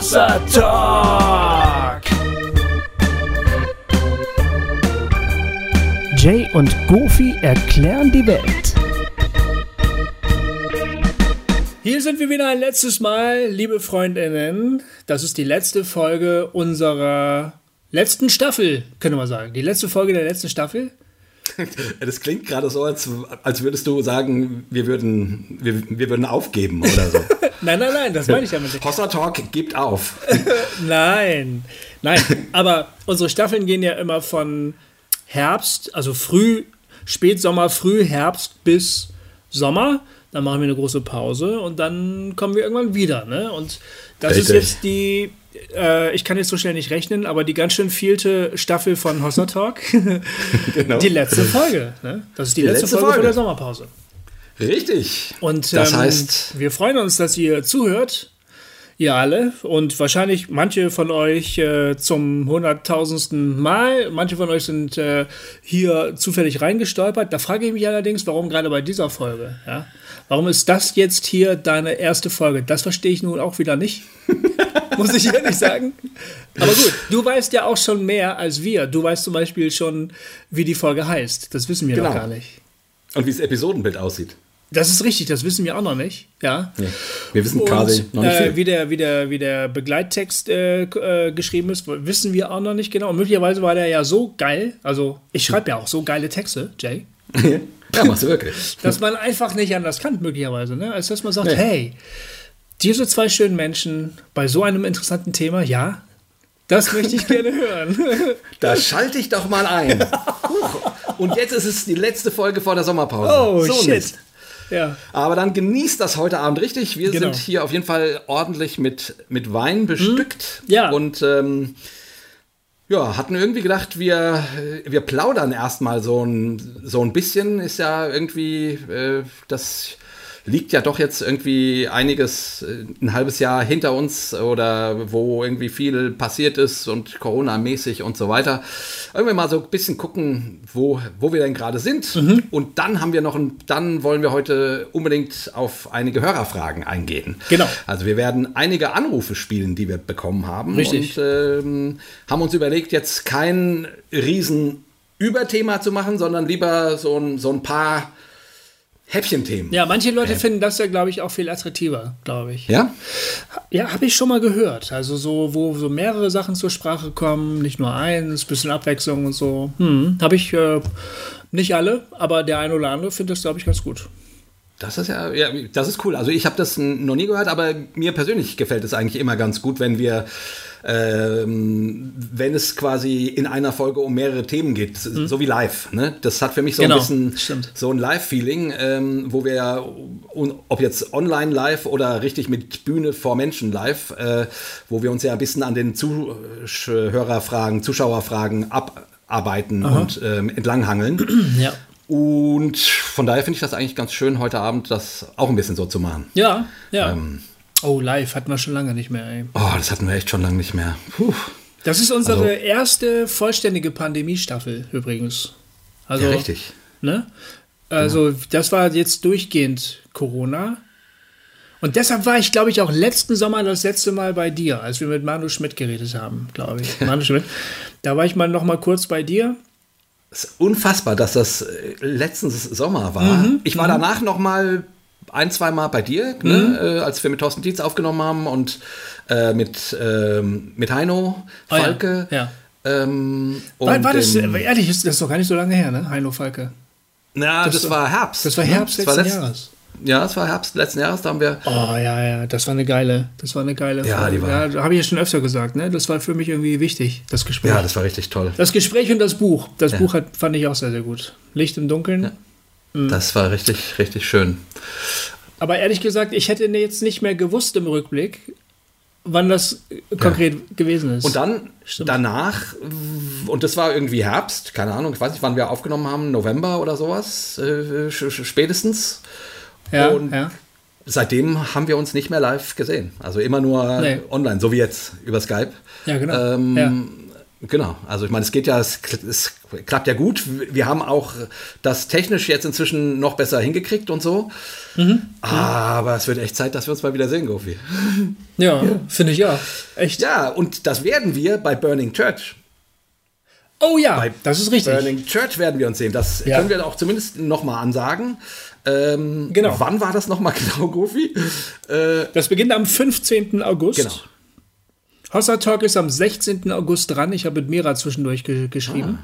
Hossa Talk. Jay und Goofy erklären die Welt. Hier sind wir wieder ein letztes Mal, liebe Freundinnen. Das ist die letzte Folge unserer letzten Staffel, können wir sagen. Die letzte Folge der letzten Staffel. Das klingt gerade so, als, als würdest du sagen, wir würden, wir, wir würden aufgeben oder so. nein, nein, nein, das meine ich damit nicht. Hossa Talk gibt auf. nein, nein, aber unsere Staffeln gehen ja immer von Herbst, also früh, Spätsommer, früh Herbst bis Sommer. Dann machen wir eine große Pause und dann kommen wir irgendwann wieder. Ne? Und das Richtig. ist jetzt die äh, ich kann jetzt so schnell nicht rechnen, aber die ganz schön vielte Staffel von Hossa Talk. genau. Die letzte Folge. Ne? Das ist die, die letzte, letzte Folge, vor der Sommerpause. Richtig. Und das ähm, heißt, wir freuen uns, dass ihr zuhört. Ihr alle und wahrscheinlich manche von euch äh, zum hunderttausendsten Mal. Manche von euch sind äh, hier zufällig reingestolpert. Da frage ich mich allerdings, warum gerade bei dieser Folge. Ja? Warum ist das jetzt hier deine erste Folge? Das verstehe ich nun auch wieder nicht. muss ich ehrlich sagen. Aber gut, du weißt ja auch schon mehr als wir. Du weißt zum Beispiel schon, wie die Folge heißt. Das wissen wir genau. noch gar nicht. Und wie das Episodenbild aussieht. Das ist richtig, das wissen wir auch noch nicht. Ja. Nee, wir wissen quasi noch nicht. Äh, wie, der, wie, der, wie der Begleittext äh, äh, geschrieben ist, wissen wir auch noch nicht genau. Und möglicherweise war der ja so geil. Also, ich schreibe ja auch so geile Texte, Jay. Ja, machst du wirklich. dass man einfach nicht anders kann, möglicherweise. Ne? Als dass man sagt, nee. hey, diese zwei schönen Menschen bei so einem interessanten Thema, ja, das möchte ich gerne hören. Da schalte ich doch mal ein. Und jetzt ist es die letzte Folge vor der Sommerpause. Oh, so shit. Nicht. Ja. Aber dann genießt das heute Abend richtig. Wir genau. sind hier auf jeden Fall ordentlich mit, mit Wein bestückt. Mhm. Ja. Und ähm, ja, hatten irgendwie gedacht, wir, wir plaudern erstmal so ein, so ein bisschen. Ist ja irgendwie äh, das liegt ja doch jetzt irgendwie einiges äh, ein halbes Jahr hinter uns oder wo irgendwie viel passiert ist und Corona-mäßig und so weiter. Irgendwie mal so ein bisschen gucken, wo, wo wir denn gerade sind. Mhm. Und dann haben wir noch ein, dann wollen wir heute unbedingt auf einige Hörerfragen eingehen. Genau. Also wir werden einige Anrufe spielen, die wir bekommen haben. Richtig. Und ähm, haben uns überlegt, jetzt kein riesen Überthema zu machen, sondern lieber so ein, so ein paar Häppchenthemen. Ja, manche Leute äh. finden das ja, glaube ich, auch viel attraktiver, glaube ich. Ja? Ja, habe ich schon mal gehört. Also so, wo so mehrere Sachen zur Sprache kommen, nicht nur eins, bisschen Abwechslung und so. Hm, habe ich äh, nicht alle, aber der eine oder andere findet das, glaube ich, ganz gut. Das ist ja, ja, das ist cool. Also ich habe das noch nie gehört, aber mir persönlich gefällt es eigentlich immer ganz gut, wenn wir ähm, wenn es quasi in einer Folge um mehrere Themen geht, mhm. so wie live. Ne? Das hat für mich so genau, ein bisschen stimmt. so ein Live-Feeling, ähm, wo wir, ob jetzt online live oder richtig mit Bühne vor Menschen live, äh, wo wir uns ja ein bisschen an den Zuhörerfragen, Zuschauerfragen abarbeiten Aha. und ähm, entlanghangeln. Ja. Und von daher finde ich das eigentlich ganz schön, heute Abend das auch ein bisschen so zu machen. Ja, ja. Ähm, Oh, live hatten wir schon lange nicht mehr, ey. Oh, das hatten wir echt schon lange nicht mehr. Puh. Das ist unsere also, erste vollständige Pandemiestaffel übrigens. Also, ja, richtig. Ne? Also, genau. das war jetzt durchgehend Corona. Und deshalb war ich, glaube ich, auch letzten Sommer das letzte Mal bei dir, als wir mit Manu Schmidt geredet haben, glaube ich. Manu Schmidt. Da war ich mal noch mal kurz bei dir. Es ist unfassbar, dass das äh, letzten Sommer war. Mhm, ich war mhm. danach noch mal ein, zwei Mal bei dir, ne, mhm. ne, äh, als wir mit Thorsten Dietz aufgenommen haben und äh, mit, ähm, mit Heino Falke. Oh, ja. ja. Ähm, war, war das, ehrlich, ist das doch gar nicht so lange her, ne? Heino Falke. Na, das, das war Herbst. Das war ne? Herbst ne? letzten letzt, Jahres. Ja, es war Herbst letzten Jahres, da haben wir. Oh ja, ja, das war eine geile, das war eine geile. Ja, Folge. die war. Ja, habe ich ja schon öfter gesagt, ne? Das war für mich irgendwie wichtig, das Gespräch. Ja, das war richtig toll. Das Gespräch und das Buch. Das ja. Buch hat, fand ich auch sehr, sehr gut. Licht im Dunkeln. Ja. Mhm. Das war richtig, richtig schön. Aber ehrlich gesagt, ich hätte jetzt nicht mehr gewusst im Rückblick, wann das konkret ja. gewesen ist. Und dann Stimmt. danach, und das war irgendwie Herbst, keine Ahnung, ich weiß nicht, wann wir aufgenommen haben, November oder sowas, äh, spätestens. Ja, und ja. seitdem haben wir uns nicht mehr live gesehen. Also immer nur nee. online, so wie jetzt über Skype. Ja, genau. Ähm, ja. Genau, also ich meine, es geht ja, es, es, klappt ja gut. Wir haben auch das technisch jetzt inzwischen noch besser hingekriegt und so. Mhm. Aber es wird echt Zeit, dass wir uns mal wieder sehen, Gofi. Ja, ja. finde ich ja. Echt. Ja, und das werden wir bei Burning Church. Oh ja, bei das ist richtig. Burning Church werden wir uns sehen. Das ja. können wir auch zumindest nochmal ansagen. Ähm, genau. Wann war das nochmal genau, Gofi? Äh, das beginnt am 15. August. Genau. Hossa Talk ist am 16. August dran. Ich habe mit Mira zwischendurch ge geschrieben.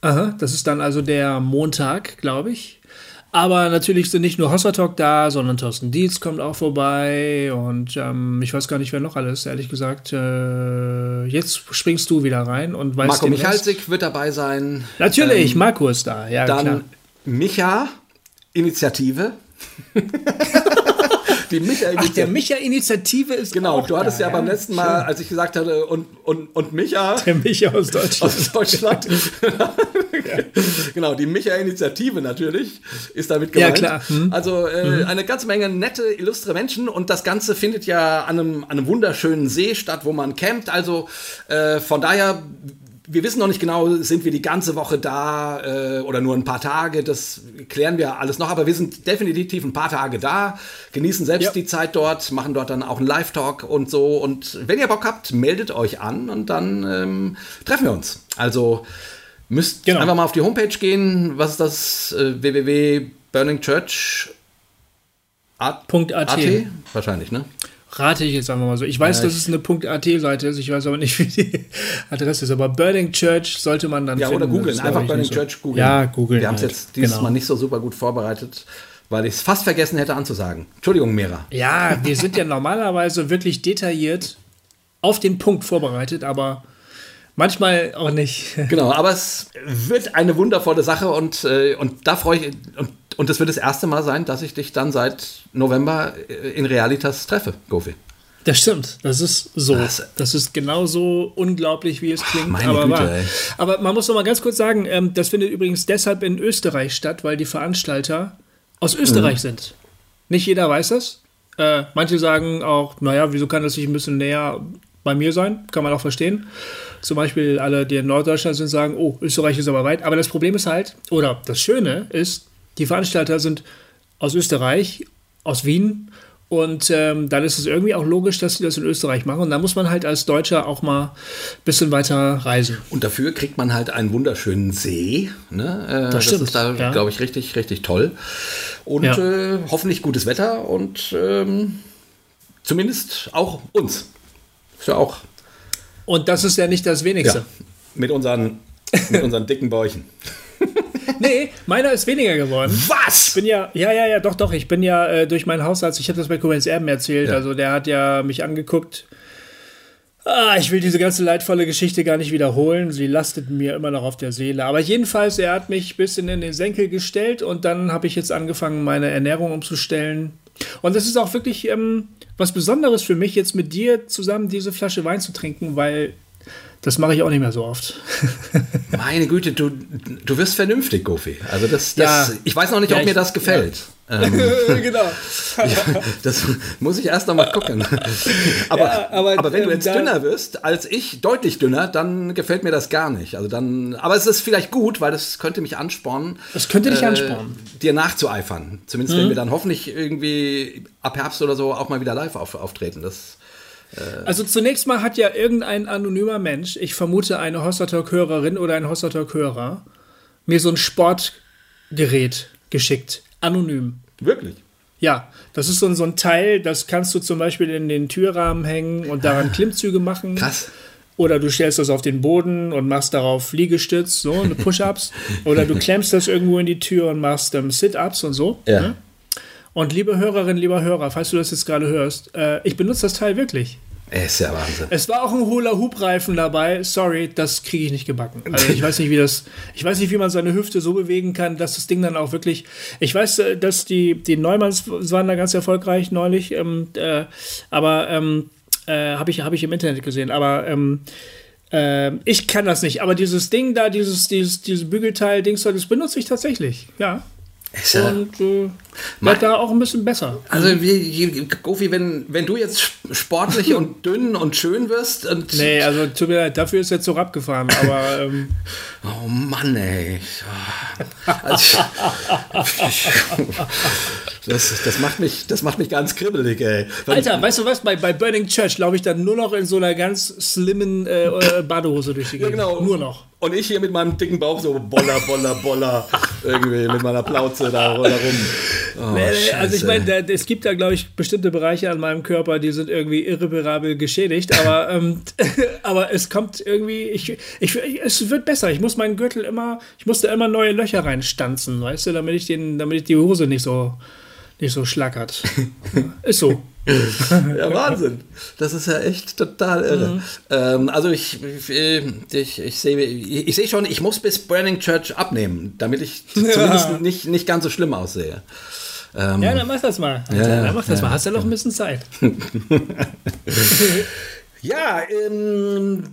Ah. Aha, das ist dann also der Montag, glaube ich. Aber natürlich sind nicht nur Hossa Talk da, sondern Thorsten Dietz kommt auch vorbei und ähm, ich weiß gar nicht, wer noch alles, ehrlich gesagt. Äh, jetzt springst du wieder rein und weißt Marco Michalsik wird dabei sein. Natürlich, ähm, Marco ist da, ja dann klar. Micha, Initiative. Die Micha-Initiative. Ach, der Micha-Initiative ist Genau, du hattest da, ja, beim letzten Mal, als ich gesagt hatte, und, und, und Micha. Der Micha aus Deutschland. Aus Deutschland. genau, die Micha-Initiative natürlich ist damit gemeint. Ja, klar. Hm. Also äh, mhm. eine ganze Menge nette, illustre Menschen und das Ganze findet ja an einem, an einem wunderschönen See statt, wo man campt. Also äh, von daher wir wissen noch nicht genau, sind wir die ganze Woche da äh, oder nur ein paar Tage. Das klären wir alles noch. Aber wir sind definitiv ein paar Tage da, genießen selbst ja. die Zeit dort, machen dort dann auch einen Live-Talk und so. Und wenn ihr Bock habt, meldet euch an und dann ähm, treffen wir uns. Also müsst genau. einfach mal auf die Homepage gehen. Was ist das? Äh, www.burningchurch.at? Wahrscheinlich, ne? Rate ich jetzt einfach mal so. Ich weiß, ja, dass es eine .at-Seite ist, ich weiß aber nicht, wie die Adresse ist. Aber Burning Church sollte man dann Ja, finden. oder googeln, einfach Burning Church so. googeln. Ja, googeln. Wir haben es halt. jetzt dieses genau. Mal nicht so super gut vorbereitet, weil ich es fast vergessen hätte anzusagen. Entschuldigung, Mera. Ja, wir sind ja normalerweise wirklich detailliert auf den Punkt vorbereitet, aber manchmal auch nicht. Genau, aber es wird eine wundervolle Sache und, äh, und da freue ich und und es wird das erste Mal sein, dass ich dich dann seit November äh, in Realitas treffe, Gofi. Das stimmt, das ist so. Das, das ist genauso unglaublich, wie es klingt. Meine aber, Güte, aber man muss noch mal ganz kurz sagen, ähm, das findet übrigens deshalb in Österreich statt, weil die Veranstalter aus Österreich mhm. sind. Nicht jeder weiß das. Äh, manche sagen auch, naja, wieso kann das nicht ein bisschen näher bei mir sein? Kann man auch verstehen. Zum Beispiel alle, die in Norddeutschland sind, sagen, oh, Österreich ist aber weit. Aber das Problem ist halt, oder das Schöne ist, die Veranstalter sind aus Österreich, aus Wien. Und ähm, dann ist es irgendwie auch logisch, dass sie das in Österreich machen. Und da muss man halt als Deutscher auch mal ein bisschen weiter reisen. Und dafür kriegt man halt einen wunderschönen See. Ne? Äh, das, stimmt. das ist da, ja. glaube ich, richtig, richtig toll. Und ja. äh, hoffentlich gutes Wetter und ähm, zumindest auch uns. Ist ja auch. Und das ist ja nicht das Wenigste. Ja, mit unseren, mit unseren dicken Bäuchen. nee, meiner ist weniger geworden. Was? Ich bin ja, ja, ja, ja, doch, doch. Ich bin ja äh, durch meinen Hausarzt, ich habe das bei Koblenz Erben erzählt, ja. also der hat ja mich angeguckt. Ah, ich will diese ganze leidvolle Geschichte gar nicht wiederholen. Sie lastet mir immer noch auf der Seele. Aber jedenfalls, er hat mich ein bisschen in den Senkel gestellt und dann habe ich jetzt angefangen, meine Ernährung umzustellen. Und das ist auch wirklich ähm, was Besonderes für mich, jetzt mit dir zusammen diese Flasche Wein zu trinken, weil das mache ich auch nicht mehr so oft. Meine Güte, du, du wirst vernünftig, Gofi. Also das, das ja. ich weiß noch nicht, ja, ob mir das gefällt. Ja. Ähm, genau. das muss ich erst noch mal gucken. Aber, aber, aber, wenn du ähm, jetzt dünner wirst als ich, deutlich dünner, dann gefällt mir das gar nicht. Also dann, aber es ist vielleicht gut, weil das könnte mich anspornen. Das könnte dich äh, anspornen. Dir nachzueifern. Zumindest mhm. wenn wir dann hoffentlich irgendwie ab Herbst oder so auch mal wieder live auf, auftreten. Das also zunächst mal hat ja irgendein anonymer Mensch, ich vermute eine Hostatalk-Hörerin oder ein Hostatalk-Hörer, mir so ein Sportgerät geschickt. Anonym. Wirklich? Ja, das ist so ein, so ein Teil, das kannst du zum Beispiel in den Türrahmen hängen und daran Klimmzüge machen. Krass. Oder du stellst das auf den Boden und machst darauf Liegestütz, so eine Push-Ups. Oder du klemmst das irgendwo in die Tür und machst ähm, Sit-Ups und so. Ja. Ne? Und liebe Hörerinnen, lieber Hörer, falls du das jetzt gerade hörst, äh, ich benutze das Teil wirklich. Ist ja Wahnsinn. Es war auch ein Hula-Hoop-Reifen dabei. Sorry, das kriege ich nicht gebacken. Also ich weiß nicht, wie das, ich weiß nicht, wie man seine Hüfte so bewegen kann, dass das Ding dann auch wirklich. Ich weiß, äh, dass die, die Neumanns waren da ganz erfolgreich neulich, ähm, äh, aber ähm, äh, habe ich, hab ich im Internet gesehen. Aber ähm, äh, ich kann das nicht. Aber dieses Ding da, dieses, dieses, dieses Bügelteil, Dings, das benutze ich tatsächlich. Ja. Ja, und, äh, wird da auch ein bisschen besser. Also, wie, Gofi, wenn, wenn du jetzt sportlich und dünn und schön wirst. Und nee, also tut mir leid, dafür ist der Zug abgefahren, aber. Ähm, oh Mann, ey. Also, das, das, macht mich, das macht mich ganz kribbelig, ey. Alter, weißt du was? Bei, bei Burning Church laufe ich dann nur noch in so einer ganz slimmen äh, äh Badehose durch die Gegend. Ja, genau. Nur noch. Und ich hier mit meinem dicken Bauch so boller, boller, boller, irgendwie mit meiner Plauze da, da rum. Oh, nee, also ich meine, es gibt da, glaube ich, bestimmte Bereiche an meinem Körper, die sind irgendwie irreparabel geschädigt, aber, ähm, aber es kommt irgendwie, ich, ich, es wird besser. Ich muss meinen Gürtel immer, ich musste immer neue Löcher reinstanzen, weißt du, damit ich den, damit ich die Hose nicht so, nicht so schlackert. Ist so. ja, Wahnsinn. Das ist ja echt total irre. Mhm. Ähm, also ich, ich, ich, sehe ich seh schon, ich muss bis Burning Church abnehmen, damit ich ja. zumindest nicht, nicht ganz so schlimm aussehe. Ähm, ja, dann mach das mal. Alter, ja, dann mach das ja, mal. Hast ja noch ein bisschen Zeit. ja, ähm,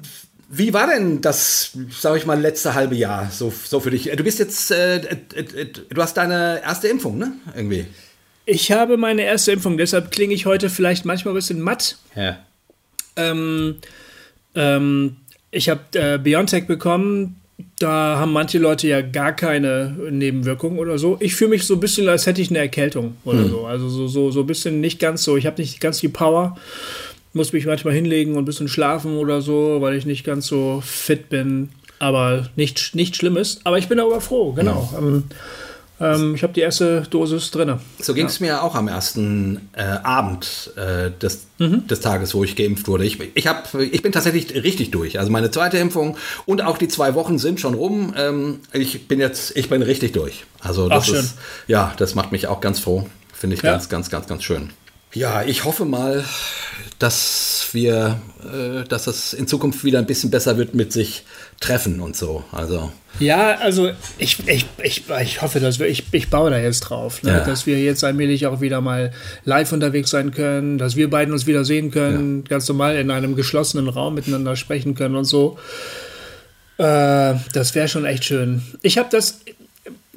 wie war denn das, sag ich mal, letzte halbe Jahr so, so für dich? Du bist jetzt, äh, äh, äh, du hast deine erste Impfung, ne? Irgendwie. Ich habe meine erste Impfung, deshalb klinge ich heute vielleicht manchmal ein bisschen matt. Ja. Ähm, ähm, ich habe äh, BioNTech bekommen. Da haben manche Leute ja gar keine Nebenwirkungen oder so. Ich fühle mich so ein bisschen, als hätte ich eine Erkältung oder hm. so. Also so, so, so ein bisschen nicht ganz so. Ich habe nicht ganz die Power. Muss mich manchmal hinlegen und ein bisschen schlafen oder so, weil ich nicht ganz so fit bin. Aber nicht, nicht Schlimmes. Aber ich bin aber froh, genau. Ja. Ähm, ähm, ich habe die erste Dosis drin. So ging es ja. mir auch am ersten äh, Abend äh, des, mhm. des Tages, wo ich geimpft wurde. Ich, ich, hab, ich bin tatsächlich richtig durch. Also meine zweite Impfung und auch die zwei Wochen sind schon rum. Ähm, ich bin jetzt, ich bin richtig durch. Also das Ach, ist, ja, das macht mich auch ganz froh. Finde ich ja. ganz, ganz, ganz, ganz schön. Ja, ich hoffe mal, dass wir, äh, dass es in Zukunft wieder ein bisschen besser wird mit sich treffen und so. Also. Ja, also ich, ich, ich, ich hoffe, dass wir, ich, ich baue da jetzt drauf, ne? ja. dass wir jetzt allmählich auch wieder mal live unterwegs sein können, dass wir beiden uns wieder sehen können, ja. ganz normal in einem geschlossenen Raum miteinander sprechen können und so. Äh, das wäre schon echt schön. Ich habe das,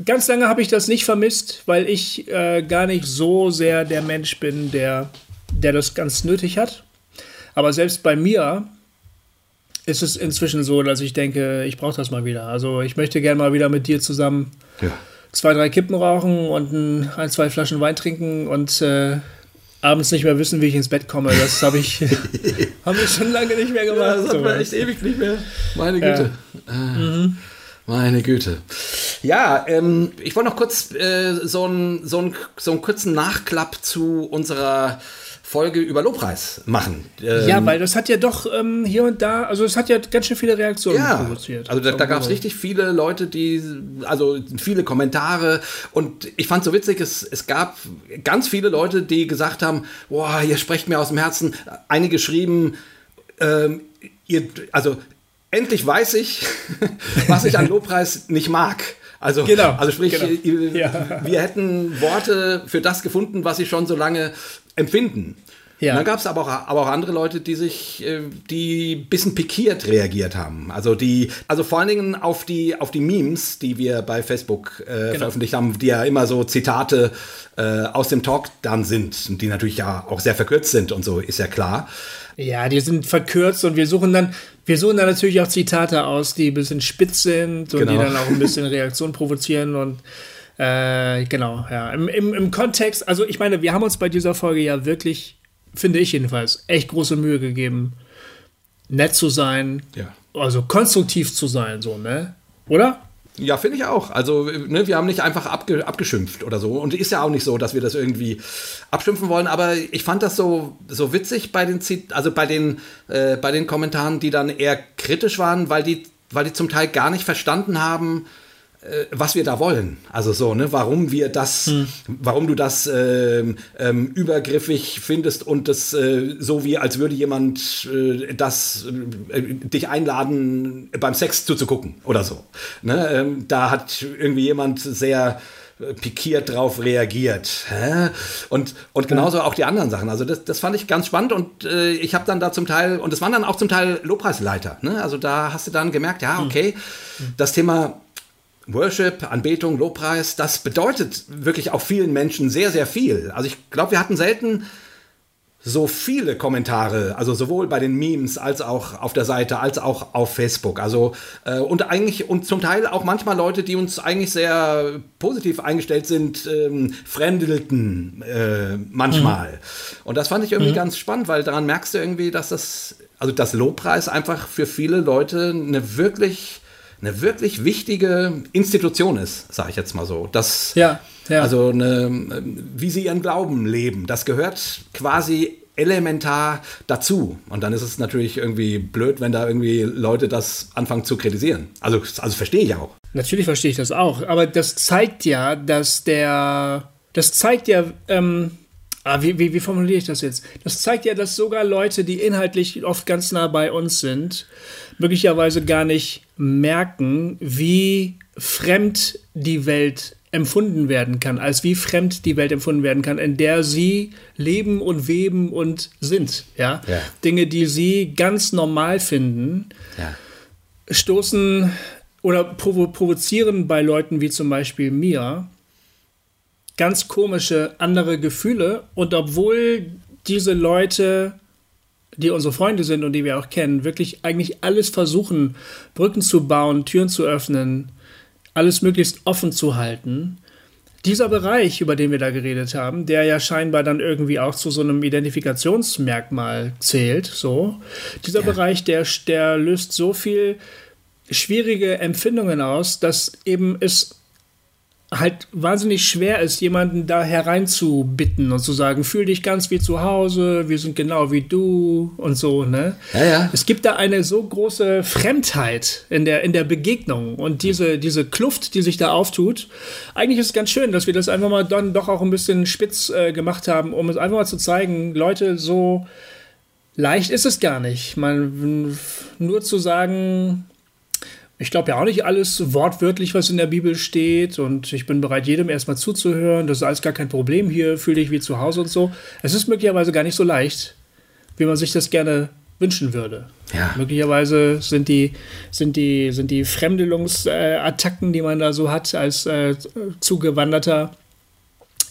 ganz lange habe ich das nicht vermisst, weil ich äh, gar nicht so sehr der Mensch bin, der, der das ganz nötig hat. Aber selbst bei mir ist es inzwischen so, dass ich denke, ich brauche das mal wieder. Also ich möchte gerne mal wieder mit dir zusammen ja. zwei, drei Kippen rauchen und ein, ein zwei Flaschen Wein trinken und äh, abends nicht mehr wissen, wie ich ins Bett komme. Das habe ich, hab ich schon lange nicht mehr gemacht. Ja, das hat man echt ewig nicht mehr. Meine Güte. Ja. Äh. Mhm. Meine Güte. Ja, ähm, ich wollte noch kurz äh, so, einen, so, einen, so einen kurzen Nachklapp zu unserer Folge über Lobpreis machen. Ähm, ja, weil das hat ja doch ähm, hier und da, also es hat ja ganz schön viele Reaktionen ja, provoziert. Also da, da gab es richtig viele Leute, die, also viele Kommentare und ich fand so witzig, es, es gab ganz viele Leute, die gesagt haben, boah, ihr sprecht mir aus dem Herzen. Einige schrieben, ähm, ihr, also endlich weiß ich, was ich an Lobpreis nicht mag. Also, genau, also sprich, genau. Ja. wir hätten Worte für das gefunden, was ich schon so lange empfinden. Ja. Und dann gab es aber auch, aber auch andere Leute, die sich, äh, die ein bisschen pikiert reagiert haben. Also die, also vor allen Dingen auf die, auf die Memes, die wir bei Facebook äh, genau. veröffentlicht haben, die ja immer so Zitate äh, aus dem Talk dann sind und die natürlich ja auch sehr verkürzt sind und so, ist ja klar. Ja, die sind verkürzt und wir suchen dann, wir suchen dann natürlich auch Zitate aus, die ein bisschen spitz sind und genau. die dann auch ein bisschen Reaktion provozieren und äh, genau, ja. Im, im, Im Kontext, also ich meine, wir haben uns bei dieser Folge ja wirklich, finde ich jedenfalls, echt große Mühe gegeben, nett zu sein, ja. also konstruktiv zu sein, so, ne? Oder? Ja, finde ich auch. Also, ne, wir haben nicht einfach abge abgeschimpft oder so. Und ist ja auch nicht so, dass wir das irgendwie abschimpfen wollen. Aber ich fand das so, so witzig bei den, also bei den, äh, bei den Kommentaren, die dann eher kritisch waren, weil die, weil die zum Teil gar nicht verstanden haben, was wir da wollen. Also so, ne, warum wir das, hm. warum du das ähm, ähm, übergriffig findest und das äh, so wie als würde jemand äh, das äh, dich einladen, beim Sex zuzugucken oder so. Ne, ähm, da hat irgendwie jemand sehr äh, pikiert drauf reagiert. Hä? Und, und genauso auch die anderen Sachen. Also das, das fand ich ganz spannend und äh, ich habe dann da zum Teil, und es waren dann auch zum Teil Lobpreisleiter. Ne? Also da hast du dann gemerkt, ja, okay, hm. das Thema Worship, Anbetung, Lobpreis, das bedeutet wirklich auch vielen Menschen sehr, sehr viel. Also ich glaube, wir hatten selten so viele Kommentare, also sowohl bei den Memes als auch auf der Seite, als auch auf Facebook. Also äh, und eigentlich und zum Teil auch manchmal Leute, die uns eigentlich sehr positiv eingestellt sind, ähm, fremdelten äh, manchmal. Mhm. Und das fand ich irgendwie mhm. ganz spannend, weil daran merkst du irgendwie, dass das, also das Lobpreis einfach für viele Leute eine wirklich eine wirklich wichtige Institution ist, sage ich jetzt mal so. Das, ja, ja. Also eine, wie sie ihren Glauben leben, das gehört quasi elementar dazu. Und dann ist es natürlich irgendwie blöd, wenn da irgendwie Leute das anfangen zu kritisieren. Also, also verstehe ich auch. Natürlich verstehe ich das auch. Aber das zeigt ja, dass der, das zeigt ja, ähm, Ah, wie, wie, wie, formuliere ich das jetzt? Das zeigt ja, dass sogar Leute, die inhaltlich oft ganz nah bei uns sind, möglicherweise gar nicht merken, wie fremd die Welt empfunden werden kann, als wie fremd die Welt empfunden werden kann, in der sie leben und weben und sind. Ja? ja. Dinge, die sie ganz normal finden, ja. stoßen oder provo provozieren bei Leuten wie zum Beispiel mir ganz komische andere Gefühle. Und obwohl diese Leute die unsere Freunde sind und die wir auch kennen, wirklich eigentlich alles versuchen, Brücken zu bauen, Türen zu öffnen, alles möglichst offen zu halten. Dieser Bereich, über den wir da geredet haben, der ja scheinbar dann irgendwie auch zu so einem Identifikationsmerkmal zählt, so, dieser ja. Bereich, der, der löst so viel schwierige Empfindungen aus, dass eben es halt wahnsinnig schwer ist, jemanden da hereinzubitten und zu sagen, fühl dich ganz wie zu Hause, wir sind genau wie du und so, ne? Ja, ja. Es gibt da eine so große Fremdheit in der, in der Begegnung und diese, diese Kluft, die sich da auftut. Eigentlich ist es ganz schön, dass wir das einfach mal dann doch auch ein bisschen spitz äh, gemacht haben, um es einfach mal zu zeigen, Leute, so leicht ist es gar nicht. Man, nur zu sagen, ich glaube ja auch nicht alles wortwörtlich, was in der Bibel steht. Und ich bin bereit, jedem erstmal zuzuhören. Das ist alles gar kein Problem hier. Fühle dich wie zu Hause und so. Es ist möglicherweise gar nicht so leicht, wie man sich das gerne wünschen würde. Ja. Möglicherweise sind die, sind die, sind die Fremdelungsattacken, die man da so hat als äh, Zugewanderter,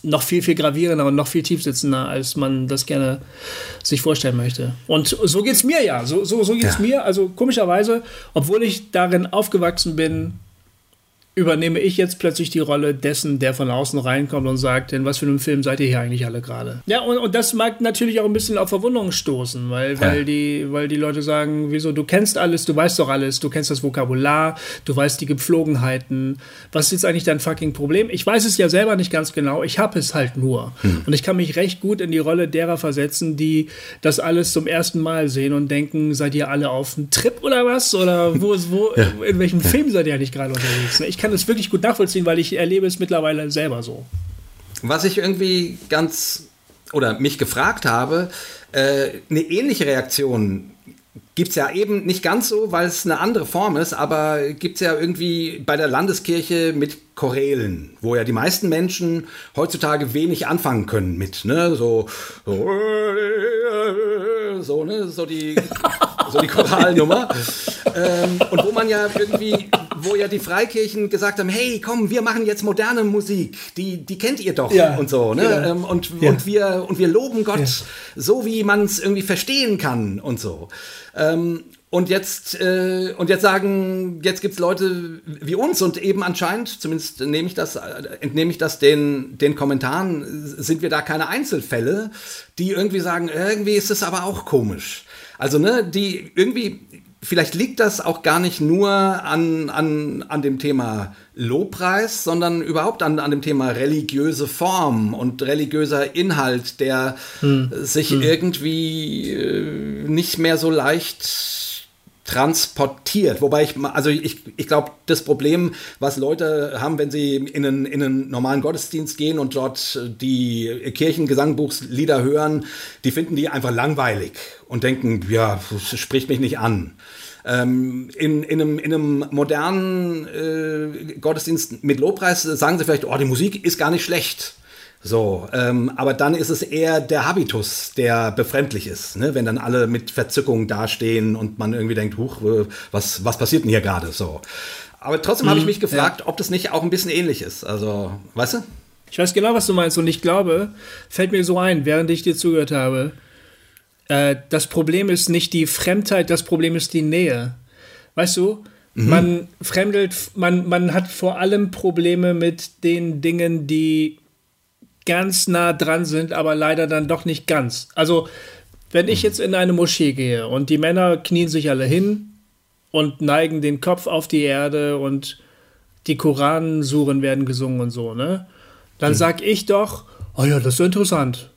noch viel, viel gravierender und noch viel tiefsitzender, als man das gerne sich vorstellen möchte. Und so geht es mir ja. So, so, so geht es ja. mir. Also komischerweise, obwohl ich darin aufgewachsen bin, übernehme ich jetzt plötzlich die Rolle dessen, der von außen reinkommt und sagt, in was für einem Film seid ihr hier eigentlich alle gerade? Ja, und, und das mag natürlich auch ein bisschen auf Verwunderung stoßen, weil, weil, ja. die, weil die Leute sagen, wieso, du kennst alles, du weißt doch alles, du kennst das Vokabular, du weißt die Gepflogenheiten, was ist jetzt eigentlich dein fucking Problem? Ich weiß es ja selber nicht ganz genau, ich habe es halt nur. Hm. Und ich kann mich recht gut in die Rolle derer versetzen, die das alles zum ersten Mal sehen und denken, seid ihr alle auf einem Trip oder was? Oder wo, wo ja. in welchem. Film seid ihr eigentlich gerade unterwegs? Ich kann es wirklich gut nachvollziehen, weil ich erlebe es mittlerweile selber so. Was ich irgendwie ganz oder mich gefragt habe, äh, eine ähnliche Reaktion gibt es ja eben nicht ganz so, weil es eine andere Form ist, aber gibt es ja irgendwie bei der Landeskirche mit Chorälen, wo ja die meisten Menschen heutzutage wenig anfangen können mit, ne? So, so, so ne? So die, so die Choralnummer. ähm, und wo man ja irgendwie, wo ja die Freikirchen gesagt haben, hey, komm, wir machen jetzt moderne Musik, die, die kennt ihr doch ja, und so, ne? Genau. Ähm, und, ja. und, wir, und wir loben Gott ja. so, wie man es irgendwie verstehen kann und so. Ähm, und jetzt, äh, und jetzt sagen, jetzt gibt es Leute wie uns und eben anscheinend, zumindest nehme ich das, entnehme ich das den, den Kommentaren, sind wir da keine Einzelfälle, die irgendwie sagen, irgendwie ist es aber auch komisch. Also, ne, die irgendwie, vielleicht liegt das auch gar nicht nur an, an, an dem Thema Lobpreis, sondern überhaupt an, an dem Thema religiöse Form und religiöser Inhalt, der hm. sich hm. irgendwie äh, nicht mehr so leicht transportiert. Wobei ich, also ich, ich glaube, das Problem, was Leute haben, wenn sie in einen, in einen normalen Gottesdienst gehen und dort die Kirchengesangbuchslieder hören, die finden die einfach langweilig und denken, ja, spricht mich nicht an. Ähm, in, in, einem, in einem modernen äh, Gottesdienst mit Lobpreis sagen sie vielleicht, oh, die Musik ist gar nicht schlecht. So, ähm, aber dann ist es eher der Habitus, der befremdlich ist, ne? wenn dann alle mit Verzückung dastehen und man irgendwie denkt, huch, äh, was, was passiert denn hier gerade so. Aber trotzdem habe ich mich gefragt, ja. ob das nicht auch ein bisschen ähnlich ist. Also, weißt du? Ich weiß genau, was du meinst und ich glaube, fällt mir so ein, während ich dir zugehört habe, äh, das Problem ist nicht die Fremdheit, das Problem ist die Nähe. Weißt du, mhm. man fremdelt, man, man hat vor allem Probleme mit den Dingen, die ganz nah dran sind, aber leider dann doch nicht ganz. Also, wenn ich mhm. jetzt in eine Moschee gehe und die Männer knien sich alle hin und neigen den Kopf auf die Erde und die Koransuren werden gesungen und so, ne? Dann sag ich doch, oh ja, das ist interessant.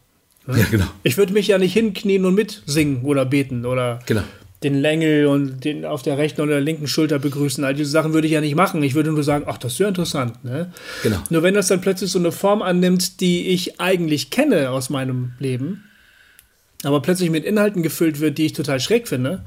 Ne? Ja, genau. Ich würde mich ja nicht hinknien und mitsingen oder beten oder genau. Den Längel und den auf der rechten oder der linken Schulter begrüßen. All diese Sachen würde ich ja nicht machen. Ich würde nur sagen, ach, das ist ja interessant. Ne? Genau. Nur wenn das dann plötzlich so eine Form annimmt, die ich eigentlich kenne aus meinem Leben, aber plötzlich mit Inhalten gefüllt wird, die ich total schräg finde,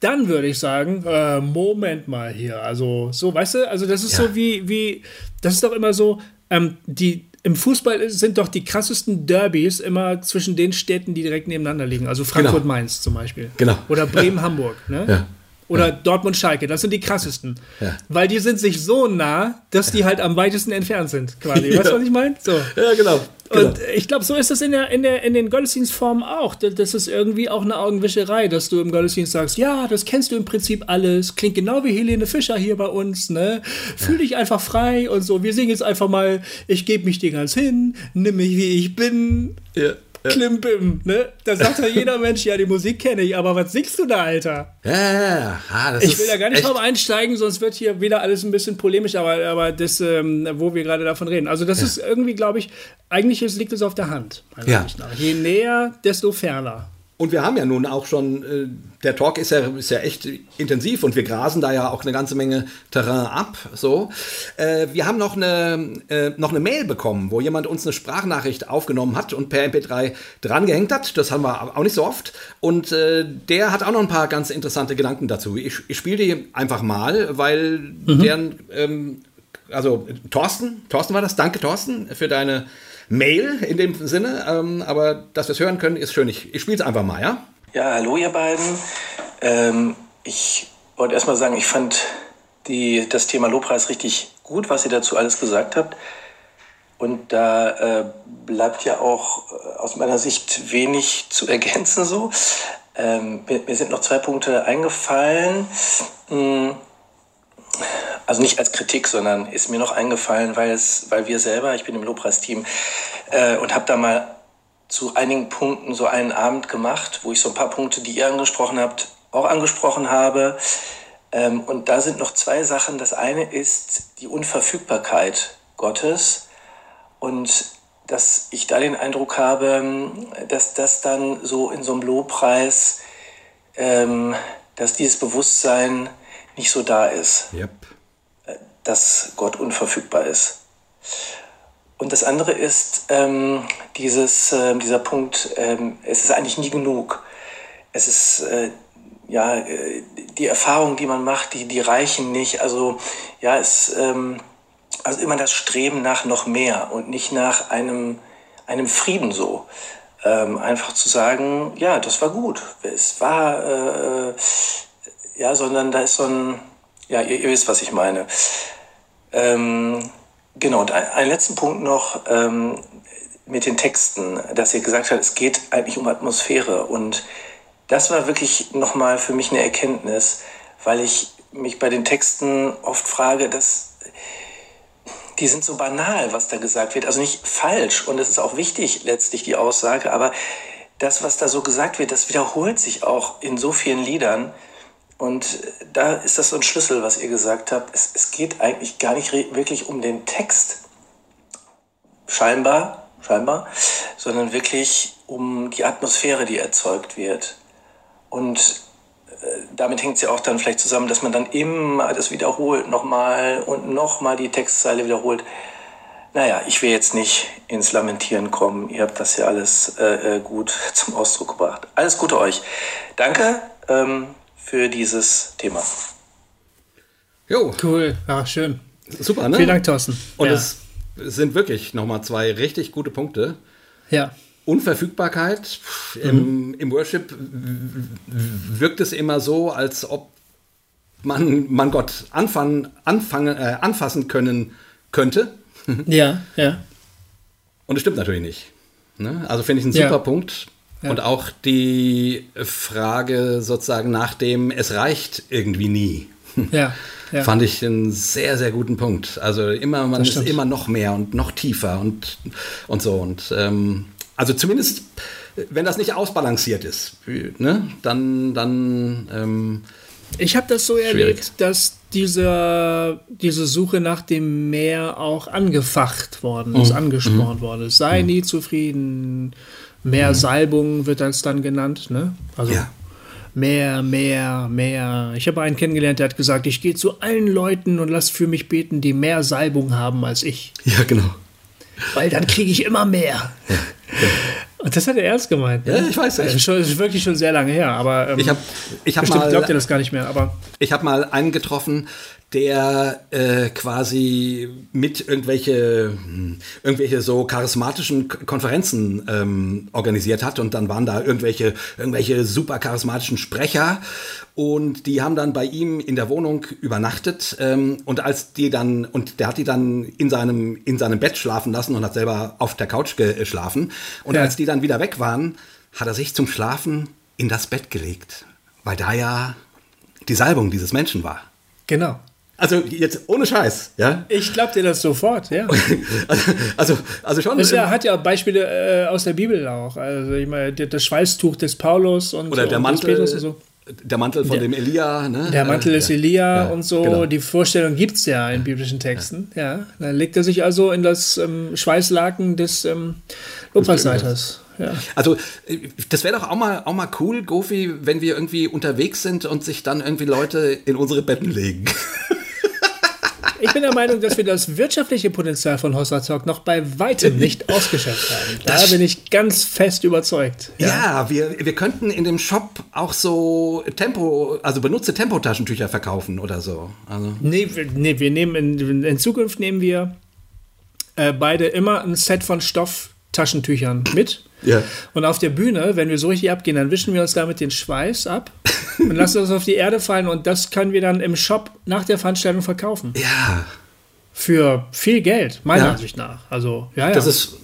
dann würde ich sagen, äh, Moment mal hier. Also, so, weißt du, also das ist ja. so wie, wie, das ist doch immer so, ähm, die, im Fußball sind doch die krassesten Derbys immer zwischen den Städten, die direkt nebeneinander liegen. Also Frankfurt-Mainz genau. zum Beispiel. Genau. Oder Bremen-Hamburg. Ne? Ja. Oder ja. Dortmund-Schalke, das sind die krassesten. Ja. Weil die sind sich so nah, dass die halt am weitesten entfernt sind, quasi. Weißt du, was ich meine? So. Ja, genau. Genau. Und ich glaube, so ist das in, der, in, der, in den Gottesdienstformen auch. Das ist irgendwie auch eine Augenwischerei, dass du im Gottesdienst sagst, ja, das kennst du im Prinzip alles. Klingt genau wie Helene Fischer hier bei uns. Ne? Fühl dich einfach frei und so. Wir singen jetzt einfach mal, ich gebe mich dir ganz hin, nimm mich wie ich bin. Ja. Klimbim, ne? Da sagt ja jeder Mensch, ja, die Musik kenne ich, aber was singst du da, Alter? Ja, ja, ja. ich will da gar nicht drauf einsteigen, sonst wird hier wieder alles ein bisschen polemisch, aber, aber das, ähm, wo wir gerade davon reden. Also, das ja. ist irgendwie, glaube ich, eigentlich liegt es auf der Hand. Ja. Je näher, desto ferner. Und wir haben ja nun auch schon, äh, der Talk ist ja, ist ja echt intensiv und wir grasen da ja auch eine ganze Menge Terrain ab. So. Äh, wir haben noch eine, äh, noch eine Mail bekommen, wo jemand uns eine Sprachnachricht aufgenommen hat und per MP3 drangehängt hat. Das haben wir auch nicht so oft. Und äh, der hat auch noch ein paar ganz interessante Gedanken dazu. Ich, ich spiele die einfach mal, weil mhm. deren, ähm, also Thorsten, Thorsten war das. Danke, Thorsten, für deine Mail in dem Sinne. Ähm, aber dass wir es hören können, ist schön. Ich, ich spiele es einfach mal, ja? Ja, hallo ihr beiden. Ähm, ich wollte erstmal sagen, ich fand die, das Thema Lobpreis richtig gut, was ihr dazu alles gesagt habt. Und da äh, bleibt ja auch äh, aus meiner Sicht wenig zu ergänzen so. Ähm, mir, mir, sind noch zwei Punkte eingefallen. Hm also nicht als Kritik, sondern ist mir noch eingefallen, weil es, weil wir selber, ich bin im Lobpreisteam äh, und habe da mal zu einigen Punkten so einen Abend gemacht, wo ich so ein paar Punkte, die ihr angesprochen habt, auch angesprochen habe. Ähm, und da sind noch zwei Sachen. Das eine ist die Unverfügbarkeit Gottes und dass ich da den Eindruck habe, dass das dann so in so einem Lobpreis, ähm, dass dieses Bewusstsein nicht so da ist. Yep dass Gott unverfügbar ist. Und das andere ist ähm, dieses, äh, dieser Punkt, ähm, es ist eigentlich nie genug. Es ist, äh, ja, äh, die Erfahrungen, die man macht, die, die reichen nicht. Also, ja, es, ähm, also immer das Streben nach noch mehr und nicht nach einem, einem Frieden so. Ähm, einfach zu sagen, ja, das war gut. Es war, äh, ja, sondern da ist so ein, ja, ihr, ihr wisst, was ich meine. Ähm, genau, und ein, einen letzten Punkt noch ähm, mit den Texten, dass ihr gesagt habt, es geht eigentlich um Atmosphäre. Und das war wirklich nochmal für mich eine Erkenntnis, weil ich mich bei den Texten oft frage, dass die sind so banal, was da gesagt wird. Also nicht falsch und es ist auch wichtig letztlich die Aussage, aber das, was da so gesagt wird, das wiederholt sich auch in so vielen Liedern. Und da ist das so ein Schlüssel, was ihr gesagt habt. Es, es geht eigentlich gar nicht wirklich um den Text, scheinbar, scheinbar, sondern wirklich um die Atmosphäre, die erzeugt wird. Und äh, damit hängt es ja auch dann vielleicht zusammen, dass man dann immer das wiederholt, nochmal und nochmal die Textzeile wiederholt. Naja, ich will jetzt nicht ins Lamentieren kommen. Ihr habt das ja alles äh, äh gut zum Ausdruck gebracht. Alles Gute euch. Danke. Ähm, für dieses Thema. Jo. Cool, ja, schön. Super, ne? Vielen Dank, Thorsten. Und ja. es sind wirklich nochmal zwei richtig gute Punkte. Ja. Unverfügbarkeit. Mhm. Im, Im Worship wirkt es immer so, als ob man, man Gott anfangen, anfangen, äh, anfassen können könnte. Ja, ja. Und es stimmt natürlich nicht. Ne? Also finde ich einen Ja. super Punkt. Ja. Und auch die Frage sozusagen nach dem, es reicht irgendwie nie. Ja, ja. Fand ich einen sehr, sehr guten Punkt. Also immer, man ist immer noch mehr und noch tiefer und, und so. Und ähm, also zumindest, wenn das nicht ausbalanciert ist, ne, dann, dann ähm, Ich habe das so Schwierig. erlebt, dass diese, diese Suche nach dem Meer auch angefacht worden ist, angespornt worden ist. Sei nie zufrieden. Mehr Salbung wird das dann genannt. Ne? Also Ja. mehr, mehr, mehr. Ich habe einen kennengelernt, der hat gesagt, ich gehe zu allen Leuten und lass für mich beten, die mehr Salbung haben als ich. ja, genau. Weil dann kriege ich immer mehr. Und das hat er ernst gemeint. ne? Ja, ich weiß, ist, schon, das ist wirklich schon sehr lange her. Aber ähm, Ich habe ich hab bestimmt mal, glaubt ihr das gar nicht mehr. Aber Ich habe mal einen getroffen, der äh, quasi mit irgendwelche, hm, irgendwelche so charismatischen Konferenzen ähm, organisiert hat und dann waren da irgendwelche, irgendwelche super charismatischen Sprecher und die haben dann bei ihm in der Wohnung übernachtet ähm, und als die dann, und der hat die dann in seinem, in seinem Bett schlafen lassen und hat selber auf der Couch geschlafen und Ja. als die dann wieder weg waren, hat er sich zum Schlafen in das Bett gelegt, weil da ja die Salbung dieses Menschen war. genau. Also jetzt ohne Scheiß, ja. Ich glaube dir das sofort, ja. Also, also, also schon. Das ja, hat ja Beispiele äh, aus der Bibel auch. Also ich meine, der- das Schweißtuch des Paulus und, oder der und des Mantel, und so. der Mantel von dem Elia, ne? Der Mantel Äh, ist ja. Elia Ja, und so. genau. Die Vorstellung gibt es ja in biblischen Texten. Ja. Dann legt er sich also in das ähm, Schweißlaken des ähm, Lobpreisleiters. Ja. Also, äh, das wäre doch auch mal, auch mal cool, Gofi, wenn wir irgendwie unterwegs sind und sich dann irgendwie Leute in unsere Betten legen. Ich bin der Meinung, dass wir das wirtschaftliche Potenzial von Hossa Talk noch bei weitem nicht ausgeschöpft haben. Da Das- bin ich ganz fest überzeugt. Ja, wir, wir könnten in dem Shop auch so Tempo, also benutzte Tempotaschentücher verkaufen oder so. Also, Nee, wir- nee wir nehmen in, in Zukunft nehmen wir äh, beide immer ein Set von Stofftaschentüchern mit. Ja. Und auf der Bühne, wenn wir so richtig abgehen, dann wischen wir uns damit den Schweiß ab und lassen das auf die Erde fallen und das können wir dann im Shop nach der Veranstaltung verkaufen. ja, Für viel Geld, meiner Ja. Ansicht nach. Also, ja, ja. das ist,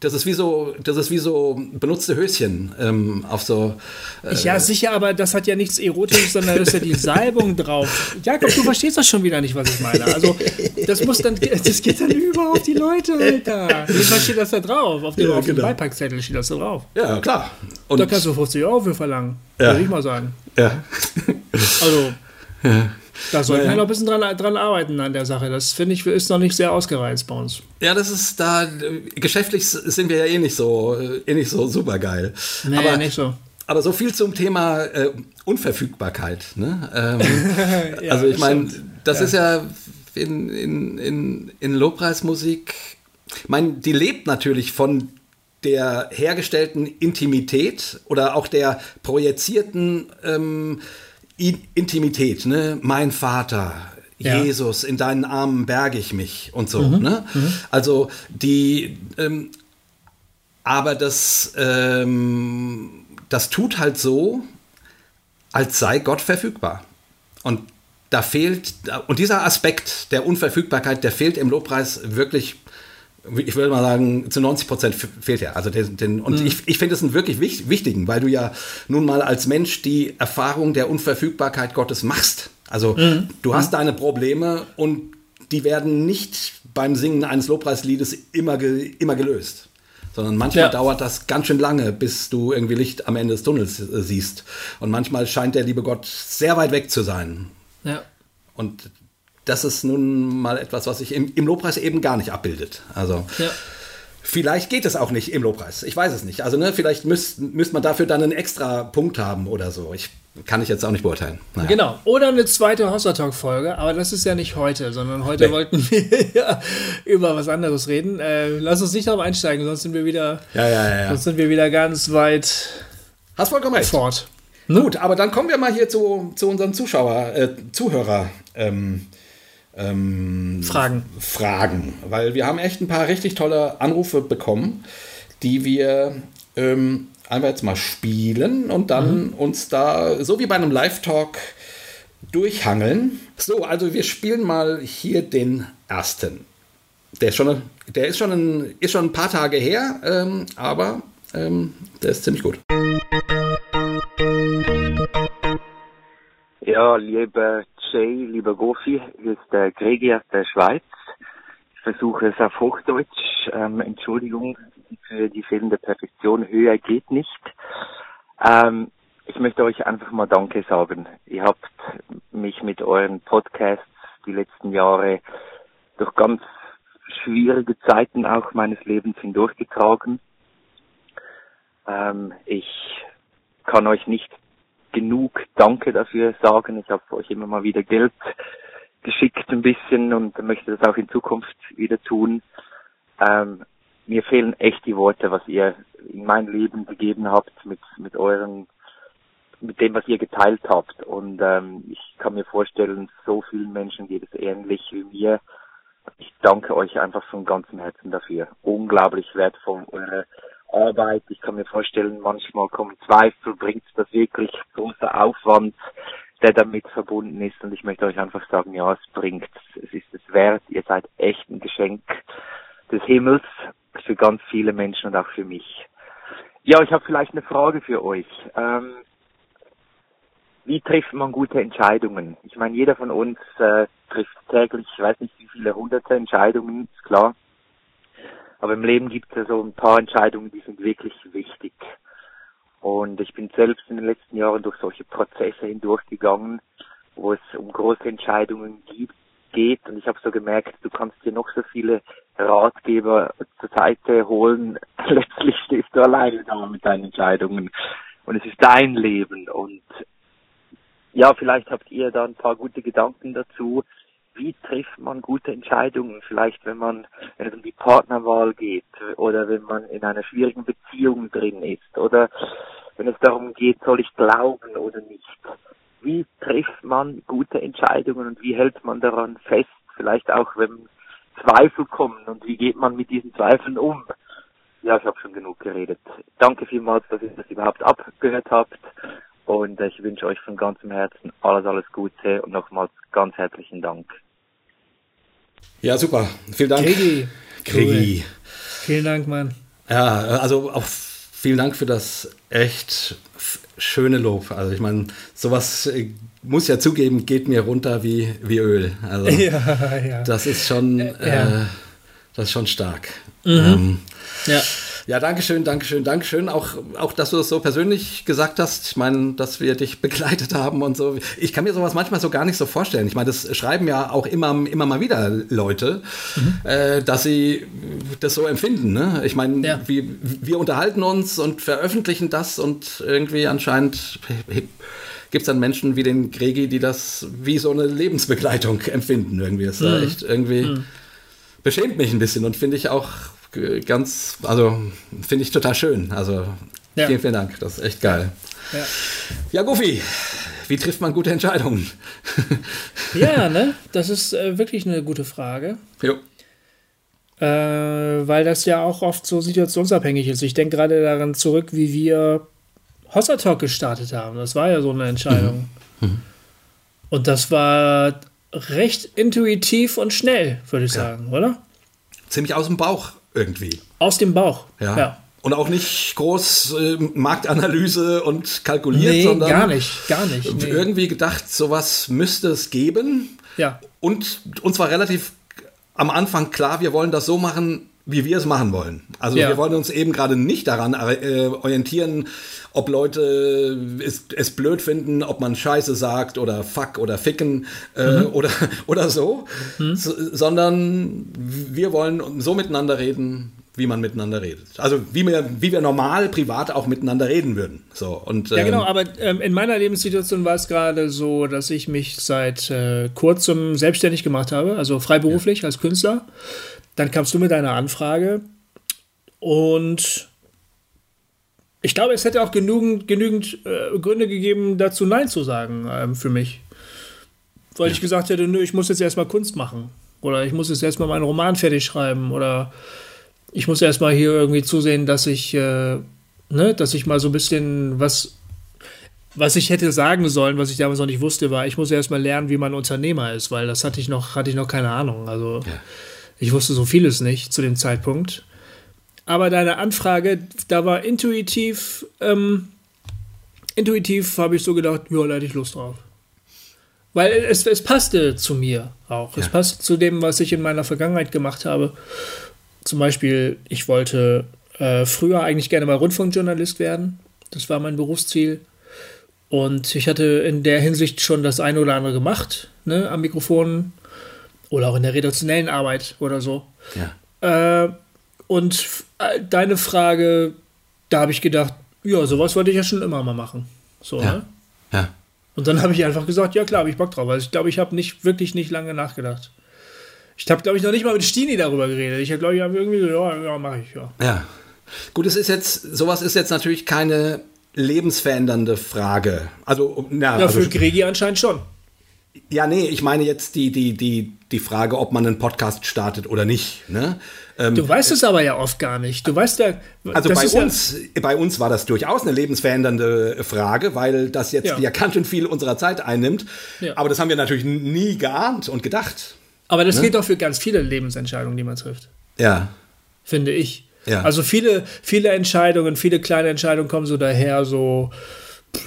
das ist wie so, das ist wie so benutzte Höschen ähm, auf so. Äh, ja, sicher, aber das hat ja nichts Erotisches, sondern da ist ja die Salbung drauf. Jakob, du verstehst das schon wieder nicht, was ich meine. Also, das muss dann, das geht dann über auf die Leute, Alter. Wie steht das da drauf? Auf dem, Ja, auf dem genau. Beipackzettel steht das da drauf. ja, klar. Und, Da kannst du 50 Euro für verlangen, Ja. würde ich mal sagen. ja. Also, da sollten Ja, ja. wir noch ein bisschen dran, dran arbeiten an der Sache. Das finde ich ist noch nicht sehr ausgereizt bei uns. Ja, das ist da, geschäftlich sind wir ja eh nicht so, eh nicht so super geil. Nee, aber, nicht so. aber so viel zum Thema äh, Unverfügbarkeit. Ne? Ähm, Ja, also ich meine, das ist ja in, in, in, in Lobpreismusik, ich meine, die lebt natürlich von der hergestellten Intimität oder auch der projizierten ähm, Intimität, ne? Mein Vater, Ja. Jesus, in deinen Armen berge ich mich und so. Ne? Also die, ähm, aber das, ähm, das tut halt so, als sei Gott verfügbar. Und da fehlt, und dieser Aspekt der Unverfügbarkeit, der fehlt im Lobpreis wirklich, ich würde mal sagen, zu 90 Prozent fehlt er. Also den, den, und ich, ich finde es einen wirklich wich- wichtigen, weil du ja nun mal als Mensch die Erfahrung der Unverfügbarkeit Gottes machst. Also du hast deine Probleme und die werden nicht beim Singen eines Lobpreisliedes immer, ge, immer gelöst. Sondern manchmal Ja. dauert das ganz schön lange, bis du irgendwie Licht am Ende des Tunnels äh, siehst. Und manchmal scheint der liebe Gott sehr weit weg zu sein. Ja. Und das ist nun mal etwas, was sich im, im Lobpreis eben gar nicht abbildet. Also Ja. vielleicht geht es auch nicht im Lobpreis. Ich weiß es nicht. Also ne, vielleicht müsste müsst man dafür dann einen extra Punkt haben oder so. Ich kann ich jetzt auch nicht beurteilen. Naja. Genau. Oder eine zweite Hossa Talk Folge, aber das ist ja nicht heute, sondern heute Nee. wollten wir ja über was anderes reden. Äh, lass uns nicht darauf einsteigen, sonst sind wir wieder, Ja, ja, sonst sind wir wieder ganz weit Hast vollkommen recht. fort. Gut, aber dann kommen wir mal hier zu, zu unseren Zuschauer, äh, Zuhörer. Ähm, ähm, Fragen. Fragen, weil wir haben echt ein paar richtig tolle Anrufe bekommen, die wir ähm, einfach jetzt mal spielen und dann uns da, so wie bei einem Live-Talk, durchhangeln. So, also wir spielen mal hier den ersten. Der ist schon, der ist schon, ein, ist schon ein paar Tage her, ähm, aber ähm, der ist ziemlich gut. Ja, lieber Jay, lieber Gofi, ist der Gregi aus der Schweiz. Ich versuche es auf Hochdeutsch. Ähm, Entschuldigung für die fehlende Perfektion. Höher geht nicht. Ähm, ich möchte euch einfach mal Danke sagen. Ihr habt mich mit euren Podcasts die letzten Jahre durch ganz schwierige Zeiten auch meines Lebens hindurchgetragen. Ähm, ich kann euch nicht genug Danke dafür sagen. Ich habe euch immer mal wieder Geld geschickt ein bisschen und möchte das auch in Zukunft wieder tun. Ähm, mir fehlen echt die Worte, was ihr in mein Leben gegeben habt mit, mit euren, mit dem, was ihr geteilt habt. Und ähm, ich kann mir vorstellen, so vielen Menschen geht es ähnlich wie mir. Ich danke euch einfach von ganzem Herzen dafür. Unglaublich wertvoll eure Arbeit. Ich kann mir vorstellen, manchmal kommen Zweifel, bringt das wirklich großer Aufwand, der damit verbunden ist. Und ich möchte euch einfach sagen, ja, es bringt, es ist es wert. Ihr seid echt ein Geschenk des Himmels für ganz viele Menschen und auch für mich. Ja, ich habe vielleicht eine Frage für euch. Ähm, wie trifft man gute Entscheidungen? Ich meine, jeder von uns äh, trifft täglich, ich weiß nicht wie viele hunderte Entscheidungen, ist klar. Aber im Leben gibt es ja so ein paar Entscheidungen, die sind wirklich wichtig. Und ich bin selbst in den letzten Jahren durch solche Prozesse hindurchgegangen, wo es um große Entscheidungen gibt, geht. Und ich habe so gemerkt, du kannst dir noch so viele Ratgeber zur Seite holen. Letztlich stehst du alleine da mit deinen Entscheidungen. Und es ist dein Leben. Und ja, vielleicht habt ihr da ein paar gute Gedanken dazu, wie trifft man gute Entscheidungen? Vielleicht, wenn man, wenn es um die Partnerwahl geht oder wenn man in einer schwierigen Beziehung drin ist oder wenn es darum geht, soll ich glauben oder nicht? Wie trifft man gute Entscheidungen und wie hält man daran fest? Vielleicht auch, wenn Zweifel kommen und wie geht man mit diesen Zweifeln um? Ja, ich habe schon genug geredet. Danke vielmals, dass ihr das überhaupt abgehört habt und ich wünsche euch von ganzem Herzen alles, alles Gute und nochmals ganz herzlichen Dank. Ja, super. Vielen Dank. Krigi. Krigi. Cool. Vielen Dank, Mann. Ja, also auch vielen Dank für das echt schöne Lob. Also ich meine, sowas äh, muss ja zugeben, geht mir runter wie, wie Öl. Also ja, ja. das ist schon, ja. äh, das ist schon stark. Mhm. Ähm, ja. Ja, Dankeschön, Dankeschön, Dankeschön. Auch, auch, dass du es so persönlich gesagt hast. Ich meine, dass wir dich begleitet haben und so. Ich kann mir sowas manchmal so gar nicht so vorstellen. Ich meine, das schreiben ja auch immer, immer mal wieder Leute, mhm. äh, dass sie das so empfinden. Ne? Ich meine, ja. wir, wir unterhalten uns und veröffentlichen das und irgendwie anscheinend gibt es dann Menschen wie den Gregi, die das wie so eine Lebensbegleitung empfinden. Irgendwie. Das ist mhm. echt irgendwie. Mhm. Beschämt mich ein bisschen und finde ich auch ganz, also finde ich total schön. Also ja. vielen, vielen Dank. Das ist echt geil. Ja, ja Goofy, wie trifft man gute Entscheidungen? ja, ne? Das ist äh, wirklich eine gute Frage. Jo. Äh, weil das ja auch oft so situationsabhängig ist. Ich denke gerade daran zurück, wie wir Hossa Talk gestartet haben. Das war ja so eine Entscheidung. Mhm. Mhm. Und das war recht intuitiv und schnell, würde ich ja. sagen, oder? Ziemlich aus dem Bauch irgendwie. Aus dem Bauch. Ja. ja. Und auch nicht groß äh, Marktanalyse und kalkuliert, nee, sondern gar nicht, gar nicht. Nee. Irgendwie gedacht, sowas müsste es geben. Ja. Und uns war relativ am Anfang klar, wir wollen das so machen, wie wir es machen wollen. Also ja. wir wollen uns eben gerade nicht daran äh, orientieren, ob Leute es, es, blöd finden, ob man Scheiße sagt oder Fuck oder Ficken äh, mhm. oder, oder so, mhm. sondern wir wollen so miteinander reden, wie man miteinander redet. Also wie wir, wie wir normal privat auch miteinander reden würden. So, und, ähm, ja, genau, aber ähm, in meiner Lebenssituation war es gerade so, dass ich mich seit äh, kurzem selbstständig gemacht habe, also freiberuflich ja. als Künstler. Dann kamst du mit deiner Anfrage und ich glaube, es hätte auch genügend, genügend äh, Gründe gegeben, dazu Nein zu sagen ähm, für mich. Weil ich gesagt hätte, nö, ich muss jetzt erstmal Kunst machen. Oder ich muss jetzt erstmal meinen Roman fertig schreiben. Oder ich muss erstmal hier irgendwie zusehen, dass ich, äh, ne, dass ich mal so ein bisschen was. was ich hätte sagen sollen, was ich damals noch nicht wusste, war, ich muss erst mal lernen, wie man Unternehmer ist, weil das hatte ich noch, hatte ich noch keine Ahnung. Also ja. Ich wusste so vieles nicht zu dem Zeitpunkt. Aber deine Anfrage, da war intuitiv, ähm, intuitiv habe ich so gedacht, ja, da hätte ich Lust drauf. Weil es, es passte zu mir auch. Ja. Es passte zu dem, was ich in meiner Vergangenheit gemacht habe. Zum Beispiel, ich wollte äh, früher eigentlich gerne mal Rundfunkjournalist werden. Das war mein Berufsziel. Und ich hatte in der Hinsicht schon das eine oder andere gemacht, ne, am Mikrofon oder auch in der redaktionellen Arbeit oder so. Ja. Äh, und äh, deine Frage, da habe ich gedacht, ja, sowas wollte ich ja schon immer mal machen. So, ja. Ne? ja. Und dann habe ich einfach gesagt, ja klar, habe ich Bock drauf. Also ich glaube, ich habe nicht wirklich nicht lange nachgedacht. Ich habe, glaube ich, noch nicht mal mit Stini darüber geredet. Ich habe, glaube ich, irgendwie so, ja, ja, mache ich, ja. Ja. Gut, es ist jetzt, sowas ist jetzt natürlich keine lebensverändernde Frage. Also, ja, ja für also, Gregi anscheinend schon. Ja, nee, ich meine jetzt die, die, die, die Frage, ob man einen Podcast startet oder nicht. Ne? Ähm, du weißt es aber ja oft gar nicht. Du weißt ja. Also bei uns, ja bei uns war das durchaus eine lebensverändernde Frage, weil das jetzt ja, ja ganz schön viel unserer Zeit einnimmt. Ja. Aber das haben wir natürlich nie geahnt und gedacht. Aber das ne? gilt auch für ganz viele Lebensentscheidungen, die man trifft. Ja. Finde ich. Ja. Also viele, viele Entscheidungen, viele kleine Entscheidungen kommen so daher, so,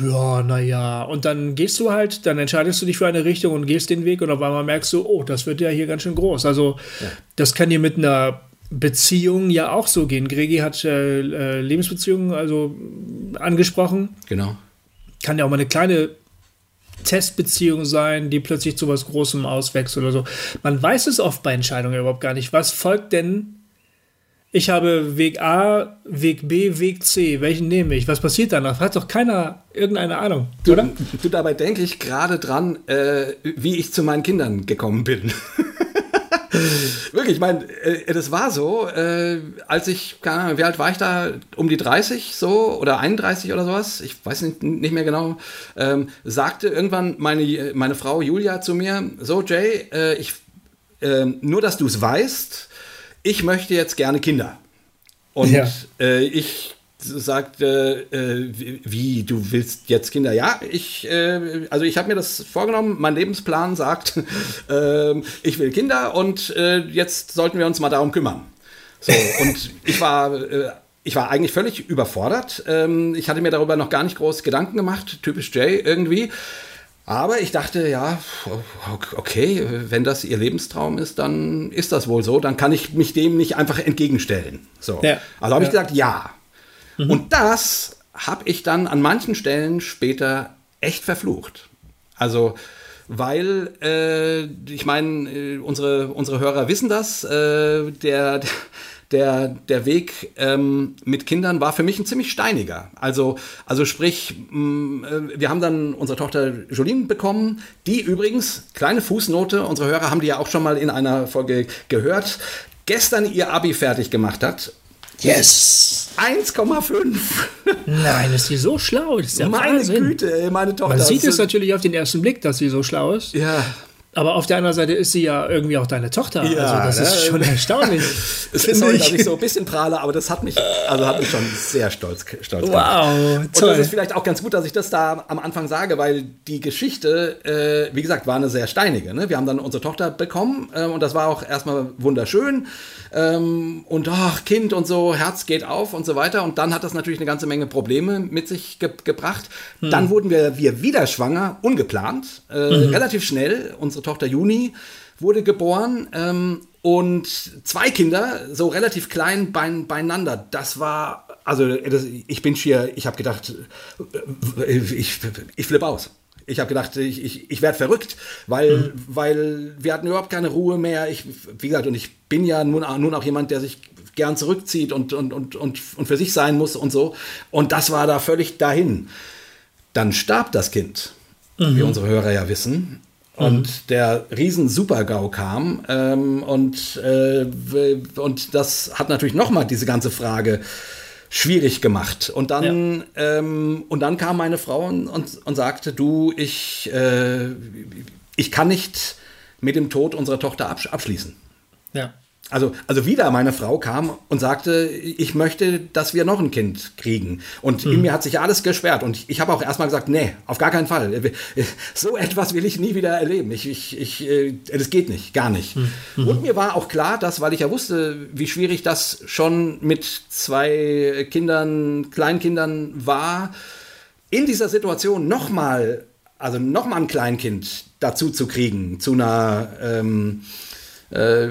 ja, naja. Und dann gehst du halt, dann entscheidest du dich für eine Richtung und gehst den Weg und auf einmal merkst du, oh, das wird ja hier ganz schön groß. Also, ja. das kann dir mit einer Beziehung ja auch so gehen. Gregi hat äh, äh, Lebensbeziehungen also angesprochen. Genau. Kann ja auch mal eine kleine Testbeziehung sein, die plötzlich zu was Großem auswächst oder so. Man weiß es oft bei Entscheidungen überhaupt gar nicht. Was folgt denn ich habe Weg A, Weg B, Weg C. Welchen nehme ich? Was passiert danach? Hat doch keiner irgendeine Ahnung, du, oder? Du, dabei denke ich gerade dran, äh, wie ich zu meinen Kindern gekommen bin. Wirklich, ich meine, äh, das war so, äh, als ich, keine Ahnung, wie alt war ich da? Um die 30 so oder 31 oder sowas, ich weiß nicht, nicht mehr genau, ähm, sagte irgendwann meine, meine Frau Julia zu mir, so Jay, äh, ich, nur dass du es weißt, ich möchte jetzt gerne Kinder. Und ja. äh, ich sagte, äh, wie, du willst jetzt Kinder? Ja, ich, äh, also ich habe mir das vorgenommen, mein Lebensplan sagt, äh, ich will Kinder und äh, jetzt sollten wir uns mal darum kümmern. So, und ich war, äh, ich war eigentlich völlig überfordert. Ähm, ich hatte mir darüber noch gar nicht groß Gedanken gemacht, typisch Jay irgendwie. Aber ich dachte, ja, okay, wenn das ihr Lebenstraum ist, dann ist das wohl so. Dann kann ich mich dem nicht einfach entgegenstellen. So. Ja. Also habe ich gesagt, ja. Mhm. Und das habe ich dann an manchen Stellen später echt verflucht. Also, weil, äh, ich meine, äh, unsere, unsere Hörer wissen das, äh, der, der der, der Weg ähm, mit Kindern war für mich ein ziemlich steiniger. Also, also sprich, mh, mm, äh, wir haben dann unsere Tochter Jolene bekommen, die übrigens, kleine Fußnote, unsere Hörer haben die ja auch schon mal in einer Folge gehört, gestern ihr Abi fertig gemacht hat. Yes! 1,5. Nein, ist sie so schlau? Das ist ja meine Wahnsinn. Güte, meine Tochter. Man sieht es natürlich auf den ersten Blick, dass sie so schlau ist. Ja. Aber auf der anderen Seite ist sie ja irgendwie auch deine Tochter. Ja, also das ne? ist schon erstaunlich. es ist sorry, dass ich so ein bisschen prahle, aber das hat mich, also hat mich schon sehr stolz, stolz wow, gemacht. Und toll. das ist vielleicht auch ganz gut, dass ich das da am Anfang sage, weil die Geschichte, äh, wie gesagt, war eine sehr steinige. Ne? Wir haben dann unsere Tochter bekommen äh, und das war auch erstmal wunderschön. Ähm, und ach, Kind und so, Herz geht auf und so weiter. Und dann hat das natürlich eine ganze Menge Probleme mit sich ge gebracht. Hm. Dann wurden wir, wir wieder schwanger, ungeplant, äh, mhm. relativ schnell. Unsere Tochter Juni wurde geboren ähm, und zwei Kinder, so relativ klein bein, beieinander. Das war, also das, ich bin schier, ich habe gedacht, äh, ich, ich flippe aus. Ich habe gedacht, ich, ich, ich werde verrückt, weil, mhm. weil wir hatten überhaupt keine Ruhe mehr. Ich, wie gesagt, und ich bin ja nun, nun auch jemand, der sich gern zurückzieht und, und, und, und, und für sich sein muss und so. Und das war da völlig dahin. Dann starb das Kind, mhm. wie unsere Hörer ja wissen. Und mhm. der riesen Super-GAU kam ähm, und, äh, und das hat natürlich nochmal diese ganze Frage schwierig gemacht. Und dann, ja. ähm, und dann kam meine Frau und, und, und sagte, du, ich, äh, ich kann nicht mit dem Tod unserer Tochter absch abschließen. Ja. Also, also wieder meine Frau kam und sagte, ich möchte, dass wir noch ein Kind kriegen. Und mhm. in mir hat sich alles gesperrt. Und ich, ich habe auch erstmal gesagt, nee, auf gar keinen Fall. So etwas will ich nie wieder erleben. Ich, ich, ich, äh, das geht nicht, gar nicht. Mhm. Und mir war auch klar, dass, weil ich ja wusste, wie schwierig das schon mit zwei Kindern, Kleinkindern war, in dieser Situation nochmal, also nochmal ein Kleinkind dazu zu kriegen, zu einer, ähm, äh,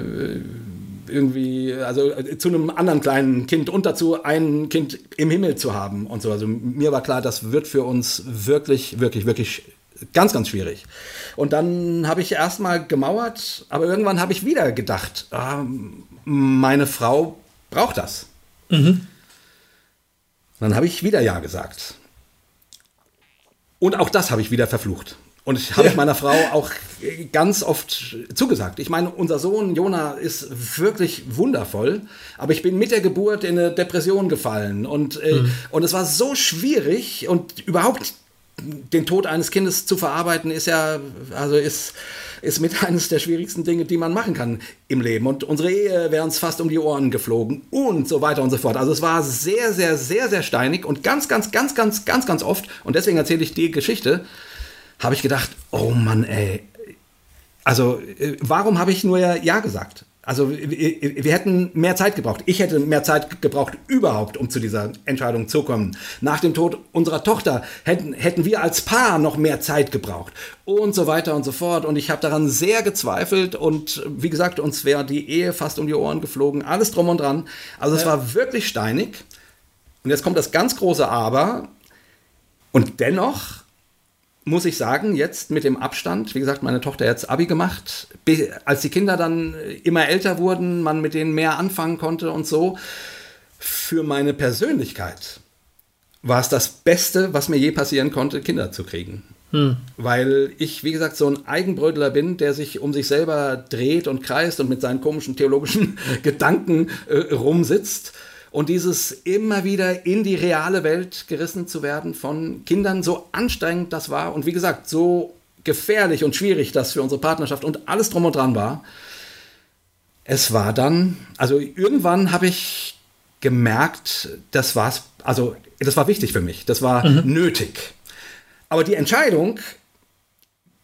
irgendwie, also äh, zu einem anderen kleinen Kind und dazu ein Kind im Himmel zu haben und so. Also mir war klar, das wird für uns wirklich, wirklich, wirklich ganz, ganz schwierig. Und dann habe ich erstmal gemauert, aber irgendwann habe ich wieder gedacht, ah, meine Frau braucht das. Mhm. Dann habe ich wieder Ja gesagt. Und auch das habe ich wieder verflucht. Und ich habe ja. meiner Frau auch ganz oft zugesagt. Ich meine, unser Sohn Jona ist wirklich wundervoll, aber ich bin mit der Geburt in eine Depression gefallen und, äh, mhm. und es war so schwierig und überhaupt den Tod eines Kindes zu verarbeiten ist ja, also ist, ist mit eines der schwierigsten Dinge, die man machen kann im Leben. Und unsere Ehe wäre uns fast um die Ohren geflogen und so weiter und so fort. Also es war sehr, sehr, sehr, sehr steinig und ganz, ganz, ganz, ganz, ganz, ganz oft, und deswegen erzähle ich die Geschichte, habe ich gedacht, oh Mann, ey. Also, äh, warum habe ich nur Ja gesagt? Also wir hätten mehr Zeit gebraucht. Ich hätte mehr Zeit gebraucht überhaupt, um zu dieser Entscheidung zu kommen. Nach dem Tod unserer Tochter hätten, hätten wir als Paar noch mehr Zeit gebraucht und so weiter und so fort. Und ich habe daran sehr gezweifelt und wie gesagt, uns wäre die Ehe fast um die Ohren geflogen, alles drum und dran. Also es ja. war wirklich steinig. Und jetzt kommt das ganz große Aber. Und dennoch muss ich sagen, jetzt mit dem Abstand, wie gesagt, meine Tochter hat jetzt Abi gemacht, als die Kinder dann immer älter wurden, man mit denen mehr anfangen konnte und so, für meine Persönlichkeit war es das Beste, was mir je passieren konnte, Kinder zu kriegen. Hm. Weil ich, wie gesagt, so ein Eigenbrötler bin, der sich um sich selber dreht und kreist und mit seinen komischen theologischen Gedanken äh, rumsitzt. Und dieses immer wieder in die reale Welt gerissen zu werden von Kindern, so anstrengend das war und wie gesagt, so gefährlich und schwierig das für unsere Partnerschaft und alles drum und dran war. Es war dann, also irgendwann habe ich gemerkt, das war's, also das war wichtig für mich, das war mhm. nötig. Aber die Entscheidung,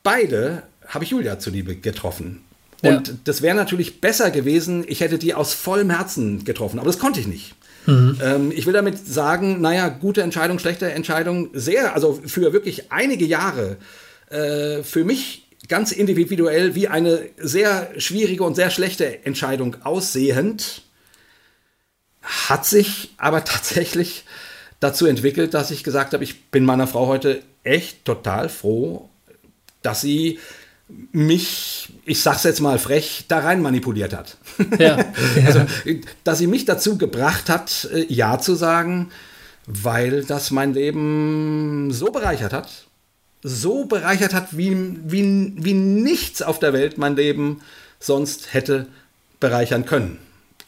beide habe ich Julia zuliebe getroffen. Und ja. das wäre natürlich besser gewesen, ich hätte die aus vollem Herzen getroffen, aber das konnte ich nicht. Mhm. Ähm, ich will damit sagen, naja, gute Entscheidung, schlechte Entscheidung, sehr, also für wirklich einige Jahre, äh, für mich ganz individuell wie eine sehr schwierige und sehr schlechte Entscheidung aussehend, hat sich aber tatsächlich dazu entwickelt, dass ich gesagt habe, ich bin meiner Frau heute echt total froh, dass sie mich, ich sag's jetzt mal frech, da rein manipuliert hat. Ja. also, dass sie mich dazu gebracht hat, äh, Ja zu sagen, weil das mein Leben so bereichert hat, so bereichert hat, wie, wie, wie nichts auf der Welt mein Leben sonst hätte bereichern können.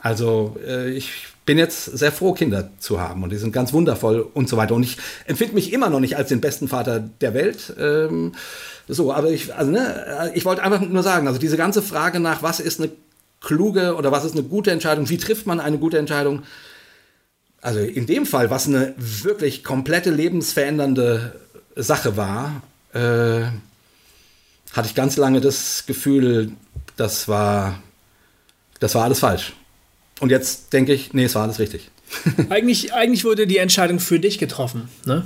Also äh, ich bin jetzt sehr froh, Kinder zu haben und die sind ganz wundervoll und so weiter. Und ich empfinde mich immer noch nicht als den besten Vater der Welt. Ähm, so, aber ich, also, ne, ich wollte einfach nur sagen, also diese ganze Frage nach, was ist eine kluge oder was ist eine gute Entscheidung, wie trifft man eine gute Entscheidung? Also in dem Fall, was eine wirklich komplette lebensverändernde Sache war, äh, hatte ich ganz lange das Gefühl, das war, das war alles falsch. Und jetzt denke ich, nee, es war alles richtig. eigentlich, eigentlich wurde die Entscheidung für dich getroffen, ne?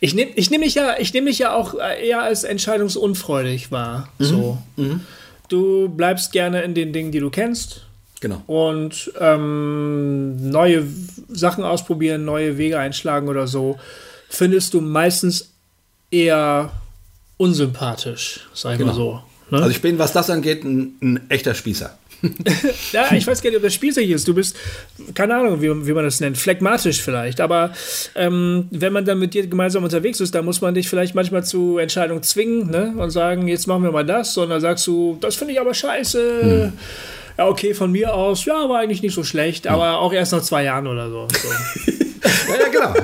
Ich nehme ich nehm mich, ja, nehm mich ja auch eher als entscheidungsunfreudig wahr. Mhm. So. Mhm. Du bleibst gerne in den Dingen, die du kennst. Genau. Und ähm, neue Sachen ausprobieren, neue Wege einschlagen oder so, findest du meistens eher unsympathisch, sag ich genau. mal so. Ne? Also ich bin, was das angeht, ein, ein echter Spießer. ja, ich weiß gar nicht, ob das spielsig ist. Du bist, keine Ahnung, wie, wie man das nennt, phlegmatisch vielleicht. Aber ähm, wenn man dann mit dir gemeinsam unterwegs ist, dann muss man dich vielleicht manchmal zu Entscheidungen zwingen ne? und sagen, jetzt machen wir mal das. Und dann sagst du, das finde ich aber scheiße. Hm. Ja, okay, von mir aus, ja, war eigentlich nicht so schlecht, aber auch erst nach zwei Jahren oder so. so. ja, ja, genau.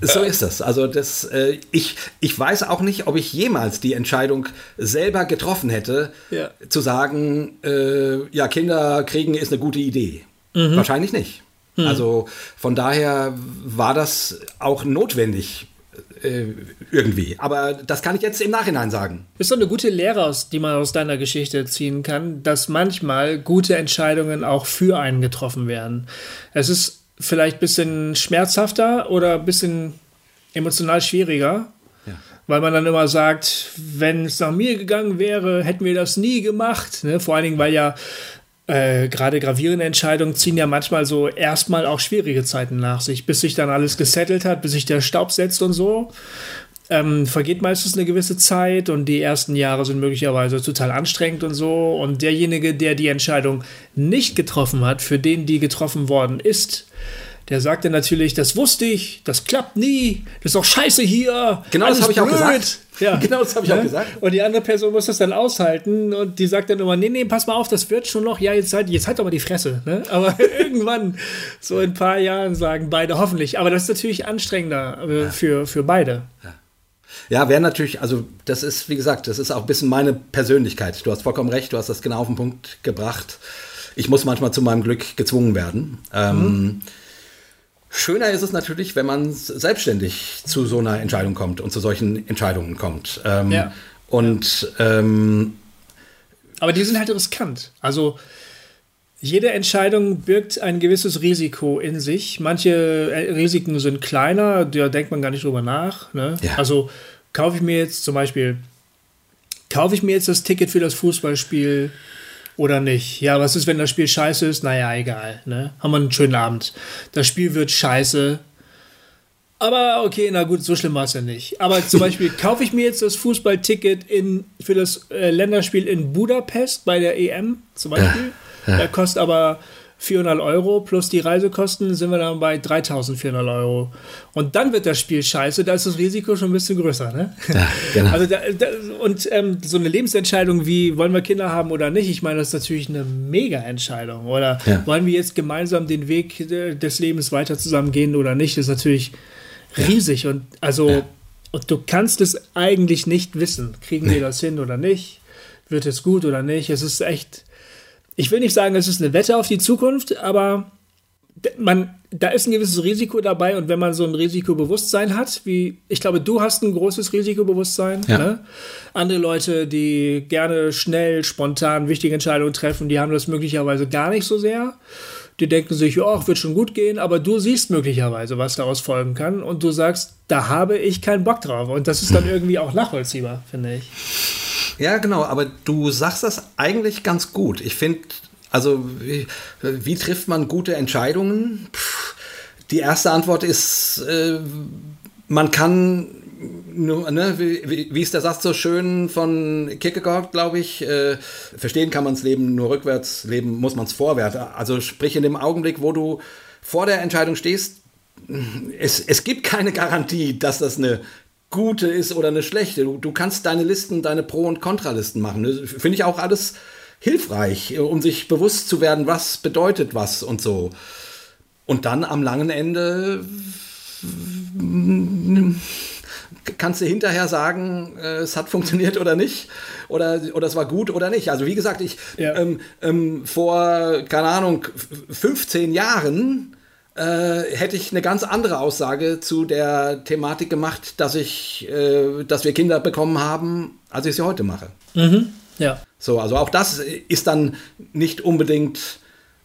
So ist das. Also das, äh, ich, ich weiß auch nicht, ob ich jemals die Entscheidung selber getroffen hätte, Ja. zu sagen, äh, ja, Kinder kriegen ist eine gute Idee. Wahrscheinlich nicht. Also von daher war das auch notwendig äh, irgendwie. Aber das kann ich jetzt im Nachhinein sagen. Ist doch eine gute Lehre, aus, die man aus deiner Geschichte ziehen kann, dass manchmal gute Entscheidungen auch für einen getroffen werden. Es ist vielleicht ein bisschen schmerzhafter oder ein bisschen emotional schwieriger, weil man dann immer sagt, wenn es nach mir gegangen wäre, hätten wir das nie gemacht. Ne? Vor allen Dingen, weil ja äh, gerade gravierende Entscheidungen ziehen ja manchmal so erstmal auch schwierige Zeiten nach sich, bis sich dann alles gesettelt hat, bis sich der Staub setzt und so. Ähm, vergeht meistens eine gewisse Zeit und die ersten Jahre sind möglicherweise total anstrengend und so. Und derjenige, der die Entscheidung nicht getroffen hat, für den die getroffen worden ist, der sagte natürlich, das wusste ich, das klappt nie, das ist doch scheiße hier. Genau das habe ich auch gesagt. Ja. Genau das habe ich auch gesagt. Und die andere Person muss das dann aushalten und die sagt dann immer, nee, nee, pass mal auf, das wird schon noch, ja, jetzt halt, jetzt halt doch mal die Fresse. Ne? Aber irgendwann, so in ein paar Jahren, sagen beide hoffentlich. Aber das ist natürlich anstrengender äh, für, für beide. Ja, wäre natürlich, also das ist, wie gesagt, das ist auch ein bisschen meine Persönlichkeit. Du hast vollkommen recht, du hast das genau auf den Punkt gebracht. Ich muss manchmal zu meinem Glück gezwungen werden. Ähm, schöner ist es natürlich, wenn man selbstständig zu so einer Entscheidung kommt und zu solchen Entscheidungen kommt. Ähm, Ja. Und ähm, Aber die sind halt riskant. Also jede Entscheidung birgt ein gewisses Risiko in sich. Manche äh, Risiken sind kleiner, da denkt man gar nicht drüber nach. Ne? Ja. Also kaufe ich mir jetzt zum Beispiel, kaufe ich mir jetzt das Ticket für das Fußballspiel oder nicht? Ja, was ist, wenn das Spiel scheiße ist? Naja, egal. Ne? Haben wir einen schönen Abend. Das Spiel wird scheiße. Aber okay, na gut, so schlimm war es ja nicht. Aber zum Beispiel kaufe ich mir jetzt das Fußballticket in, für das äh, Länderspiel in Budapest bei der EM zum Beispiel. Der kostet aber 400 Euro plus die Reisekosten sind wir dann bei 3400 Euro. Und dann wird das Spiel scheiße, da ist das Risiko schon ein bisschen größer. Ne? Ja, genau. Also da, da, und ähm, so eine Lebensentscheidung wie, wollen wir Kinder haben oder nicht, ich meine, das ist natürlich eine Mega-Entscheidung. Oder Ja. wollen wir jetzt gemeinsam den Weg äh, des Lebens weiter zusammen gehen oder nicht, das ist natürlich riesig. Und also, und du kannst es eigentlich nicht wissen. Kriegen wir das hin oder nicht? Wird es gut oder nicht? Es ist echt. Ich will nicht sagen, es ist eine Wette auf die Zukunft, aber man, da ist ein gewisses Risiko dabei und wenn man so ein Risikobewusstsein hat, wie ich glaube, du hast ein großes Risikobewusstsein. Ja. Ne? Andere Leute, die gerne schnell, spontan wichtige Entscheidungen treffen, die haben das möglicherweise gar nicht so sehr. Die denken sich, ja, wird schon gut gehen, aber du siehst möglicherweise, was daraus folgen kann und du sagst, da habe ich keinen Bock drauf. Und das ist dann irgendwie auch nachvollziehbar, finde ich. Ja, genau, aber du sagst das eigentlich ganz gut. Ich finde, also wie, wie trifft man gute Entscheidungen? Pff, die erste Antwort ist, äh, man kann, ne, wie, wie- wie ist der Satz so schön von Kierkegaard, glaube ich, äh, verstehen kann man das Leben nur rückwärts, leben muss man es vorwärts. Also sprich in dem Augenblick, wo du vor der Entscheidung stehst, es, es gibt keine Garantie, dass das eine gute ist oder eine schlechte. Du, du kannst deine Listen, deine Pro- und Kontralisten machen. Finde ich auch alles hilfreich, um sich bewusst zu werden, was bedeutet was und so. Und dann am langen Ende kannst du hinterher sagen, äh, es hat funktioniert oder nicht, oder, oder es war gut oder nicht. Also wie gesagt, ich Ja. ähm, ähm, vor, keine Ahnung, f- 15 Jahren äh, hätte ich eine ganz andere Aussage zu der Thematik gemacht, dass ich, äh, dass wir Kinder bekommen haben, als ich sie heute mache. Ja. So, also auch das ist dann nicht unbedingt,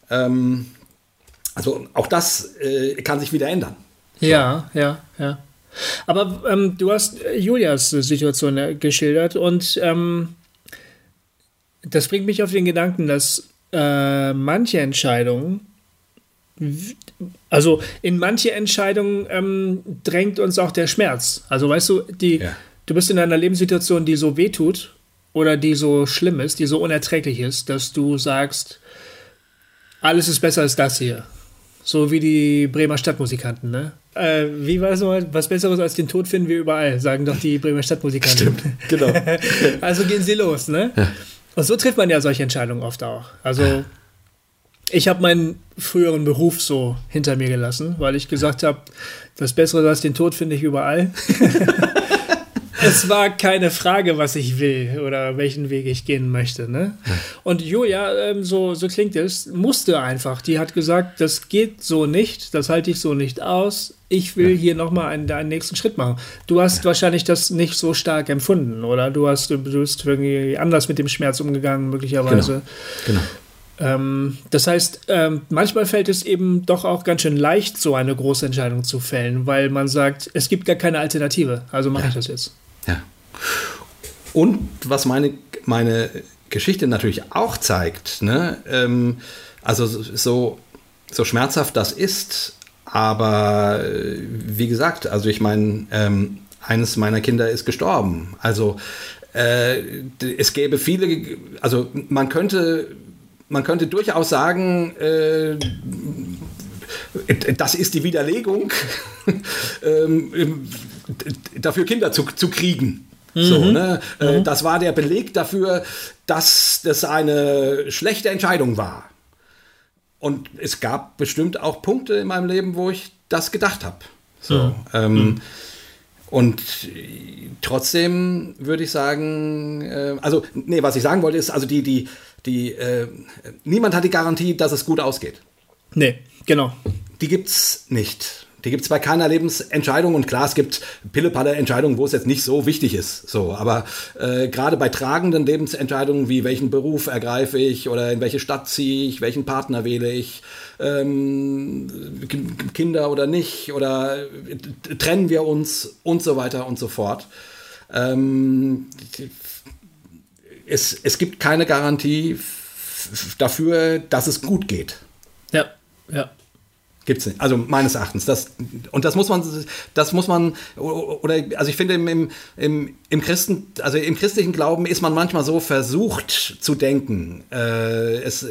ähm, also auch das äh, kann sich wieder ändern. Ja, ja, ja. Aber ähm, du hast äh, Julias Situation äh, geschildert und ähm, das bringt mich auf den Gedanken, dass manche Entscheidungen, also in manche Entscheidungen ähm, drängt uns auch der Schmerz. Also weißt du, die, Ja. du bist in einer Lebenssituation, die so wehtut oder die so schlimm ist, die so unerträglich ist, dass du sagst, alles ist besser als das hier. So wie die Bremer Stadtmusikanten, ne? Äh, wie war das nochmal? Was Besseres als den Tod finden wir überall, sagen doch die Bremer Stadtmusikanten. Genau. also gehen sie los, ne? Und so trifft man ja solche Entscheidungen oft auch. Also Ich habe meinen früheren Beruf so hinter mir gelassen, weil ich gesagt habe, das Bessere als den Tod finde ich überall. es war keine Frage, was ich will oder welchen Weg ich gehen möchte. Ne? Und Julia, ähm, so, so klingt es, musste einfach. Die hat gesagt, das geht so nicht, das halte ich so nicht aus. Ich will ja. hier nochmal einen, einen nächsten Schritt machen. Du hast ja. wahrscheinlich das nicht so stark empfunden, oder? Du hast du bist irgendwie anders mit dem Schmerz umgegangen, möglicherweise. Genau. genau. Ähm, das heißt, ähm, manchmal fällt es eben doch auch ganz schön leicht, so eine große Entscheidung zu fällen, weil man sagt, es gibt gar keine Alternative, also mache ja. ich das jetzt. Ja. Und was meine, meine Geschichte natürlich auch zeigt, ne, ähm, also so, so schmerzhaft das ist, aber äh, wie gesagt, also ich meine, ähm, eines meiner Kinder ist gestorben. Also äh, es gäbe viele, also man könnte, man könnte durchaus sagen, äh, das ist die Widerlegung, ähm, dafür Kinder zu, zu kriegen. Mhm. So, ne? Äh, mhm. Das war der Beleg dafür, dass das eine schlechte Entscheidung war. Und es gab bestimmt auch Punkte in meinem Leben, wo ich das gedacht habe. So, mhm. ähm, mhm. und trotzdem würde ich sagen, äh, also, nee, was ich sagen wollte, ist, also die, die, die, äh, niemand hat die Garantie, dass es gut ausgeht. Nee, genau. Die gibt's nicht. Die gibt es bei keiner Lebensentscheidung und klar, es gibt Pille-Palle-Entscheidungen, wo es jetzt nicht so wichtig ist. So, aber äh, gerade bei tragenden Lebensentscheidungen wie welchen Beruf ergreife ich oder in welche Stadt ziehe ich, welchen Partner wähle ich, ähm, Kinder oder nicht oder äh, trennen wir uns und so weiter und so fort. Ähm, es, es gibt keine Garantie dafür, dass es gut geht. Ja, ja. Gibt's nicht. Also meines Erachtens. Das, und das muss man, das muss man, oder also ich finde im, im, im Christen, also im christlichen Glauben ist man manchmal so versucht zu denken, äh, es,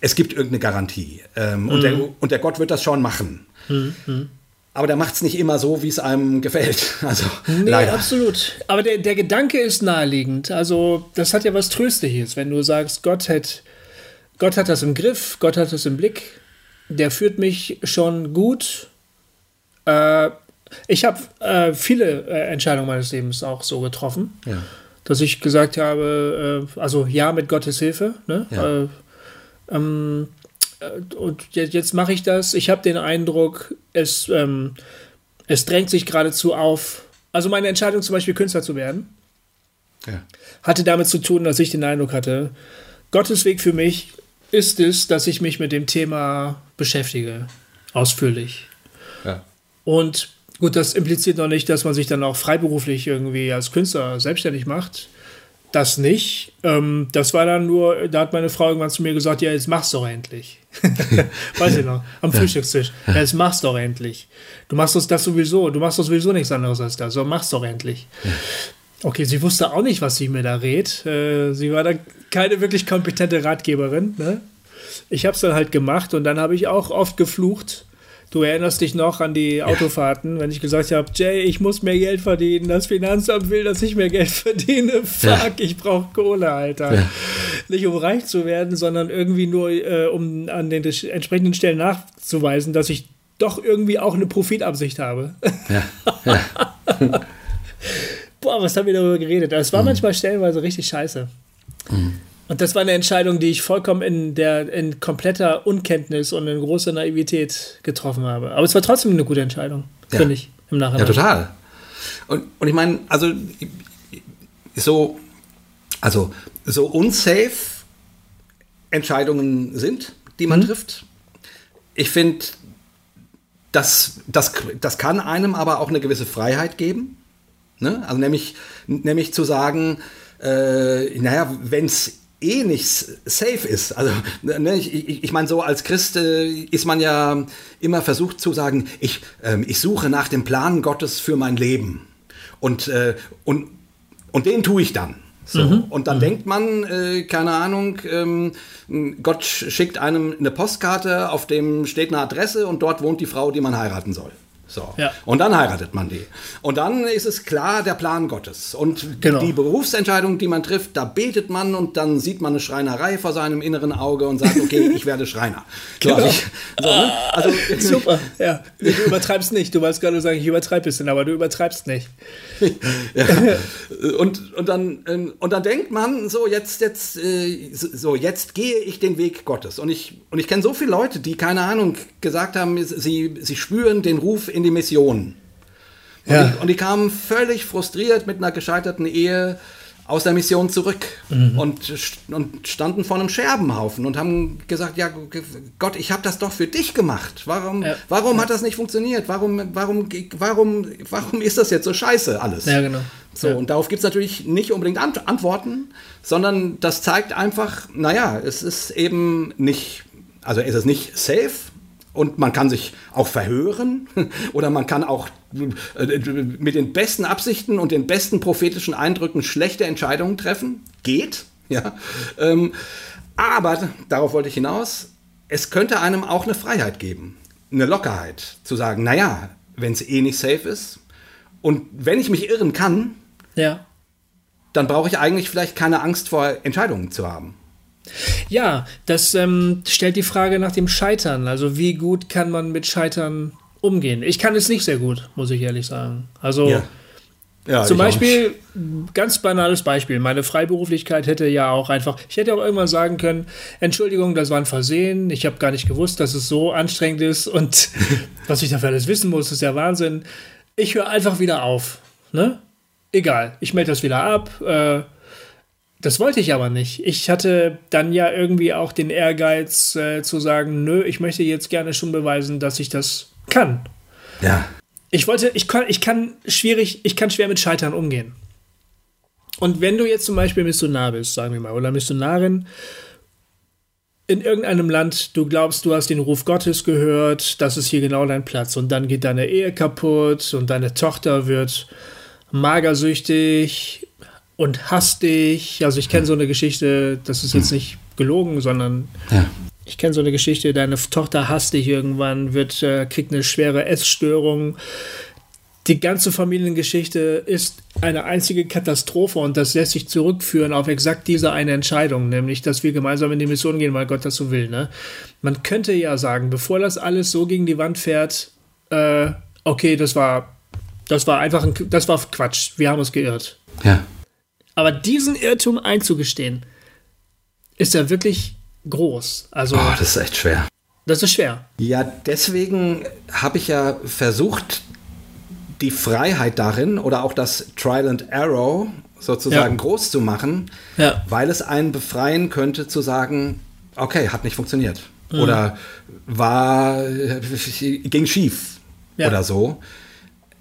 es gibt irgendeine Garantie. Ähm, mhm. und, der, und der Gott wird das schon machen. Mhm. Aber der macht es nicht immer so, wie es einem gefällt. Also, nee, leider. absolut. Aber der, der Gedanke ist naheliegend. Also, das hat ja was Tröstliches, wenn du sagst, Gott hat, Gott hat das im Griff, Gott hat das im Blick der führt mich schon gut. Äh, ich habe äh, viele äh, Entscheidungen meines Lebens auch so getroffen, ja. dass ich gesagt habe, äh, also ja, mit Gottes Hilfe. Ne? Ja. Äh, ähm, äh, und jetzt, jetzt mache ich das. Ich habe den Eindruck, es, ähm, es drängt sich geradezu auf. Also meine Entscheidung zum Beispiel Künstler zu werden, ja. hatte damit zu tun, dass ich den Eindruck hatte, Gottes Weg für mich ist es, dass ich mich mit dem Thema beschäftige, ausführlich. Ja. Und gut, das impliziert noch nicht, dass man sich dann auch freiberuflich irgendwie als Künstler selbstständig macht. Das nicht. Ähm, das war dann nur, da hat meine Frau irgendwann zu mir gesagt, ja, jetzt mach's doch endlich. Weiß ich noch, am. Frühstückstisch. Ja, jetzt mach's doch endlich. Du machst das, das sowieso, du machst das sowieso nichts anderes als das, so mach's doch endlich. Ja. Okay, sie wusste auch nicht, was sie mir da rät. Äh, sie war da keine wirklich kompetente Ratgeberin. Ne? Ich habe es dann halt gemacht und dann habe ich auch oft geflucht. Du erinnerst dich noch an die Autofahrten, ja. wenn ich gesagt habe, Jay, ich muss mehr Geld verdienen. Das Finanzamt will, dass ich mehr Geld verdiene. Fuck, ja. ich brauche Kohle, Alter. Ja. Nicht um reich zu werden, sondern irgendwie nur, äh, um an den entsprechenden Stellen nachzuweisen, dass ich doch irgendwie auch eine Profitabsicht habe. Ja. Boah, was haben wir darüber geredet? Es war mhm. manchmal stellenweise richtig scheiße. Mhm. Und das war eine Entscheidung, die ich vollkommen in der in kompletter Unkenntnis und in großer Naivität getroffen habe. Aber es war trotzdem eine gute Entscheidung, ja. finde ich, im Nachhinein. Ja, total. Und, und ich meine, also so, also so unsafe Entscheidungen sind, die man mhm. trifft. Ich finde, das, das, das kann einem aber auch eine gewisse Freiheit geben. Ne? Also nämlich, nämlich zu sagen, äh, naja, wenn es eh nicht safe ist. Also ne, ich, ich, ich meine, so als Christ äh, ist man ja immer versucht zu sagen, ich, äh, ich suche nach dem Plan Gottes für mein Leben. Und, äh, und, und den tue ich dann. So. Mhm. Und dann mhm. denkt man, äh, keine Ahnung, ähm, Gott schickt einem eine Postkarte, auf dem steht eine Adresse und dort wohnt die Frau, die man heiraten soll. So. Ja. Und dann heiratet man die. Und dann ist es klar der Plan Gottes. Und Genau. die Berufsentscheidung, die man trifft, da betet man und dann sieht man eine Schreinerei vor seinem inneren Auge und sagt, okay, ich werde Schreiner. So, also, ich, so, ne? also, Super, ja. Du übertreibst nicht. Du wolltest gerade sagen, ich übertreibe ein bisschen, aber du übertreibst nicht. und, und, dann, ähm, und dann denkt man, so jetzt, jetzt, äh, so, jetzt gehe ich den Weg Gottes. Und ich, und ich kenne so viele Leute, die, keine Ahnung, gesagt haben, sie, sie spüren den Ruf in die Mission. Und, Ja. die, und die kamen völlig frustriert mit einer gescheiterten Ehe aus der Mission zurück und, st- und standen vor einem Scherbenhaufen und haben gesagt, ja Gott, ich habe das doch für dich gemacht. Warum, Ja. warum hat das nicht funktioniert? Warum, warum, warum, warum ist das jetzt so scheiße alles? Ja, genau. So, Ja. und darauf gibt es natürlich nicht unbedingt Ant Antworten, sondern das zeigt einfach, naja, es ist eben nicht, also es ist nicht safe und man kann sich auch verhören oder man kann auch äh, mit den besten Absichten und den besten prophetischen Eindrücken schlechte Entscheidungen treffen. Geht, ja. Ähm, aber, darauf wollte ich hinaus, es könnte einem auch eine Freiheit geben, eine Lockerheit, zu sagen, naja, wenn es eh nicht safe ist und wenn ich mich irren kann, Ja. dann brauche ich eigentlich vielleicht keine Angst vor Entscheidungen zu haben. Ja, das ähm, stellt die Frage nach dem Scheitern. Also wie gut kann man mit Scheitern umgehen? Ich kann es nicht sehr gut, muss ich ehrlich sagen. Also Ja, zum ich auch Beispiel, ganz banales Beispiel, meine Freiberuflichkeit hätte ja auch einfach, ich hätte auch irgendwann sagen können, Entschuldigung, das war ein Versehen, ich habe gar nicht gewusst, dass es so anstrengend ist und was ich dafür alles wissen muss, ist ja Wahnsinn. Ich höre einfach wieder auf. Ne? Egal, ich melde das wieder ab. Äh, das wollte ich aber nicht. Ich hatte dann ja irgendwie auch den Ehrgeiz äh, zu sagen, nö, ich möchte jetzt gerne schon beweisen, dass ich das kann. Ja. Ich wollte, ich kann, ich kann schwierig, ich kann schwer mit Scheitern umgehen. Und wenn du jetzt zum Beispiel Missionar bist, sagen wir mal, oder Missionarin in irgendeinem Land, du glaubst, du hast den Ruf Gottes gehört, das ist hier genau dein Platz. Und dann geht deine Ehe kaputt und deine Tochter wird magersüchtig und hasst dich. Also ich kenne so eine Geschichte, das ist jetzt nicht gelogen, sondern Ja. ich kenne so eine Geschichte, deine Tochter hasst dich irgendwann, wird, äh, kriegt eine schwere Essstörung. Die ganze Familiengeschichte ist eine einzige Katastrophe und das lässt sich zurückführen auf exakt diese eine Entscheidung, nämlich, dass wir gemeinsam in die Mission gehen, weil Gott das so will. Ne? Man könnte ja sagen, bevor das alles so gegen die Wand fährt, äh, okay, das war, das war einfach ein, das war Quatsch, wir haben uns geirrt. Ja. Aber diesen Irrtum einzugestehen, ist ja wirklich groß. Also, Oh, das ist echt schwer. das ist schwer. Ja, deswegen habe ich ja versucht, die Freiheit darin oder auch das Trial and Error sozusagen Ja. groß zu machen, Ja. weil es einen befreien könnte zu sagen, okay, hat nicht funktioniert. Oder war, ging schief Ja. oder so.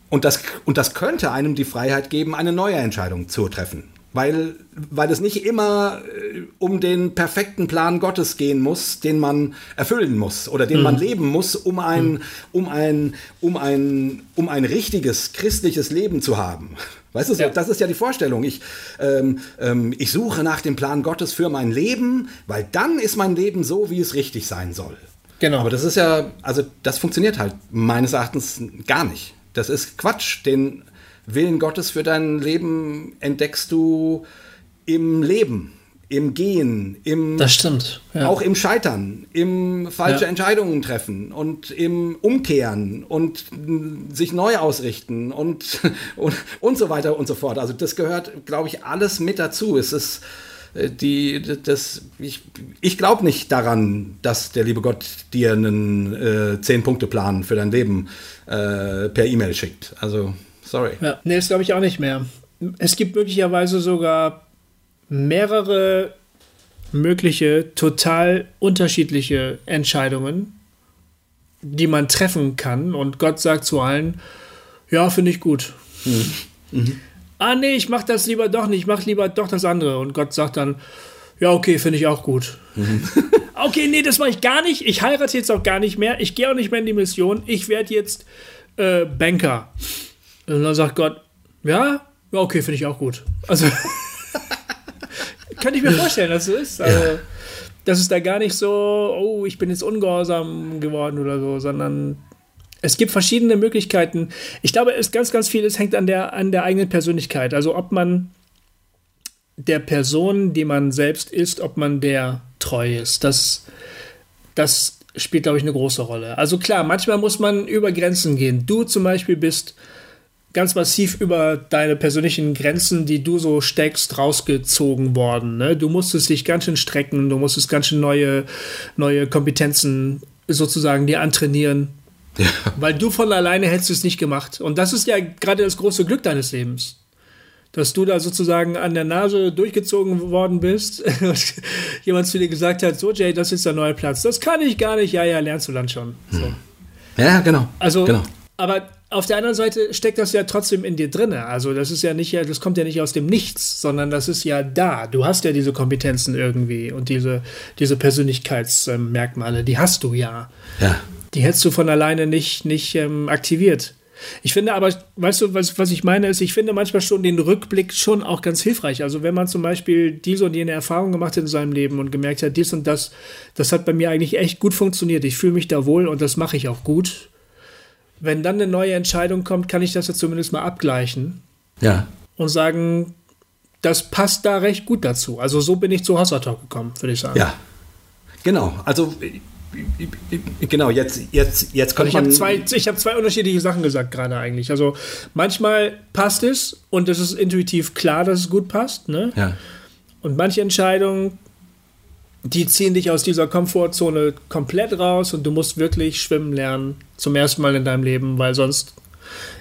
Und das, und das könnte einem die Freiheit geben, eine neue Entscheidung zu treffen. Weil, weil es nicht immer äh, um den perfekten Plan Gottes gehen muss, den man erfüllen muss oder den man leben muss, um ein, um, ein, um, ein, um ein richtiges christliches Leben zu haben. Weißt du, Ja. das ist ja die Vorstellung. Ich, ähm, ähm, ich suche nach dem Plan Gottes für mein Leben, weil dann ist mein Leben so, wie es richtig sein soll. Genau. Aber das ist ja, also das funktioniert halt meines Erachtens gar nicht. Das ist Quatsch. Den Willen Gottes für dein Leben entdeckst du im Leben, im Gehen, im Das stimmt. Ja. auch im Scheitern, im falsche Ja. Entscheidungen treffen und im Umkehren und sich neu ausrichten und, und, und so weiter und so fort. Also das gehört, glaube ich, alles mit dazu. Es ist äh, die, das, ich, ich glaube nicht daran, dass der liebe Gott dir einen äh, Zehn-Punkte-Plan für dein Leben äh, per E-Mail schickt. Also, sorry. Ja, nee, das glaube ich auch nicht mehr. Es gibt möglicherweise sogar mehrere mögliche, total unterschiedliche Entscheidungen, die man treffen kann. Und Gott sagt zu allen, ja, finde ich gut. Ah, nee, ich mache das lieber doch nicht, ich mache lieber doch das andere. Und Gott sagt dann, ja, okay, finde ich auch gut. okay, nee, das mache ich gar nicht. Ich heirate jetzt auch gar nicht mehr. Ich gehe auch nicht mehr in die Mission. Ich werde jetzt äh, Banker. Und dann sagt Gott, ja, ja, okay, finde ich auch gut. Also, könnte ich mir vorstellen, dass es so ist. Also, dass es da gar nicht so, oh, ich bin jetzt ungehorsam geworden oder so, sondern es gibt verschiedene Möglichkeiten. Ich glaube, es ganz, ganz vieles hängt an der, an der eigenen Persönlichkeit. Also ob man der Person, die man selbst ist, ob man der treu ist. Das, das spielt, glaube ich, eine große Rolle. Also klar, manchmal muss man über Grenzen gehen. Du zum Beispiel bist ganz massiv über deine persönlichen Grenzen, die du so steckst, rausgezogen worden. Ne? Du musstest dich ganz schön strecken, du musstest ganz schön neue, neue Kompetenzen sozusagen dir antrainieren. Ja. Weil du von alleine hättest es nicht gemacht. Und das ist ja gerade das große Glück deines Lebens dass du da sozusagen an der Nase durchgezogen worden bist und jemand zu dir gesagt hat, so Jay, das ist der neue Platz. Das kann ich gar nicht. Ja, ja, lernst du dann schon. So. Hm. Ja, genau. Also, genau. aber auf der anderen Seite steckt das ja trotzdem in dir drin. Also das ist ja nicht, das kommt ja nicht aus dem Nichts, sondern das ist ja da. Du hast ja diese Kompetenzen irgendwie und diese, diese Persönlichkeitsmerkmale, die hast du ja. Ja. Die hättest du von alleine nicht, nicht ähm, aktiviert. Ich finde aber, weißt du, was, was ich meine, ist, ich finde manchmal schon den Rückblick schon auch ganz hilfreich. Also wenn man zum Beispiel diese und jene Erfahrung gemacht hat in seinem Leben und gemerkt hat, dies und das, das hat bei mir eigentlich echt gut funktioniert. Ich fühle mich da wohl und das mache ich auch gut. Wenn dann eine neue Entscheidung kommt, kann ich das ja zumindest mal abgleichen. Ja. Und sagen, das passt da recht gut dazu. Also so bin ich zu Hossa Talk gekommen, würde ich sagen. Ja. Genau. Also Genau, jetzt, jetzt, jetzt kommt also ich habe zwei, ich hab zwei unterschiedliche Sachen gesagt gerade eigentlich. Also manchmal passt es und es ist intuitiv klar, dass es gut passt. Ne? Ja. Und manche Entscheidungen, die ziehen dich aus dieser Komfortzone komplett raus und du musst wirklich schwimmen lernen zum ersten Mal in deinem Leben, weil sonst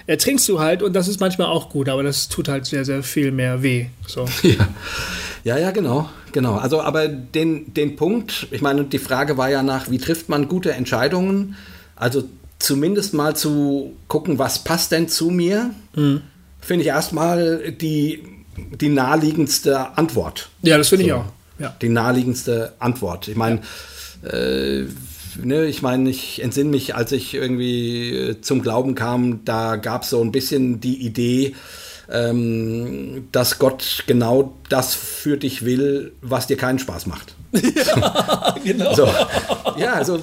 ertrinkst du halt und das ist manchmal auch gut, aber das tut halt sehr, sehr viel mehr weh. So. Ja. Ja, ja, genau, genau. Also, aber den, den Punkt, ich meine, die Frage war ja nach, wie trifft man gute Entscheidungen? Also zumindest mal zu gucken, was passt denn zu mir, mhm. finde ich erstmal die, die naheliegendste Antwort. Ja, das finde so, ich auch. Ja. Die naheliegendste Antwort. Ich meine, ja. äh, ne, ich meine, ich entsinne mich, als ich irgendwie zum Glauben kam, da gab es so ein bisschen die Idee, ähm, dass Gott genau das für dich will, was dir keinen Spaß macht. Ja, genau. So, ja, so,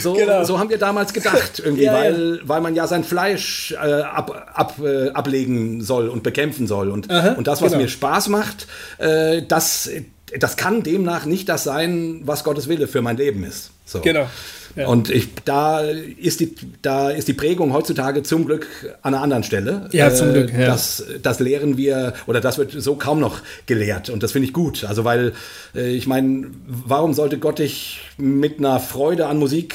so, genau. so, haben wir damals gedacht, irgendwie, ja, weil, ja. weil man ja sein Fleisch äh, ab, ab, äh, ablegen soll und bekämpfen soll. Und, Aha, und das, was genau. mir Spaß macht, äh, das, das kann demnach nicht das sein, was Gottes Wille für mein Leben ist. So. Genau. Und ich, da, ist die, da ist die Prägung heutzutage zum Glück an einer anderen Stelle. Ja, zum Glück. Ja. Das, das lehren wir, oder das wird so kaum noch gelehrt. Und das finde ich gut. Also, weil äh, ich meine, warum sollte Gott dich mit einer Freude an Musik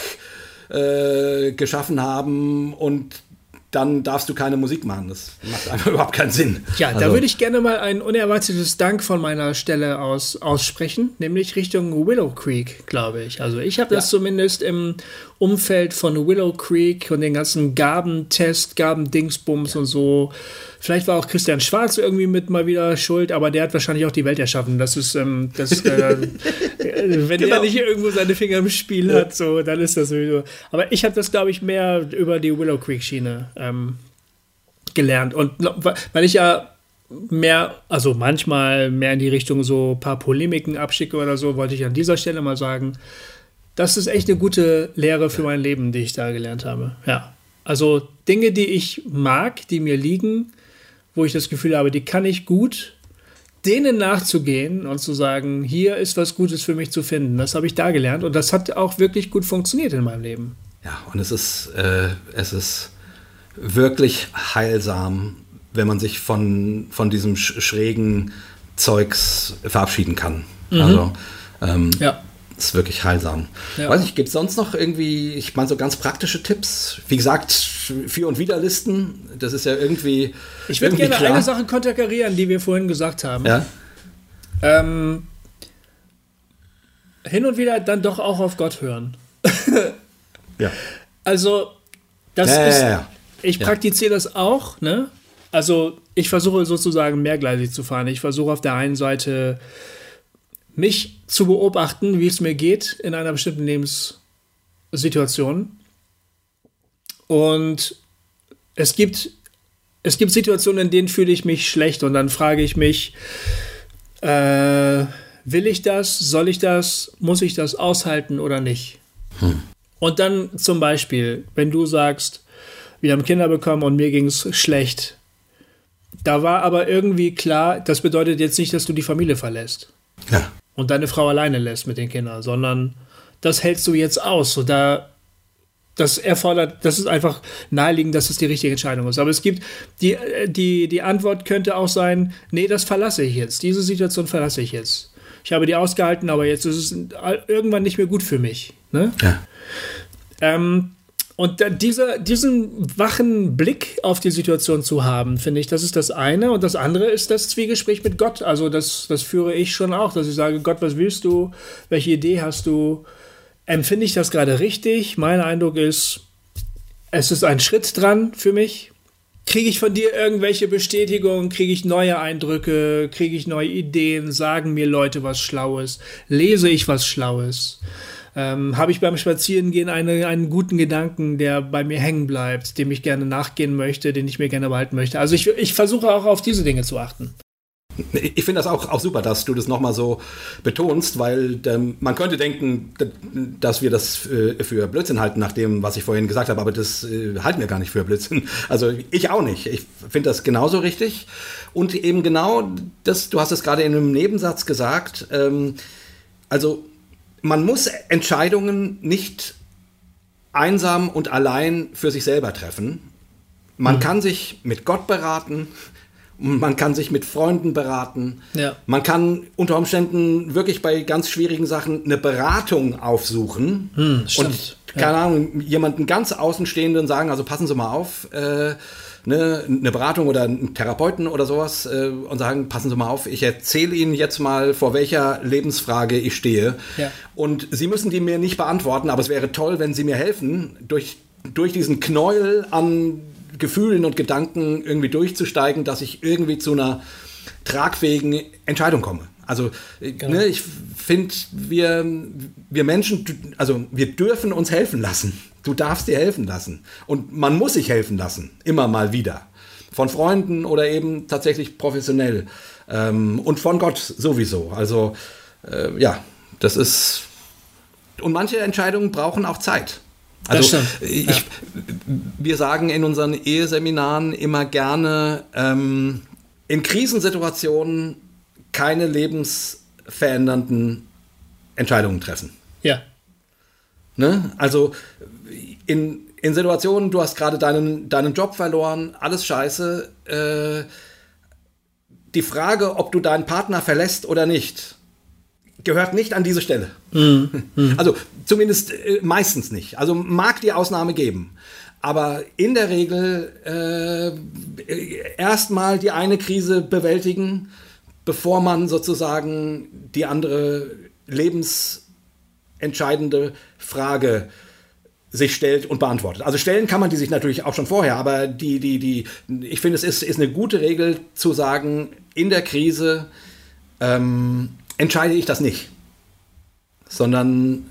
äh, geschaffen haben und dann darfst du keine Musik machen. Das macht einfach überhaupt keinen Sinn. Ja, also. da würde ich gerne mal ein unerwartetes Dank von meiner Stelle aus aussprechen, nämlich Richtung Willow Creek, glaube ich. Also ich habe das zumindest im Umfeld von Willow Creek und den ganzen Gabentest, Gabendingsbums ja. und so. Vielleicht war auch Christian Schwarz irgendwie mit mal wieder schuld, aber der hat wahrscheinlich auch die Welt erschaffen. Das ist, ähm, das, äh, wenn genau. der nicht irgendwo seine Finger im Spiel hat, so, dann ist das sowieso. Aber ich habe das, glaube ich, mehr über die Willow Creek Schiene ähm, gelernt. Und weil ich ja mehr, also manchmal mehr in die Richtung so ein paar Polemiken abschicke oder so, wollte ich an dieser Stelle mal sagen, das ist echt eine gute Lehre für mein Leben, die ich da gelernt habe. Ja. Also Dinge, die ich mag, die mir liegen, wo ich das Gefühl habe, die kann ich gut, denen nachzugehen und zu sagen, hier ist was Gutes für mich zu finden. Das habe ich da gelernt und das hat auch wirklich gut funktioniert in meinem Leben. Ja, und es ist, äh, es ist wirklich heilsam, wenn man sich von, von diesem schrägen Zeugs verabschieden kann. Mhm. Also, ähm, ja ist wirklich heilsam. Ja. Weiß ich, gibt es sonst noch irgendwie, ich meine, so ganz praktische Tipps? Wie gesagt, Für- und Widerlisten, das ist ja irgendwie. Ich würde gerne klar. eine Sache konterkarieren, die wir vorhin gesagt haben. Ja. Ähm, hin und wieder dann doch auch auf Gott hören. ja. Also, das ja, ist. Ja, ja. Ich praktiziere das auch, ne? Also, ich versuche sozusagen mehrgleisig zu fahren. Ich versuche auf der einen Seite mich zu beobachten, wie es mir geht in einer bestimmten Lebenssituation. Und es gibt, es gibt Situationen, in denen fühle ich mich schlecht und dann frage ich mich, äh, will ich das, soll ich das, muss ich das aushalten oder nicht? Hm. Und dann zum Beispiel, wenn du sagst, wir haben Kinder bekommen und mir ging es schlecht. Da war aber irgendwie klar, das bedeutet jetzt nicht, dass du die Familie verlässt. Ja. Und deine Frau alleine lässt mit den Kindern, sondern das hältst du jetzt aus. So da, das erfordert, das ist einfach naheliegend, dass es die richtige Entscheidung ist. Aber es gibt, die, die, die Antwort könnte auch sein, nee, das verlasse ich jetzt. Diese Situation verlasse ich jetzt. Ich habe die ausgehalten, aber jetzt ist es irgendwann nicht mehr gut für mich. Ne? Ja. Ähm, und dieser, diesen wachen Blick auf die Situation zu haben, finde ich, das ist das eine. Und das andere ist das Zwiegespräch mit Gott. Also das, das führe ich schon auch, dass ich sage, Gott, was willst du? Welche Idee hast du? Empfinde ich das gerade richtig? Mein Eindruck ist, es ist ein Schritt dran für mich. Kriege ich von dir irgendwelche Bestätigungen? Kriege ich neue Eindrücke? Kriege ich neue Ideen? Sagen mir Leute was Schlaues? Lese ich was Schlaues? Ähm, habe ich beim Spazierengehen eine, einen guten Gedanken, der bei mir hängen bleibt, dem ich gerne nachgehen möchte, den ich mir gerne behalten möchte. Also ich, ich versuche auch auf diese Dinge zu achten. Ich finde das auch, auch super, dass du das nochmal so betonst, weil ähm, man könnte denken, dass wir das äh, für Blödsinn halten, nach dem, was ich vorhin gesagt habe, aber das äh, halten wir gar nicht für Blödsinn. Also ich auch nicht. Ich finde das genauso richtig. Und eben genau das, du hast es gerade in einem Nebensatz gesagt, ähm, also man muss Entscheidungen nicht einsam und allein für sich selber treffen. Man mhm. kann sich mit Gott beraten, man kann sich mit Freunden beraten, ja. man kann unter Umständen wirklich bei ganz schwierigen Sachen eine Beratung aufsuchen mhm, und keine ja. Ahnung, jemanden ganz Außenstehenden sagen, also passen Sie mal auf, äh, ne, eine Beratung oder einen Therapeuten oder sowas äh, und sagen, passen Sie mal auf, ich erzähle Ihnen jetzt mal, vor welcher Lebensfrage ich stehe. Ja. Und Sie müssen die mir nicht beantworten, aber es wäre toll, wenn Sie mir helfen, durch, durch diesen Knäuel an Gefühlen und Gedanken irgendwie durchzusteigen, dass ich irgendwie zu einer tragfähigen Entscheidung komme. Also genau. ne, ich finde, wir, wir Menschen, also wir dürfen uns helfen lassen. Du darfst dir helfen lassen. Und man muss sich helfen lassen, immer mal wieder. Von Freunden oder eben tatsächlich professionell. Ähm, und von Gott sowieso. Also äh, ja, das ist. Und manche Entscheidungen brauchen auch Zeit. Also ich, ja. wir sagen in unseren Eheseminaren immer gerne, ähm, in Krisensituationen keine lebensverändernden Entscheidungen treffen. Ja. Ne? Also in, in Situationen, du hast gerade deinen, deinen Job verloren, alles scheiße. Äh, die Frage, ob du deinen Partner verlässt oder nicht, gehört nicht an diese Stelle. Mm, mm. Also zumindest äh, meistens nicht. Also mag die Ausnahme geben. Aber in der Regel äh, erstmal die eine Krise bewältigen, bevor man sozusagen die andere lebensentscheidende Frage sich stellt und beantwortet. Also stellen kann man die sich natürlich auch schon vorher, aber die, die, die, ich finde, es ist, ist eine gute Regel zu sagen, in der Krise ähm, entscheide ich das nicht, sondern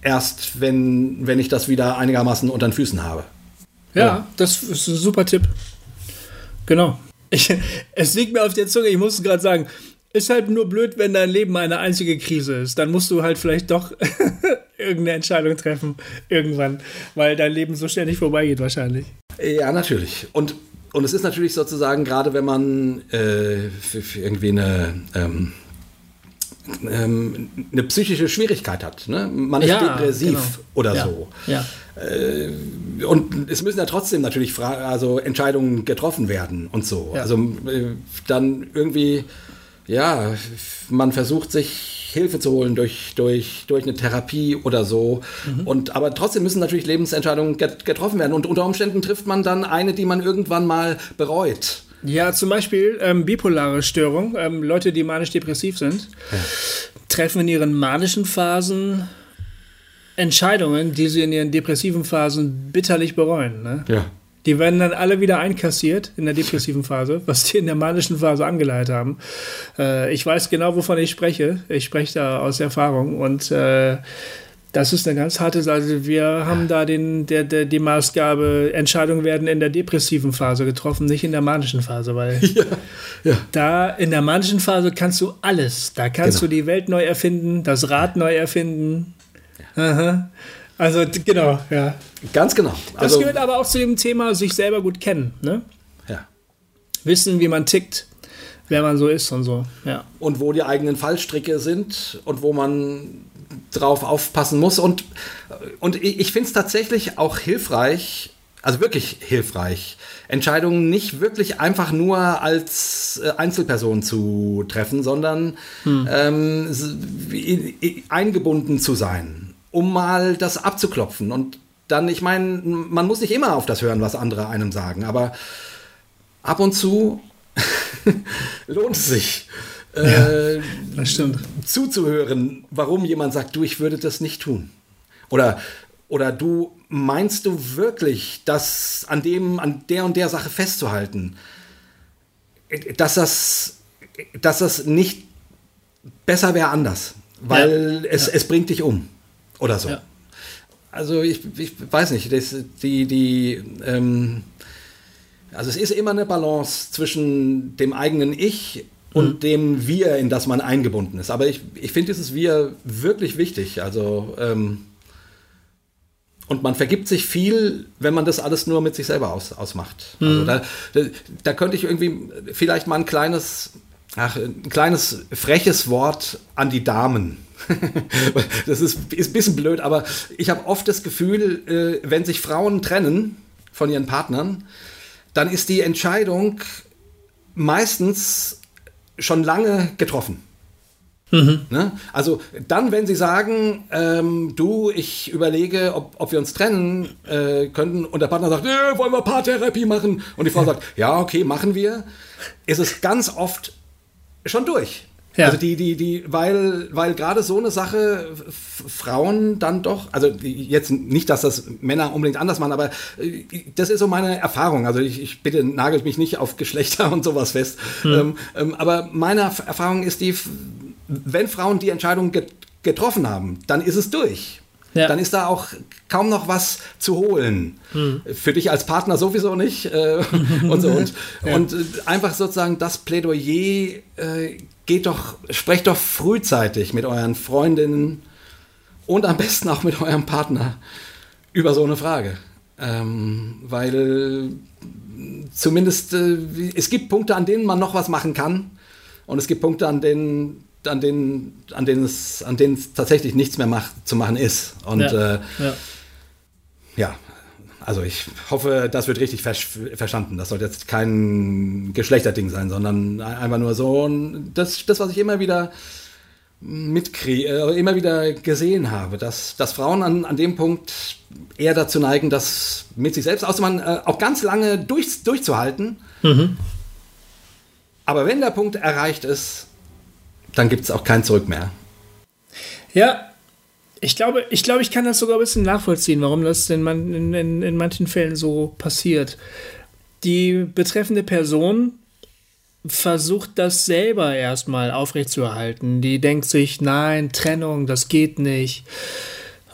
erst, wenn, wenn ich das wieder einigermaßen unter den Füßen habe. Ja, ja. das ist ein super Tipp. Genau. Ich, es liegt mir auf der Zunge, ich muss gerade sagen, ist halt nur blöd, wenn dein Leben eine einzige Krise ist. Dann musst du halt vielleicht doch irgendeine Entscheidung treffen irgendwann, weil dein Leben so ständig vorbeigeht wahrscheinlich. Ja, natürlich. Und, und es ist natürlich sozusagen, gerade wenn man äh, für, für, irgendwie eine, ähm, ähm, eine psychische Schwierigkeit hat. Ne? Man ist ja, depressiv genau. oder ja. so. Ja. Äh, und es müssen ja trotzdem natürlich also Entscheidungen getroffen werden und so. Also äh, dann irgendwie, ja, man versucht sich Hilfe zu holen durch, durch, durch eine Therapie oder so. Mhm. Und, aber trotzdem müssen natürlich Lebensentscheidungen get getroffen werden. Und unter Umständen trifft man dann eine, die man irgendwann mal bereut. Ja, zum Beispiel ähm, bipolare Störung. Ähm, Leute, die manisch-depressiv sind, ja. treffen in ihren manischen Phasen Entscheidungen, die sie in ihren depressiven Phasen bitterlich bereuen. Ne? Ja. Die werden dann alle wieder einkassiert in der depressiven Phase, was die in der manischen Phase angeleitet haben. Äh, ich weiß genau, wovon ich spreche. Ich spreche da aus Erfahrung und äh, das ist eine ganz harte Sache. Wir haben da den, der, der, die Maßgabe, Entscheidungen werden in der depressiven Phase getroffen, nicht in der manischen Phase, weil ja, ja. da in der manischen Phase kannst du alles. Da kannst genau. du die Welt neu erfinden, das Rad neu erfinden. Aha. Also genau, ja. Ganz genau. Das Also, gehört aber auch zu dem Thema sich selber gut kennen, ne? ja. Wissen, wie man tickt, wer man so ist und so. Ja. und wo die eigenen Fallstricke sind und wo man drauf aufpassen muss. Und, und ich, finde es tatsächlich auch hilfreich, also wirklich hilfreich, Entscheidungen nicht wirklich einfach nur als äh, Einzelperson zu treffen, sondern ähm, i- i- eingebunden zu sein, um mal das abzuklopfen. Und dann, ich meine, man muss nicht immer auf das hören, was andere einem sagen, aber ab und zu lohnt es sich. Äh, Das stimmt. zuzuhören, warum jemand sagt, du, ich würde das nicht tun. Oder, oder du meinst du wirklich, dass an dem, an der und der Sache festzuhalten, dass das, dass das nicht besser wäre anders, weil Ja. es, es bringt dich um oder so. Ja. Also ich, ich weiß nicht, das, die, die, ähm, also es ist immer eine balance zwischen dem eigenen Ich und dem Wir, in das man eingebunden ist. Aber ich, ich finde dieses Wir wirklich wichtig. Also ähm, und man vergibt sich viel, wenn man das alles nur mit sich selber aus, ausmacht. Also da, da, da könnte ich irgendwie vielleicht mal ein kleines, ach, ein kleines freches Wort an die Damen. Das ist, ist ein bisschen blöd, aber ich habe oft das Gefühl, äh, wenn sich Frauen trennen von ihren Partnern, dann ist die Entscheidung meistens schon lange getroffen. Ne? Also dann, wenn sie sagen, ähm, du, ich überlege, ob, ob wir uns trennen äh, könnten und der Partner sagt, äh, wollen wir Paartherapie machen und die Frau sagt, ja, okay, machen wir, ist es ganz oft schon durch. Ja. Also die, die, die, weil, weil gerade so eine Sache Frauen dann doch, also jetzt nicht, dass das Männer unbedingt anders machen, aber äh, das ist so meine Erfahrung. Also ich, ich bitte nagelt mich nicht auf Geschlechter und sowas fest. Ähm, ähm, aber meine Erf- Erfahrung ist die, wenn Frauen die Entscheidung get getroffen haben, dann ist es durch. Ja. Dann ist da auch kaum noch was zu holen. Für dich als Partner sowieso nicht. Äh, und so. Und, und äh, einfach sozusagen das Plädoyer äh, geht doch, sprecht doch frühzeitig mit euren Freundinnen und am besten auch mit eurem Partner über so eine Frage. Ähm, weil zumindest äh, es gibt Punkte, an denen man noch was machen kann. Und es gibt Punkte, an denen, an denen, an denen es, an denen es tatsächlich nichts mehr macht, zu machen ist. Und Ja. äh, Ja. ja, also ich hoffe, das wird richtig ver verstanden. Das soll jetzt kein Geschlechterding sein, sondern einfach nur so das, das was ich immer wieder mitkriege, äh, immer wieder gesehen habe, dass, dass Frauen an, an dem Punkt eher dazu neigen, das mit sich selbst auszumachen, äh, auch ganz lange durch, durchzuhalten. Aber wenn der Punkt erreicht ist, dann gibt es auch kein Zurück mehr. Ja, ich glaube, ich glaube, ich kann das sogar ein bisschen nachvollziehen, warum das in, man, in, in, in manchen Fällen so passiert. Die betreffende Person versucht das selber erstmal aufrechtzuerhalten. Die denkt sich, nein, Trennung, das geht nicht.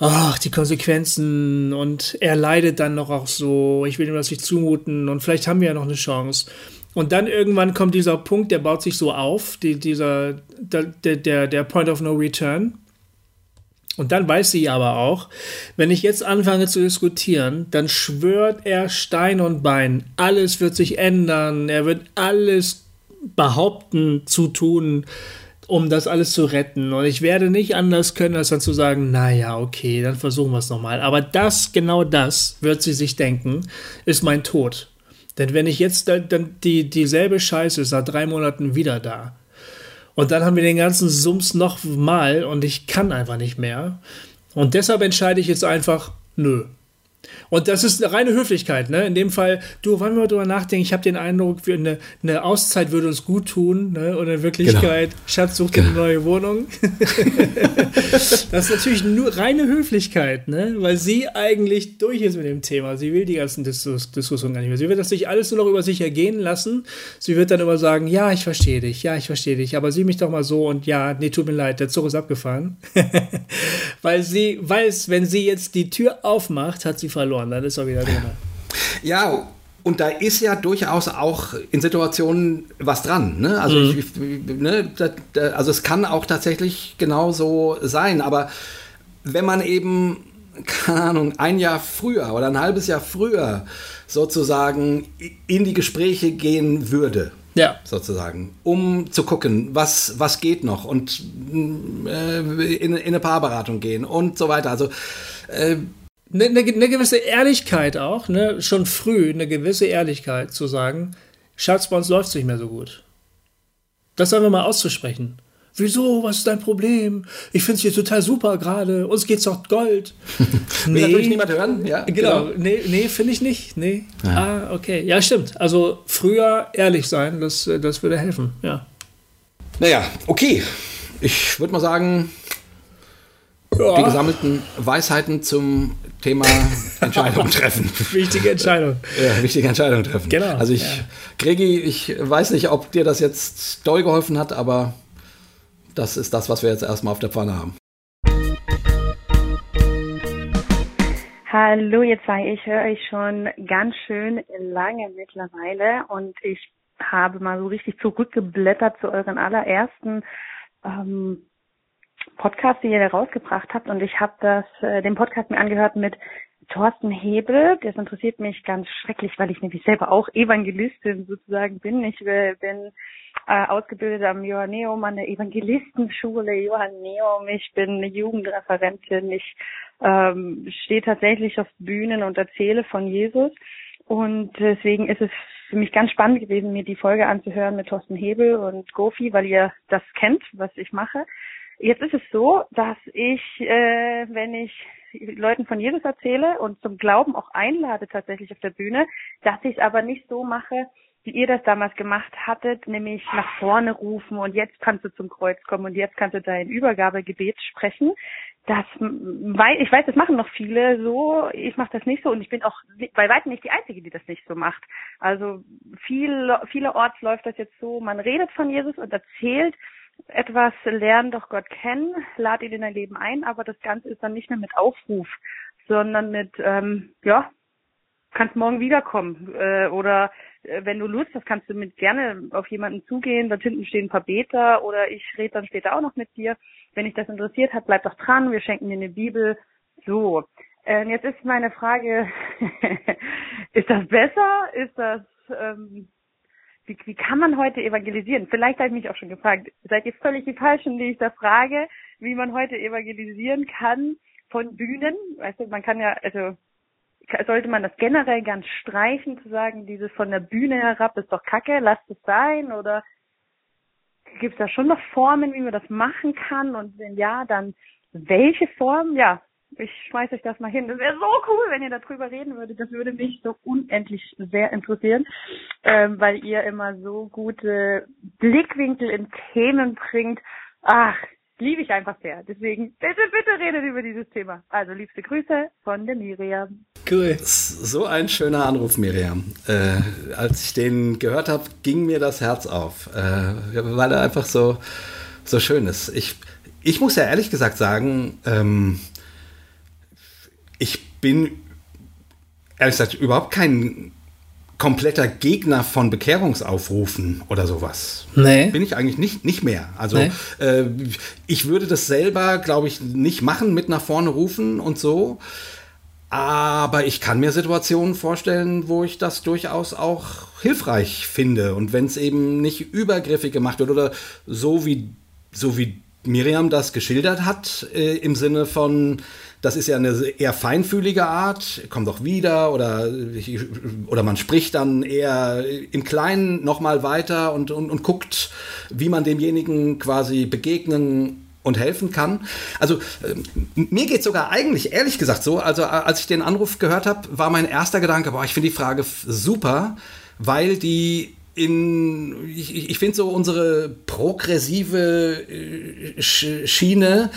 Ach, die Konsequenzen und er leidet dann noch auch so, ich will ihm das nicht zumuten und vielleicht haben wir ja noch eine Chance. Und dann irgendwann kommt dieser Punkt, der baut sich so auf, die, dieser, der, der, der Point of No Return. Und dann weiß sie aber auch, wenn ich jetzt anfange zu diskutieren, dann schwört er Stein und Bein. Alles wird sich ändern. Er wird alles behaupten, zu tun, um das alles zu retten. Und ich werde nicht anders können, als dann zu sagen, naja, okay, dann versuchen wir es nochmal. Aber das, genau das, wird sie sich denken, ist mein Tod. Denn wenn ich jetzt dann, die, dieselbe Scheiße nach drei Monaten wieder da, und dann haben wir den ganzen Sums noch mal und ich kann einfach nicht mehr. Und deshalb entscheide ich jetzt einfach, nö. Und das ist eine reine Höflichkeit, ne? In dem Fall, du, wollen wir mal drüber nachdenken, ich habe den Eindruck, wir- eine, eine Auszeit würde uns gut tun, ne? Und in Wirklichkeit, Schatz sucht dir eine neue Wohnung. das ist natürlich nur reine Höflichkeit, ne? Weil sie eigentlich durch ist mit dem Thema. Sie will die ganzen Diskus Diskussionen gar nicht mehr. Sie wird das sich alles nur noch über sich ergehen lassen. Sie wird dann immer sagen, ja, ich verstehe dich, ja, ich verstehe dich, aber sieh mich doch mal so und ja, nee, tut mir leid, der Zug ist abgefahren. Weil sie weiß, wenn sie jetzt die Tür aufmacht, hat sie verloren, dann ist er wieder drin. Ja, und da ist ja durchaus auch in Situationen was dran. Ne? Also, ich, ich- ne, da, also es kann auch tatsächlich genauso sein. Aber wenn man eben keine Ahnung, ein Jahr früher oder ein halbes Jahr früher sozusagen in die Gespräche gehen würde. Ja. Sozusagen, um zu gucken, was, was geht noch und äh, in, in eine Paarberatung gehen und so weiter. Also äh, eine, eine, eine, gewisse Ehrlichkeit auch, ne? schon früh eine gewisse Ehrlichkeit zu sagen, Schatz, bei uns läuft es nicht mehr so gut. Das einfach mal auszusprechen. Wieso? Was ist dein Problem? Ich finde es hier total super gerade. Uns geht's doch Gold. nee. Natürlich niemand hören? Ja, genau. genau. Nee, nee finde ich nicht. Nee. Ja. Ah, okay. Ja, stimmt. Also früher ehrlich sein, das, das würde helfen. Ja. Naja, okay. Ich würde mal sagen, ja. die gesammelten Weisheiten zum Thema Entscheidung treffen. wichtige Entscheidung. Ja, wichtige Entscheidung treffen. Genau. Also ich, ja. Gregi, ich weiß nicht, ob dir das jetzt doll geholfen hat, aber das ist das, was wir jetzt erstmal auf der Pfanne haben. Hallo ihr zwei, ich höre euch schon ganz schön lange mittlerweile und ich habe mal so richtig zurückgeblättert zu euren allerersten ähm, Podcast, den ihr da rausgebracht habt und ich habe das äh, den Podcast mir angehört mit Thorsten Hebel. Das interessiert mich ganz schrecklich, weil ich nämlich selber auch Evangelistin sozusagen bin. Ich bin äh, ausgebildet am Johanneum, an der Evangelistenschule Johanneum. Ich bin Jugendreferentin. Ich ähm, stehe tatsächlich auf Bühnen und erzähle von Jesus. Und deswegen ist es für mich ganz spannend gewesen, mir die Folge anzuhören mit Thorsten Hebel und Gofi, weil ihr das kennt, was ich mache. Jetzt ist es so, dass ich, äh, wenn ich Leuten von Jesus erzähle und zum Glauben auch einlade tatsächlich auf der Bühne, dass ich es aber nicht so mache, wie ihr das damals gemacht hattet, nämlich nach vorne rufen und jetzt kannst du zum Kreuz kommen und jetzt kannst du dein Übergabegebet sprechen. Das, ich weiß, das machen noch viele so. Ich mache das nicht so und ich bin auch bei weitem nicht die Einzige, die das nicht so macht. Also viel, vielerorts läuft das jetzt so. Man redet von Jesus und erzählt etwas, lern doch Gott kennen, lad ihn in dein Leben ein, aber das Ganze ist dann nicht mehr mit Aufruf, sondern mit, ähm, ja, kannst morgen wiederkommen äh, oder äh, wenn du Lust hast, kannst du mit gerne auf jemanden zugehen. Dort hinten stehen ein paar Beter oder ich rede dann später auch noch mit dir. Wenn dich das interessiert hat, bleib doch dran. Wir schenken dir eine Bibel. So. Äh, jetzt ist meine Frage, ist das besser? Ist das, ähm, wie, wie kann man heute evangelisieren? Vielleicht habe ich mich auch schon gefragt, seid ihr völlig die Falschen, die ich da frage, wie man heute evangelisieren kann von Bühnen? Weißt du, man kann ja, also sollte man das generell ganz streichen, zu sagen, dieses von der Bühne herab ist doch kacke, lasst es sein? Oder gibt es da schon noch Formen, wie man das machen kann? Und wenn ja, dann welche Form? Ja, ich schmeiß euch das mal hin. Das wäre so cool, wenn ihr darüber reden würdet. Das würde mich so unendlich sehr interessieren, ähm, weil ihr immer so gute Blickwinkel in Themen bringt. Ach, liebe ich einfach sehr. Deswegen bitte, bitte redet über dieses Thema. Also liebste Grüße von der Miriam. Cool. So ein schöner Anruf, Miriam. Äh, als ich den gehört habe, ging mir das Herz auf, äh, weil er einfach so, so schön ist. Ich, ich muss ja ehrlich gesagt sagen, ähm, ich bin ehrlich gesagt überhaupt kein kompletter Gegner von Bekehrungsaufrufen oder sowas. Nee. Bin ich eigentlich nicht, nicht mehr. Also nee. äh, ich würde das selber, glaube ich, nicht machen mit nach vorne rufen und so. Aber ich kann mir Situationen vorstellen, wo ich das durchaus auch hilfreich finde. Und wenn es eben nicht übergriffig gemacht wird oder so wie, so wie Miriam das geschildert hat, äh, im Sinne von, das ist ja eine eher feinfühlige Art, kommt doch wieder oder, oder man spricht dann eher im Kleinen nochmal weiter und, und, und guckt, wie man demjenigen quasi begegnen und helfen kann. Also äh, mir geht sogar eigentlich, ehrlich gesagt, so, also als ich den Anruf gehört habe, war mein erster Gedanke, boah, ich finde die Frage super, weil die in, ich, ich finde so unsere progressive äh, Schiene,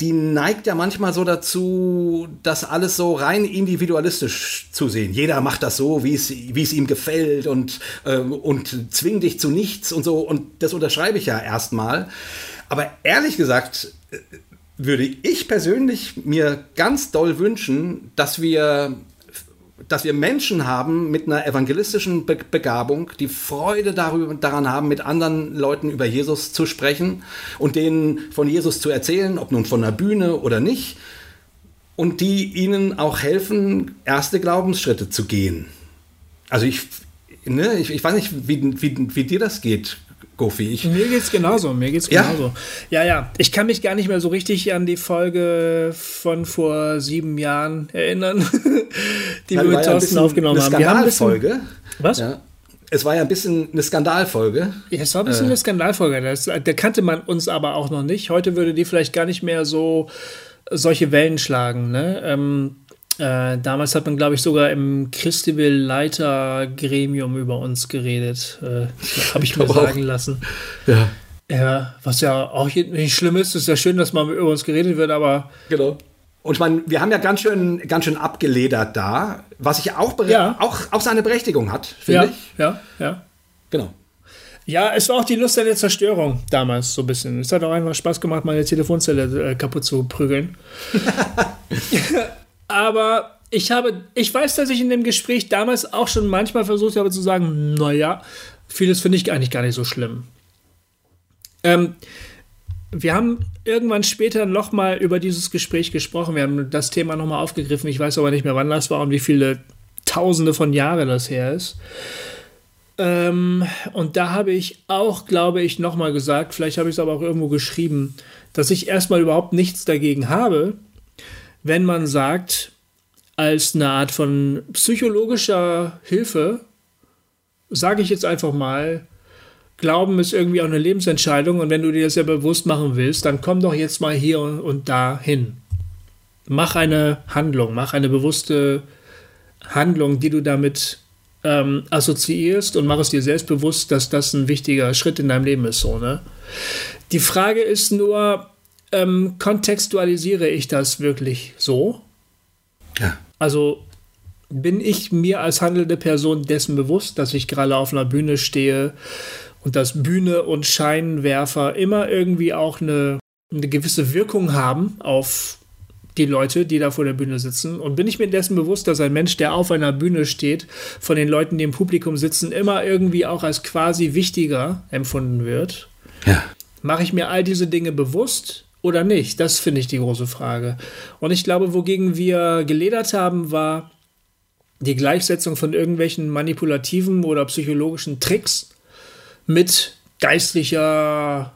die neigt ja manchmal so dazu, das alles so rein individualistisch zu sehen. Jeder macht das so, wie es, ihm gefällt und, äh, und zwingt dich zu nichts und so. Und das unterschreibe ich ja erstmal. Aber ehrlich gesagt, äh, würde ich persönlich mir ganz doll wünschen, dass wir dass wir Menschen haben mit einer evangelistischen Be Begabung, die Freude darüber, daran haben, mit anderen Leuten über Jesus zu sprechen und denen von Jesus zu erzählen, ob nun von der Bühne oder nicht. und die ihnen auch helfen, erste Glaubensschritte zu gehen. Also ich, ne, ich, ich weiß nicht, wie, wie, wie dir das geht, Gofi. Ich, mir geht's genauso, mir geht's Ja? genauso. Ja? ja, Ich kann mich gar nicht mehr so richtig an die Folge von vor sieben Jahren erinnern, die Ja, wir mit ja Thorsten bisschen aufgenommen eine haben. Wir haben ein bisschen, Skandalfolge. was? Ja. Es war ja ein bisschen eine Skandalfolge. Ja, es war ein bisschen Äh. eine Skandalfolge. Das, da kannte man uns aber auch noch nicht. Heute würde die vielleicht gar nicht mehr so solche Wellen schlagen. Ne? Ähm, äh, damals hat man, glaube ich, sogar im Christabel-Leiter-Gremium über uns geredet. Äh, Habe ich mir sagen lassen. Ja. Ja, was ja auch nicht schlimm ist. ist ja schön, dass mal über uns geredet wird, aber Genau. Und ich meine, wir haben ja ganz schön, ganz schön abgeledert da, was ich auch, Ja. auch, auch seine Berechtigung hat, finde ja, ich. ja, ja. Genau. Ja, es war auch die Lust an der Zerstörung damals so ein bisschen. Es hat auch einfach Spaß gemacht, meine Telefonzelle äh, kaputt zu prügeln. Aber ich habe, ich weiß, dass ich in dem Gespräch damals auch schon manchmal versucht habe zu sagen, naja, vieles finde ich eigentlich gar nicht so schlimm. Ähm, wir haben irgendwann später nochmal über dieses Gespräch gesprochen. Wir haben das Thema nochmal aufgegriffen. Ich weiß aber nicht mehr, wann das war und wie viele Tausende von Jahren das her ist. Ähm, und da habe ich auch, glaube ich, nochmal gesagt, vielleicht habe ich es aber auch irgendwo geschrieben, dass ich erstmal überhaupt nichts dagegen habe, wenn man sagt, als eine Art von psychologischer Hilfe, sage ich jetzt einfach mal, Glauben ist irgendwie auch eine Lebensentscheidung und wenn du dir das ja bewusst machen willst, dann komm doch jetzt mal hier und, da hin. Mach eine Handlung, mach eine bewusste Handlung, die du damit ähm, assoziierst und mach es dir selbst bewusst, dass das ein wichtiger Schritt in deinem Leben ist. So, ne? Die Frage ist nur, ähm, kontextualisiere ich das wirklich so? Ja. Also bin ich mir als handelnde Person dessen bewusst, dass ich gerade auf einer Bühne stehe und dass Bühne und Scheinwerfer immer irgendwie auch eine, eine gewisse Wirkung haben auf die Leute, die da vor der Bühne sitzen. Und bin ich mir dessen bewusst, dass ein Mensch, der auf einer Bühne steht, von den Leuten, die im Publikum sitzen, immer irgendwie auch als quasi wichtiger empfunden wird? Ja. Mache ich mir all diese Dinge bewusst oder nicht? Das finde ich die große Frage. Und ich glaube, wogegen wir geledert haben, war die Gleichsetzung von irgendwelchen manipulativen oder psychologischen Tricks mit geistlicher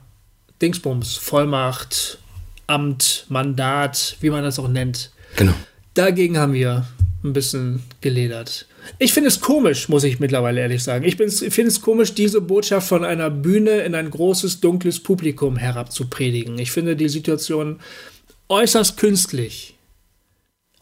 Dingsbums, Vollmacht, Amt, Mandat, wie man das auch nennt. Genau. Dagegen haben wir ein bisschen geledert. Ich finde es komisch, muss ich mittlerweile ehrlich sagen. Ich finde es komisch, diese Botschaft von einer Bühne in ein großes, dunkles Publikum herabzupredigen. Ich finde die Situation äußerst künstlich.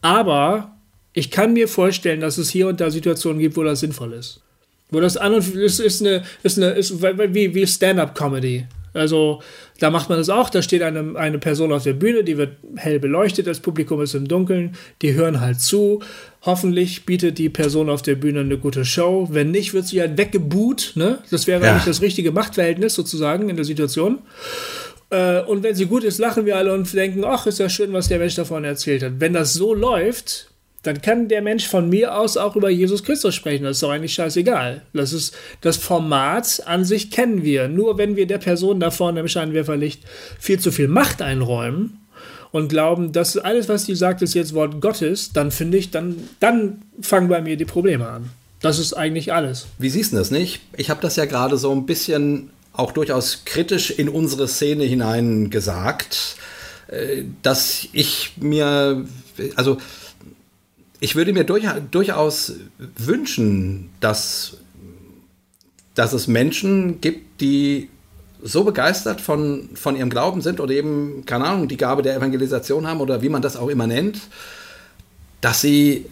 Aber ich kann mir vorstellen, dass es hier und da Situationen gibt, wo das sinnvoll ist. Wo das an und ist, ist eine, ist eine, ist wie, wie Stand-up-Comedy. Also da macht man das auch, da steht eine, eine Person auf der Bühne, die wird hell beleuchtet, das Publikum ist im Dunkeln, die hören halt zu. Hoffentlich bietet die Person auf der Bühne eine gute Show. Wenn nicht, wird sie halt weggebuht. Ne? Das wäre Ja. nicht das richtige Machtverhältnis sozusagen in der Situation. Äh, und wenn sie gut ist, lachen wir alle und denken, ach, ist ja schön, was der Mensch davon erzählt hat. Wenn das so läuft, dann kann der Mensch von mir aus auch über Jesus Christus sprechen. Das ist doch eigentlich scheißegal. Das ist das Format an sich kennen wir. Nur wenn wir der Person da vorne im Scheinwerferlicht viel zu viel Macht einräumen und glauben, dass alles, was die sagt, ist jetzt Wort Gottes, dann finde ich, dann, dann fangen bei mir die Probleme an. Das ist eigentlich alles. Wie siehst du das nicht? Ich habe das ja gerade so ein bisschen auch durchaus kritisch in unsere Szene hinein gesagt, äh, dass ich mir, also ich würde mir durch, durchaus wünschen, dass, dass es Menschen gibt, die so begeistert von, von ihrem Glauben sind oder eben, keine Ahnung, die Gabe der Evangelisation haben oder wie man das auch immer nennt, dass sie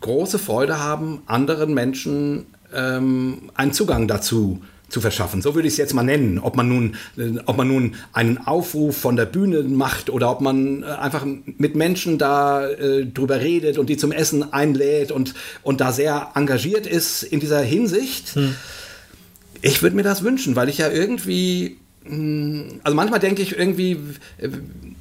große Freude haben, anderen Menschen ähm, einen Zugang dazu zu verschaffen. So würde ich es jetzt mal nennen. Ob man nun, äh, ob man nun einen Aufruf von der Bühne macht oder ob man äh, einfach mit Menschen da äh, drüber redet und die zum Essen einlädt und, und da sehr engagiert ist in dieser Hinsicht. Ich würde mir das wünschen, weil ich ja irgendwie also manchmal denke ich irgendwie,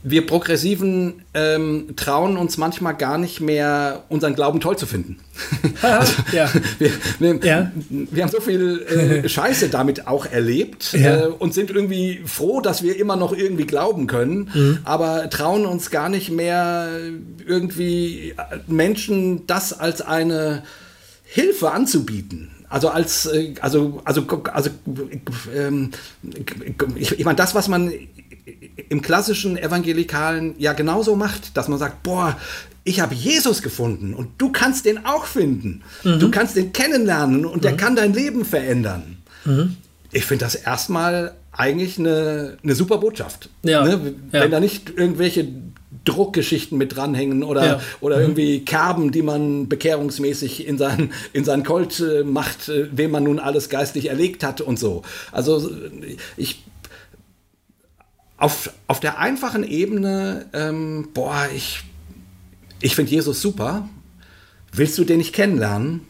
wir Progressiven ähm, trauen uns manchmal gar nicht mehr, unseren Glauben toll zu finden. also, ja. Wir, wir, ja. wir, haben so viel äh, Scheiße damit auch erlebt ja. äh, und sind irgendwie froh, dass wir immer noch irgendwie glauben können, mhm. aber trauen uns gar nicht mehr irgendwie Menschen das als eine Hilfe anzubieten. Also als, äh, also, also, also, ähm, ich, ich meine, das, was man im klassischen Evangelikalen ja genauso macht, dass man sagt, boah, ich habe Jesus gefunden und du kannst den auch finden. Mhm. Du kannst den kennenlernen und mhm. der kann dein Leben verändern. Mhm. Ich finde das erstmal eigentlich eine, eine super Botschaft. Ja. Ne? Wenn ja. da nicht irgendwelche Druckgeschichten mit dranhängen oder, ja. oder mhm. irgendwie Kerben, die man bekehrungsmäßig in sein, in sein Colt äh, macht, äh, wem man nun alles geistlich erlegt hat und so. Also ich auf, auf der einfachen Ebene, ähm, boah, ich, ich finde Jesus super. Willst du den nicht kennenlernen?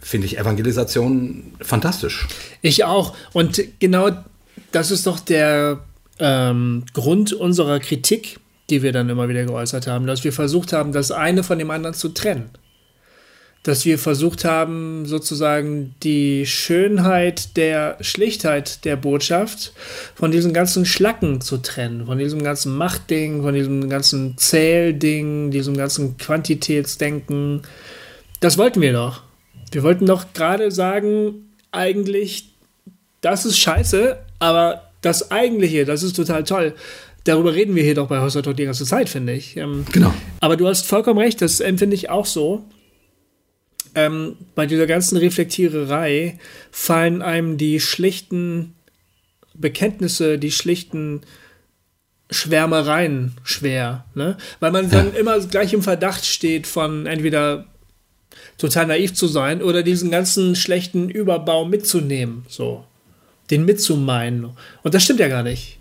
Finde ich Evangelisation fantastisch. Ich auch. Und genau das ist doch der ähm, Grund unserer Kritik die wir dann immer wieder geäußert haben, dass wir versucht haben, das eine von dem anderen zu trennen. Dass wir versucht haben, sozusagen die Schönheit der Schlichtheit der Botschaft von diesem ganzen Schlacken zu trennen, von diesem ganzen Machtding, von diesem ganzen Zählding, diesem ganzen Quantitätsdenken. Das wollten wir doch. Wir wollten doch gerade sagen, eigentlich, das ist scheiße, aber das eigentliche, das ist total toll. Darüber reden wir hier doch bei Talk die ganze Zeit, finde ich. Ähm, genau. Aber du hast vollkommen recht, das empfinde ich auch so. Ähm, bei dieser ganzen Reflektiererei fallen einem die schlichten Bekenntnisse, die schlichten Schwärmereien schwer, ne? Weil man dann immer gleich im Verdacht steht von entweder total naiv zu sein oder diesen ganzen schlechten Überbau mitzunehmen, so. Den mitzumeinen. Und das stimmt ja gar nicht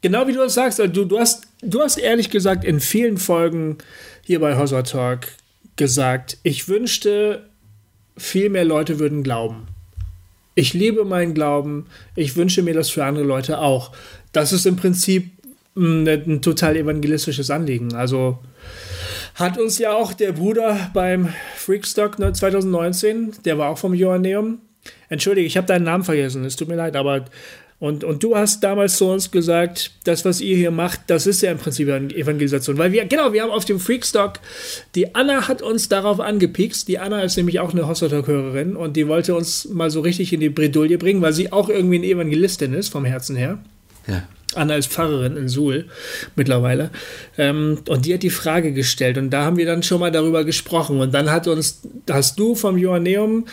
genau wie du das sagst, du, du, hast, du hast ehrlich gesagt in vielen Folgen hier bei Hossa Talk gesagt, ich wünschte, viel mehr Leute würden glauben. Ich liebe meinen Glauben, ich wünsche mir das für andere Leute auch. Das ist im Prinzip ein, ein total evangelistisches Anliegen. Also hat uns ja auch der Bruder beim Freakstock 2019, der war auch vom Joanneum. Entschuldige, ich habe deinen Namen vergessen, es tut mir leid, aber und, und du hast damals zu uns gesagt, das, was ihr hier macht, das ist ja im Prinzip eine Evangelisation. Weil wir, genau, wir haben auf dem Freakstock, die Anna hat uns darauf angepikst. Die Anna ist nämlich auch eine Hossertalk-Hörerin und die wollte uns mal so richtig in die Bredouille bringen, weil sie auch irgendwie eine Evangelistin ist, vom Herzen her. Ja. Anna ist Pfarrerin in Suhl mittlerweile. Ähm, und die hat die Frage gestellt und da haben wir dann schon mal darüber gesprochen. Und dann hat uns, hast du vom Joanneum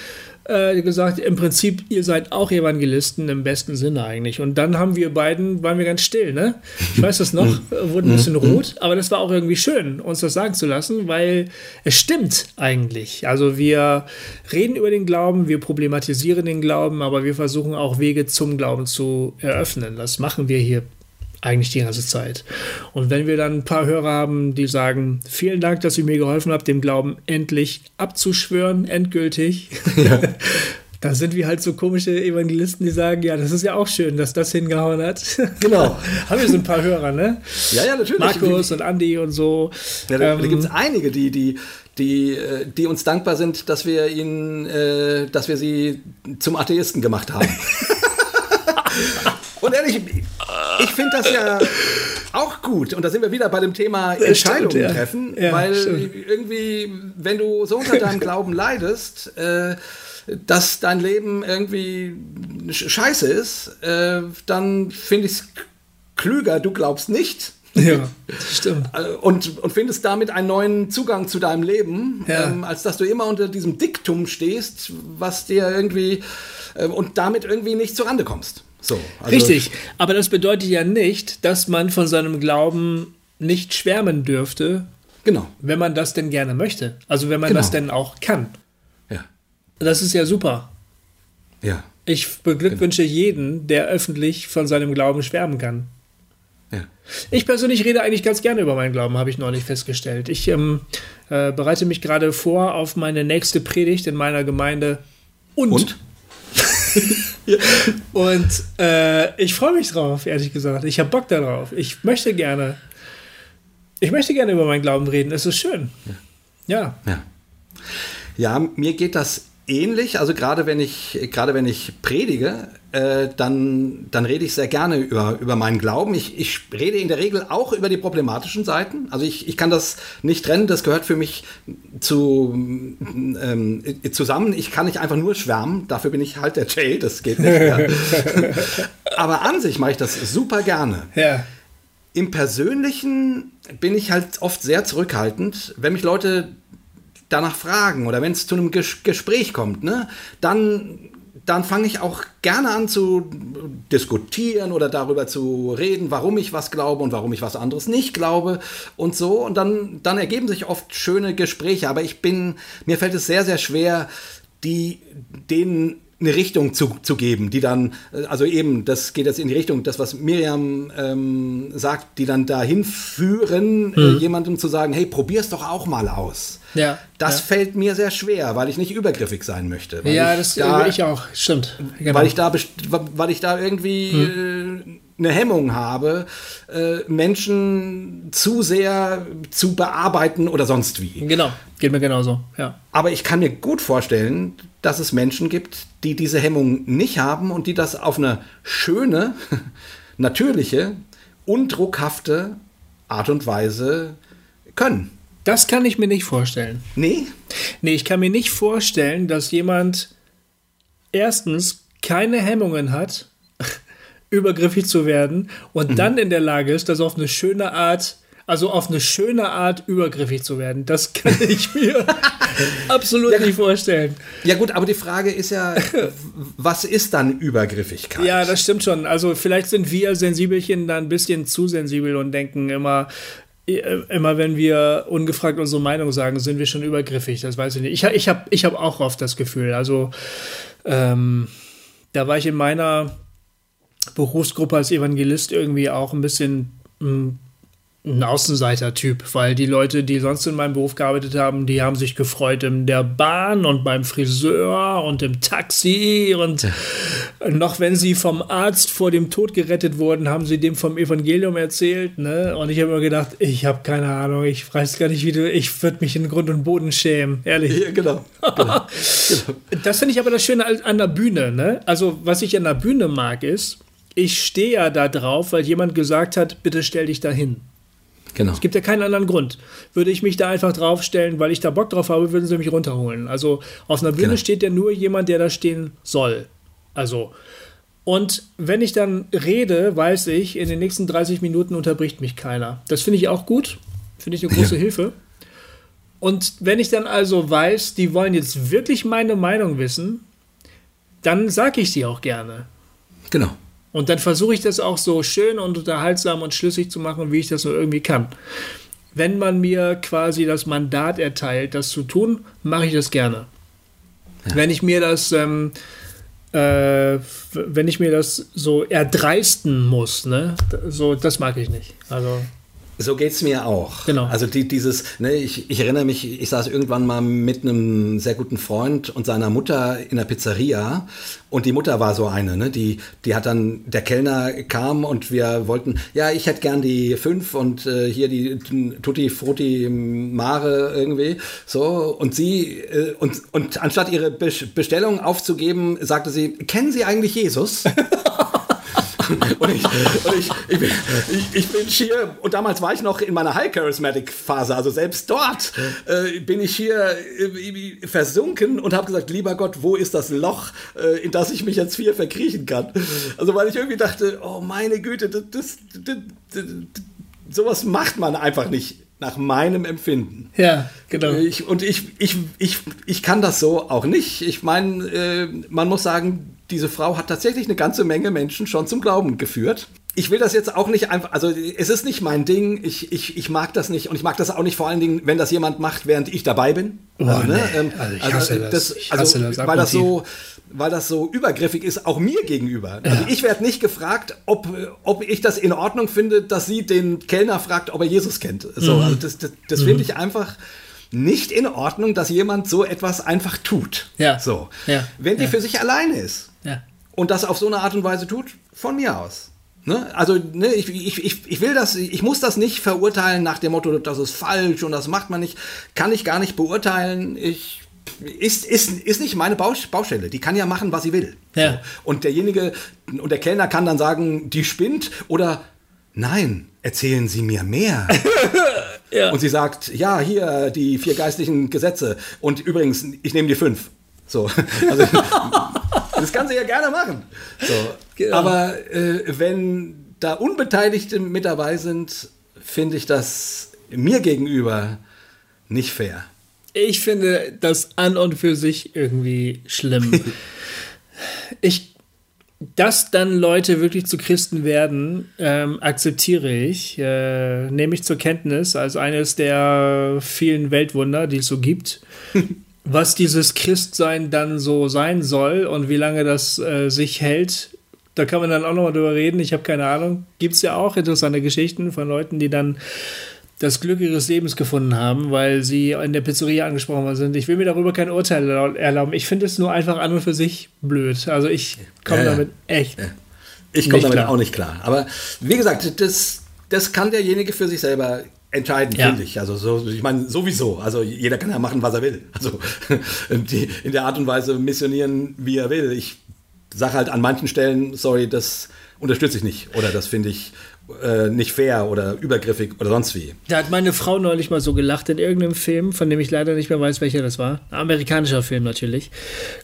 äh, gesagt, im Prinzip, ihr seid auch Evangelisten im besten Sinne eigentlich. Und dann haben wir beiden, waren wir ganz still, ne? Ich weiß das noch, wurden ein bisschen rot, aber das war auch irgendwie schön, uns das sagen zu lassen, weil es stimmt eigentlich. Also wir reden über den Glauben, wir problematisieren den Glauben, aber wir versuchen auch Wege zum Glauben zu eröffnen. Das machen wir hier eigentlich die ganze Zeit. Und wenn wir dann ein paar Hörer haben, die sagen, vielen Dank, dass ihr mir geholfen habt, dem Glauben endlich abzuschwören, endgültig, ja. da sind wir halt so komische Evangelisten, die sagen, ja, das ist ja auch schön, dass das hingehauen hat. Genau. haben wir so ein paar Hörer, ne? Ja, ja, natürlich. Markus und Andi und so. Ja, da, ähm, da gibt es einige, die, die, die, äh, die uns dankbar sind, dass wir ihnen, äh, dass wir sie zum Atheisten gemacht haben. und ehrlich, ich finde das ja auch gut. Und da sind wir wieder bei dem Thema Entscheidungen stimmt, ja. treffen. Ja, weil stimmt. irgendwie, wenn du so unter deinem Glauben leidest, äh, dass dein Leben irgendwie scheiße ist, äh, dann finde ich es klüger, du glaubst nicht. Ja, stimmt. Äh, und, und findest damit einen neuen Zugang zu deinem Leben, ja. ähm, als dass du immer unter diesem Diktum stehst, was dir irgendwie äh, und damit irgendwie nicht zurande kommst. So, also Richtig, aber das bedeutet ja nicht, dass man von seinem Glauben nicht schwärmen dürfte. Genau. Wenn man das denn gerne möchte. Also wenn man genau. das denn auch kann. Ja. Das ist ja super. Ja. Ich beglückwünsche genau. jeden, der öffentlich von seinem Glauben schwärmen kann. Ja. Ich persönlich rede eigentlich ganz gerne über meinen Glauben, habe ich neulich festgestellt. Ich ähm, äh, bereite mich gerade vor auf meine nächste Predigt in meiner Gemeinde. Und? Und? Und äh, ich freue mich drauf, ehrlich gesagt. Ich habe Bock darauf. Ich möchte gerne. Ich möchte gerne über meinen Glauben reden. Es ist schön. Ja. Ja. Ja, mir geht das ähnlich. Also gerade wenn ich, gerade wenn ich predige, äh, dann, dann rede ich sehr gerne über, über meinen Glauben. Ich, ich rede in der Regel auch über die problematischen Seiten. Also ich, ich kann das nicht trennen, das gehört für mich zu, ähm, zusammen. Ich kann nicht einfach nur schwärmen, dafür bin ich halt der Jay, das geht nicht. Ja. Aber an sich mache ich das super gerne. Ja. Im Persönlichen bin ich halt oft sehr zurückhaltend. Wenn mich Leute danach fragen oder wenn es zu einem Ges Gespräch kommt, ne, dann, dann fange ich auch gerne an zu diskutieren oder darüber zu reden, warum ich was glaube und warum ich was anderes nicht glaube und so. Und dann, dann ergeben sich oft schöne Gespräche. Aber ich bin, mir fällt es sehr, sehr schwer, die, denen eine Richtung zu, zu geben, die dann, also eben, das geht jetzt in die Richtung, das, was Miriam ähm, sagt, die dann dahin führen, äh, Mhm. äh, jemandem zu sagen, hey, probier's doch auch mal aus. Ja. Das ja. fällt mir sehr schwer, weil ich nicht übergriffig sein möchte. Weil Ja, ich das da, ich auch. Stimmt. Genau. weil ich da, weil ich da irgendwie Hm. äh, eine Hemmung habe, äh, Menschen zu sehr zu bearbeiten oder sonst wie. genau. Geht mir genauso. Ja. Aber ich kann mir gut vorstellen, dass es Menschen gibt, die diese Hemmung nicht haben und die das auf eine schöne, natürliche, undruckhafte Art und Weise können. Das kann ich mir nicht vorstellen. Nee? Nee, ich kann mir nicht vorstellen, dass jemand erstens keine Hemmungen hat, übergriffig zu werden und Mhm. dann in der Lage ist, das auf eine schöne Art, also auf eine schöne Art übergriffig zu werden. Das kann ich mir absolut nicht vorstellen. Ja gut, aber die Frage ist ja, was ist dann Übergriffigkeit? Ja, das stimmt schon. Also vielleicht sind wir Sensibelchen da ein bisschen zu sensibel und denken immer, immer wenn wir ungefragt unsere Meinung sagen, sind wir schon übergriffig. Das weiß ich nicht. Ich, ich habe ich hab auch oft das Gefühl. Also ähm, da war ich in meiner Berufsgruppe als Evangelist irgendwie auch ein bisschen mh, ein Außenseiter-Typ, weil die Leute, die sonst in meinem Beruf gearbeitet haben, die haben sich gefreut in der Bahn und beim Friseur und im Taxi und noch wenn sie vom Arzt vor dem Tod gerettet wurden, haben sie dem vom Evangelium erzählt, ne? Und ich habe mir gedacht, ich habe keine Ahnung, ich weiß gar nicht, wie du, ich würde mich in Grund und Boden schämen, ehrlich. Ja, genau. Das finde ich aber das Schöne an der Bühne, ne? Also, was ich an der Bühne mag, ist, ich stehe ja da drauf, weil jemand gesagt hat, bitte stell dich da hin. Genau. Es gibt ja keinen anderen Grund. Würde ich mich da einfach draufstellen, weil ich da Bock drauf habe, würden sie mich runterholen. Also auf einer Bühne Genau. steht ja nur jemand, der da stehen soll. Also. Und wenn ich dann rede, weiß ich, in den nächsten 30 Minuten unterbricht mich keiner. Das finde ich auch gut. Finde ich eine große Ja. Hilfe. Und wenn ich dann also weiß, die wollen jetzt wirklich meine Meinung wissen, dann sage ich sie auch gerne. Genau. Und dann versuche ich das auch so schön und unterhaltsam und schlüssig zu machen, wie ich das nur irgendwie kann. Wenn man mir quasi das Mandat erteilt, das zu tun, mache ich das gerne. Wenn ich mir das, ähm, äh, wenn ich mir das so erdreisten muss, ne, so, das mag ich nicht. Also, So geht's mir auch. Genau. Also die, dieses, ne, ich, ich erinnere mich, ich saß irgendwann mal mit einem sehr guten Freund und seiner Mutter in der Pizzeria und die Mutter war so eine, ne, die, die hat dann, der Kellner kam und wir wollten, ja, ich hätte gern die fünf und äh, hier die Tutti Frutti Mare irgendwie, so und sie äh, und, und anstatt ihre Bes- Bestellung aufzugeben, sagte sie, kennen Sie eigentlich Jesus? Und ich, und ich, ich, bin, ich, ich bin hier, und damals war ich noch in meiner High Charismatic Phase, also selbst dort äh, bin ich hier äh, versunken und habe gesagt, lieber Gott, wo ist das Loch, äh, in das ich mich jetzt hier verkriechen kann? Also weil ich irgendwie dachte, oh meine Güte, das, das, das, das, sowas macht man einfach nicht nach meinem Empfinden. ja, genau. Ich, und ich, ich, ich, ich kann das so auch nicht. Ich meine, äh, man muss sagen, diese Frau hat tatsächlich eine ganze Menge Menschen schon zum Glauben geführt. Ich will das jetzt auch nicht einfach, also es ist nicht mein Ding, ich, ich, ich mag das nicht und ich mag das auch nicht vor allen Dingen, wenn das jemand macht, während ich dabei bin. Oh, nee. ähm, Also ich hasse das. Ich hasse also, das weil das so, weil das so übergriffig ist, auch mir gegenüber. Also ich werde nicht gefragt, ob, ob ich das in Ordnung finde, dass sie den Kellner fragt, ob er Jesus kennt. So, Mhm. also das, das, das finde ich einfach nicht in Ordnung, dass jemand so etwas einfach tut. Ja. So. Ja. Wenn die Ja. für sich alleine ist Ja. und das auf so eine Art und Weise tut, von mir aus. Ne? Also ne, ich, ich, ich, will das, ich muss das nicht verurteilen nach dem Motto, das ist falsch und das macht man nicht, kann ich gar nicht beurteilen. Ich ist, ist, ist nicht meine Baus- Baustelle. Die kann ja machen, was sie will. Ja. Und derjenige und der Kellner kann dann sagen, die spinnt oder nein, erzählen Sie mir mehr. Ja. Und sie sagt, ja, hier die vier geistlichen Gesetze. Und übrigens, ich nehme die fünf. So, also, das kann sie ja gerne machen. So. Genau. Aber äh, wenn da Unbeteiligte mit dabei sind, finde ich das mir gegenüber nicht fair. Ich finde das an und für sich irgendwie schlimm. ich, dass dann Leute wirklich zu Christen werden, ähm, akzeptiere ich, äh, nehme ich zur Kenntnis als eines der vielen Weltwunder, die es so gibt. Was dieses Christsein dann so sein soll und wie lange das äh, sich hält, da kann man dann auch nochmal drüber reden. Ich habe keine Ahnung. Gibt es ja auch interessante Geschichten von Leuten, die dann das Glück ihres Lebens gefunden haben, weil sie in der Pizzeria angesprochen worden sind. Ich will mir darüber kein Urteil erlauben. Ich finde es nur einfach an und für sich blöd. Also ich komme Ja, ja. damit echt. Ich komme damit klar. auch nicht klar. Aber wie gesagt, das, das kann derjenige für sich selber entscheiden, Ja. finde ich. Also so, ich meine, sowieso. Also jeder kann ja machen, was er will. Also die, in der Art und Weise missionieren, wie er will. Ich sage halt an manchen Stellen, sorry, das unterstütze ich nicht. Oder das finde ich äh, nicht fair oder übergriffig oder sonst wie. Da hat meine Frau neulich mal so gelacht in irgendeinem Film, von dem ich leider nicht mehr weiß, welcher das war. Ein amerikanischer Film natürlich.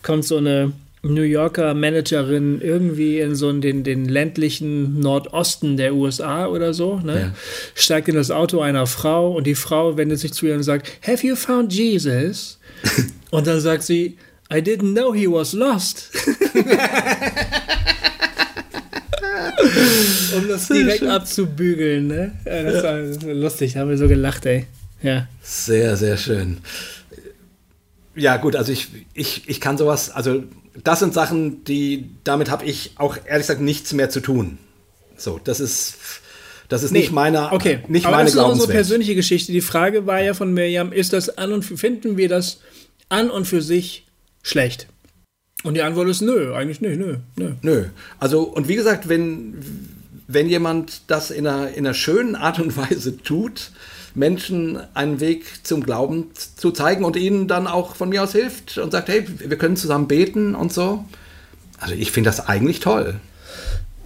Kommt so eine New Yorker Managerin irgendwie in so den, den ländlichen Nordosten der USA oder so, ne? Ja. steigt in das Auto einer Frau und die Frau wendet sich zu ihr und sagt, Have you found Jesus? und dann sagt sie, I didn't know he was lost. um das direkt abzubügeln, ne? Das war lustig, haben wir so gelacht, ey. Ja. Sehr, sehr schön. Ja, gut, also ich, ich, ich kann sowas, also das sind Sachen, die, damit habe ich auch ehrlich gesagt nichts mehr zu tun. So, das ist, das ist nicht meine, okay. nicht Aber meine das ist unsere Glaubenswelt. persönliche Geschichte. Die Frage war ja von Miriam, ist das an und für, finden wir das an und für sich schlecht? Und die Antwort ist nö, eigentlich nicht, nö, nö. Nö. Also, und wie gesagt, wenn, wenn jemand das in einer, in einer schönen Art und Weise tut, Menschen einen Weg zum Glauben zu zeigen und ihnen dann auch von mir aus hilft und sagt, hey, wir können zusammen beten und so. Also ich finde das eigentlich toll.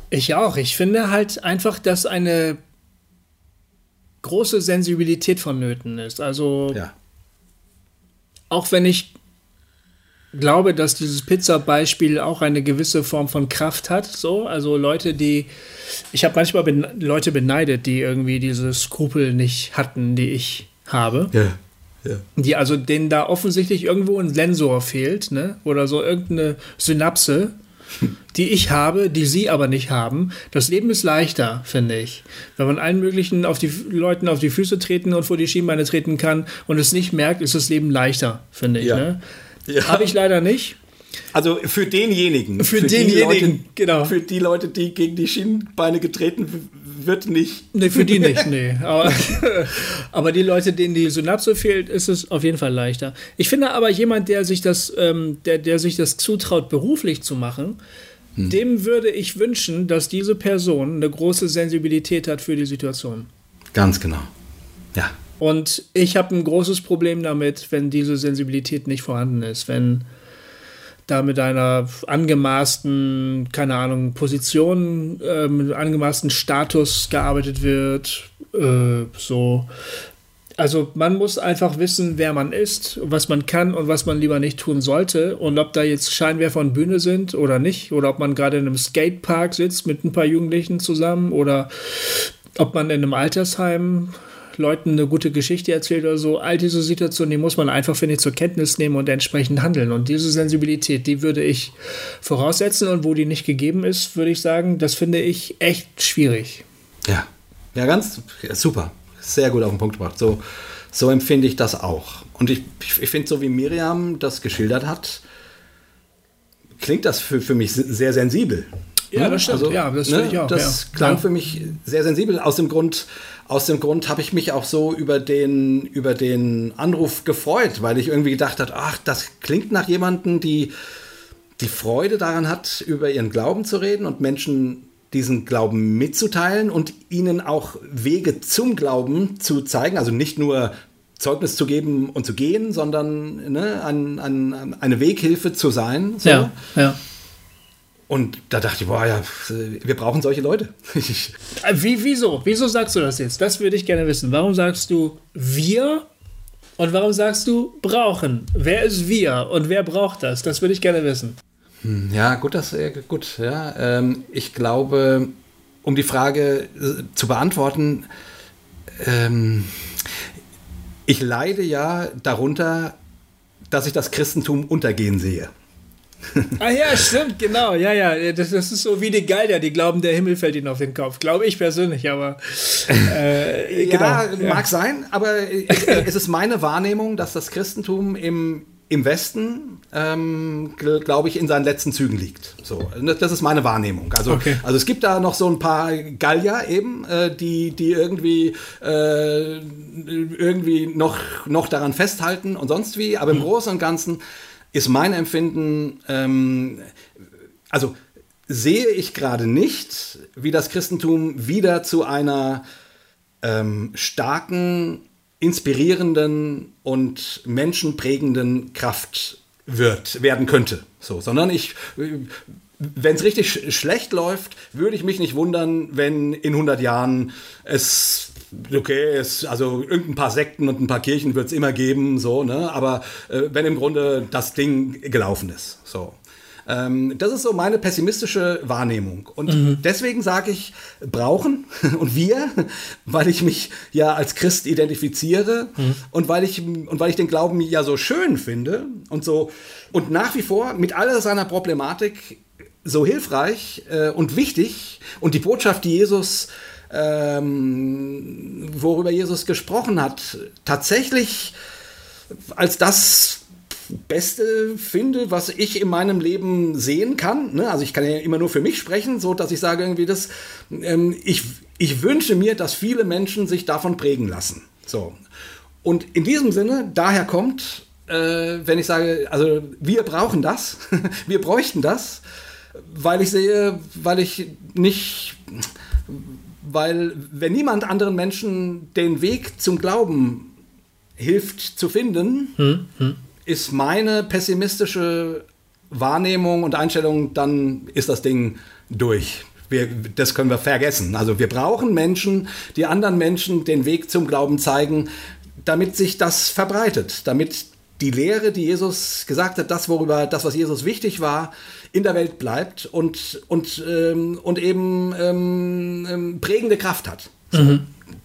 Ich auch. Ich finde halt einfach, dass eine große Sensibilität vonnöten ist. Also Ja. auch wenn ich glaube, dass dieses Pizza-Beispiel auch eine gewisse Form von Kraft hat, so, also Leute, die, ich habe manchmal ben, Leute beneidet, die irgendwie diese Skrupel nicht hatten, die ich habe, Ja. Ja. die also denen da offensichtlich irgendwo ein Sensor fehlt, ne, oder so irgendeine Synapse, die ich habe, die sie aber nicht haben. Das Leben ist leichter, finde ich. Wenn man allen möglichen auf die Leuten auf die Füße treten und vor die Schienbeine treten kann und es nicht merkt, ist das Leben leichter, finde ich. Ja. Ne? Ja. Habe ich leider nicht. Also für denjenigen. Für die denjenigen, Leute, genau. Für die Leute, die gegen die Schienenbeine getreten wird, nicht. Nee, für die nicht, nee. Aber, aber die Leute, denen die Synapse fehlt, ist es auf jeden Fall leichter. Ich finde aber jemand, der sich das, ähm, der, der sich das zutraut, beruflich zu machen, dem würde ich wünschen, dass diese Person eine große Sensibilität hat für die Situation. Ganz genau. Ja. Und ich habe ein großes Problem damit, wenn diese Sensibilität nicht vorhanden ist, wenn da mit einer angemaßten, keine Ahnung, Position, äh, mit einem angemaßten Status gearbeitet wird, äh, so. Also man muss einfach wissen, wer man ist, was man kann und was man lieber nicht tun sollte. Und ob da jetzt Scheinwerfer und Bühne sind oder nicht, oder ob man gerade in einem Skatepark sitzt mit ein paar Jugendlichen zusammen oder ob man in einem Altersheim Leuten eine gute Geschichte erzählt oder so. All diese Situationen, die muss man einfach, finde ich, zur Kenntnis nehmen und entsprechend handeln. Und diese Sensibilität, die würde ich voraussetzen. Und wo die nicht gegeben ist, würde ich sagen, das finde ich echt schwierig. Ja. Ja, ganz super. Sehr gut auf den Punkt gebracht. So, so empfinde ich das auch. Und ich, ich, finde, so wie Miriam das geschildert hat, klingt das für, für mich sehr sensibel. Ja, das stimmt. Also, ja, das ne, ich auch. Das klang ja. für mich sehr sensibel. Aus dem Grund, aus dem Grund habe ich mich auch so über den, über den Anruf gefreut, weil ich irgendwie gedacht habe, ach, das klingt nach jemandem, die die Freude daran hat, über ihren Glauben zu reden und Menschen diesen Glauben mitzuteilen und ihnen auch Wege zum Glauben zu zeigen. Also nicht nur Zeugnis zu geben und zu gehen, sondern ne, an, an, eine Weghilfe zu sein. So. Ja, ja. Und da dachte ich, boah, ja, wir brauchen solche Leute. Äh, Wie, wieso? Wieso sagst du das jetzt? Das würde ich gerne wissen. Warum sagst du wir und warum sagst du brauchen? Wer ist wir und wer braucht das? Das würde ich gerne wissen. Ja, gut, das äh, gut. Ja, ähm, ich glaube, um die Frage äh, zu beantworten, ähm, ich leide ja darunter, dass ich das Christentum untergehen sehe. Ah ja, stimmt, genau. Ja, ja. Das, das ist so wie die Geiler, die glauben, der Himmel fällt ihnen auf den Kopf. Glaube ich persönlich, aber äh, ja, genau. mag sein, aber es, ist meine Wahrnehmung, dass das Christentum im, im Westen, ähm, gl- glaube ich, in seinen letzten Zügen liegt. So, das das ist meine Wahrnehmung. Also, Okay. also es gibt da noch so ein paar Gallier eben, äh, die, die irgendwie, äh, irgendwie noch, noch daran festhalten und sonst wie, aber im Großen und Ganzen ist mein Empfinden, ähm, also sehe ich gerade nicht, wie das Christentum wieder zu einer ähm, starken, inspirierenden und menschenprägenden Kraft wird, werden könnte. So, sondern ich, wenn es richtig sch schlecht läuft, würde ich mich nicht wundern, wenn in 100 Jahren es okay, es, also irgendein paar Sekten und ein paar Kirchen wird es immer geben, so, ne? Aber äh, wenn im Grunde das Ding gelaufen ist, so. Ähm, das ist so meine pessimistische Wahrnehmung. Und deswegen sage ich, brauchen und wir, weil ich mich ja als Christ identifiziere und, weil ich, und weil ich den Glauben ja so schön finde und so und nach wie vor mit aller seiner Problematik so hilfreich äh, und wichtig und die Botschaft, die Jesus, ähm, worüber Jesus gesprochen hat, tatsächlich als das Beste finde, was ich in meinem Leben sehen kann. Ne? Also ich kann ja immer nur für mich sprechen, so dass ich sage irgendwie das, ähm, ich, ich wünsche mir, dass viele Menschen sich davon prägen lassen. So. Und in diesem Sinne, daher kommt, äh, wenn ich sage, also wir brauchen das, wir bräuchten das, weil ich sehe, weil ich nicht, weil wenn niemand anderen Menschen den Weg zum Glauben hilft zu finden, ist meine pessimistische Wahrnehmung und Einstellung, dann ist das Ding durch. Wir, das können wir vergessen. Also wir brauchen Menschen, die anderen Menschen den Weg zum Glauben zeigen, damit sich das verbreitet, damit die Lehre, die Jesus gesagt hat, das, worüber, das, was Jesus wichtig war, in der Welt bleibt und, und, ähm, und eben ähm, ähm, prägende Kraft hat. So.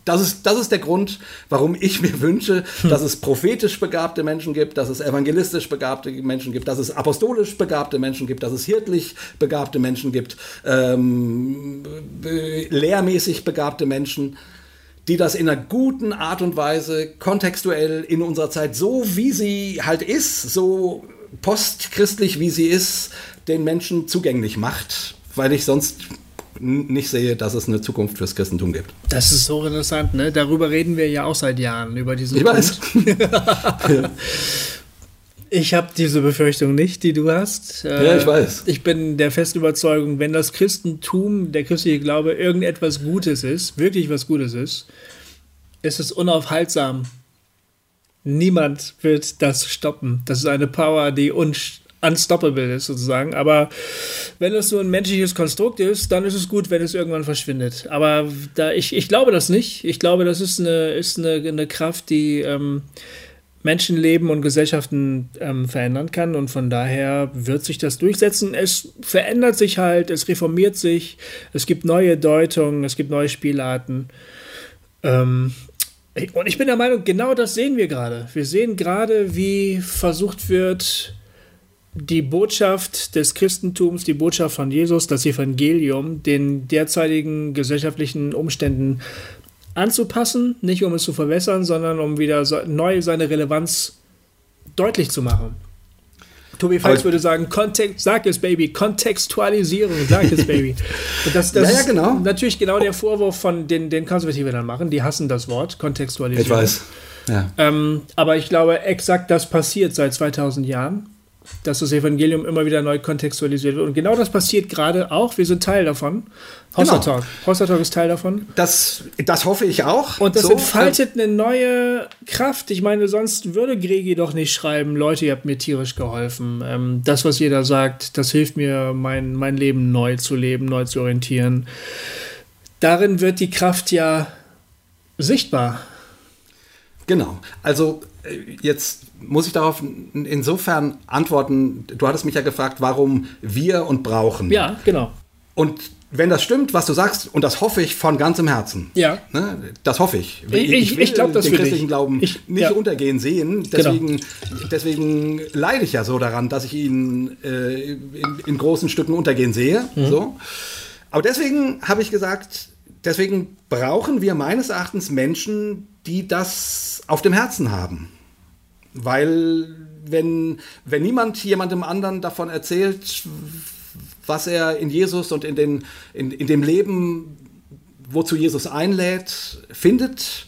Das ist, das ist der Grund, warum ich mir wünsche, dass es prophetisch begabte Menschen gibt, dass es evangelistisch begabte Menschen gibt, dass es apostolisch begabte Menschen gibt, dass es hirtlich begabte Menschen gibt, ähm, äh, lehrmäßig begabte Menschen, die das in einer guten Art und Weise kontextuell in unserer Zeit, so wie sie halt ist, so postchristlich wie sie ist, den Menschen zugänglich macht, weil ich sonst nicht sehe, dass es eine Zukunft fürs Christentum gibt. Das ist so interessant, ne? Darüber reden wir ja auch seit Jahren, über diesen Ich weiß. Ich habe diese Befürchtung nicht, die du hast. Äh, Ja, ich weiß. Ich bin der festen Überzeugung, wenn das Christentum, der christliche Glaube, irgendetwas Gutes ist, wirklich was Gutes ist, ist es unaufhaltsam. Niemand wird das stoppen. Das ist eine Power, die un unstoppable ist, sozusagen. Aber wenn es so ein menschliches Konstrukt ist, dann ist es gut, wenn es irgendwann verschwindet. Aber da ich, ich glaube das nicht. Ich glaube, das ist eine, ist eine, eine Kraft, die ähm, Menschenleben und Gesellschaften ähm, verändern kann und von daher wird sich das durchsetzen. Es verändert sich halt, es reformiert sich, es gibt neue Deutungen, es gibt neue Spielarten. Ähm, und ich bin der Meinung, genau das sehen wir gerade. Wir sehen gerade, wie versucht wird, die Botschaft des Christentums, die Botschaft von Jesus, das Evangelium, den derzeitigen gesellschaftlichen Umständen anzupassen, nicht um es zu verwässern, sondern um wieder so, neu seine Relevanz deutlich zu machen. Tobi Falks würde sagen, Kontext, sag es, Baby, Kontextualisierung, sag es, Baby. Das, das ja, ja, genau. ist natürlich genau der Vorwurf von den, den Konservativen dann machen. Die hassen das Wort, Kontextualisierung. Ich weiß. Ja. Ähm, aber ich glaube, exakt das passiert seit 2000 Jahren dass das Evangelium immer wieder neu kontextualisiert wird. Und genau das passiert gerade auch. Wir sind Teil davon. Genau. Talk. Hossa Talk ist Teil davon. Das, das hoffe ich auch. Und das So, entfaltet eine neue Kraft. Ich meine, sonst würde Gregi doch nicht schreiben, Leute, ihr habt mir tierisch geholfen. Ähm, das, was jeder sagt, das hilft mir, mein, mein Leben neu zu leben, neu zu orientieren. Darin wird die Kraft ja sichtbar. Genau. Also jetzt muss ich darauf in- insofern antworten. Du hattest mich ja gefragt, warum wir und brauchen. Ja, genau. Und wenn das stimmt, was du sagst, und das hoffe ich von ganzem Herzen. Ja. Ne, das hoffe ich. Ich- ich glaub das den für dich. christlichen Glauben Ich- nicht ja. Genau. untergehen sehen. Deswegen, deswegen leide ich ja so daran, dass ich ihn äh, in, in großen Stücken untergehen sehe. Mhm. So. Aber deswegen habe ich gesagt, deswegen brauchen wir meines Erachtens Menschen, die das auf dem Herzen haben. Weil wenn, wenn niemand jemandem anderen davon erzählt, was er in Jesus und in, den, in, in dem Leben, wozu Jesus einlädt, findet,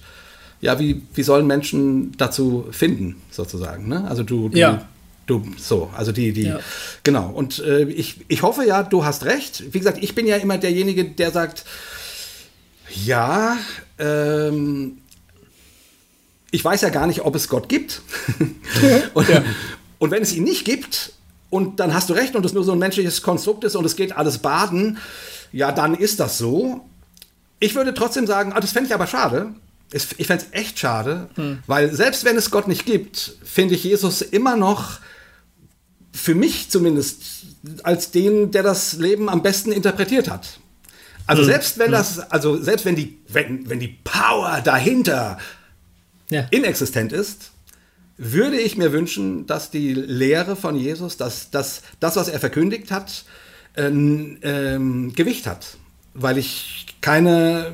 ja, wie, wie sollen Menschen dazu finden, sozusagen? Ne? Also du, du, Ja. du so, also die, die, Ja. genau. Und äh, ich, ich hoffe ja, du hast recht. Wie gesagt, ich bin ja immer derjenige, der sagt, ja, ähm, ich weiß ja gar nicht, ob es Gott gibt. und, und wenn es ihn nicht gibt, und dann hast du recht und es nur so ein menschliches Konstrukt ist und es geht alles baden, ja, dann ist das so. Ich würde trotzdem sagen, ah, das fände ich aber schade. Ich fände es echt schade, weil selbst wenn es Gott nicht gibt, finde ich Jesus immer noch, für mich zumindest, als den, der das Leben am besten interpretiert hat. Also selbst wenn das, also selbst wenn die, wenn, wenn die Power dahinter Ja. inexistent ist, würde ich mir wünschen, dass die Lehre von Jesus, dass, dass das, was er verkündigt hat, ein ähm, Gewicht hat. Weil ich keine,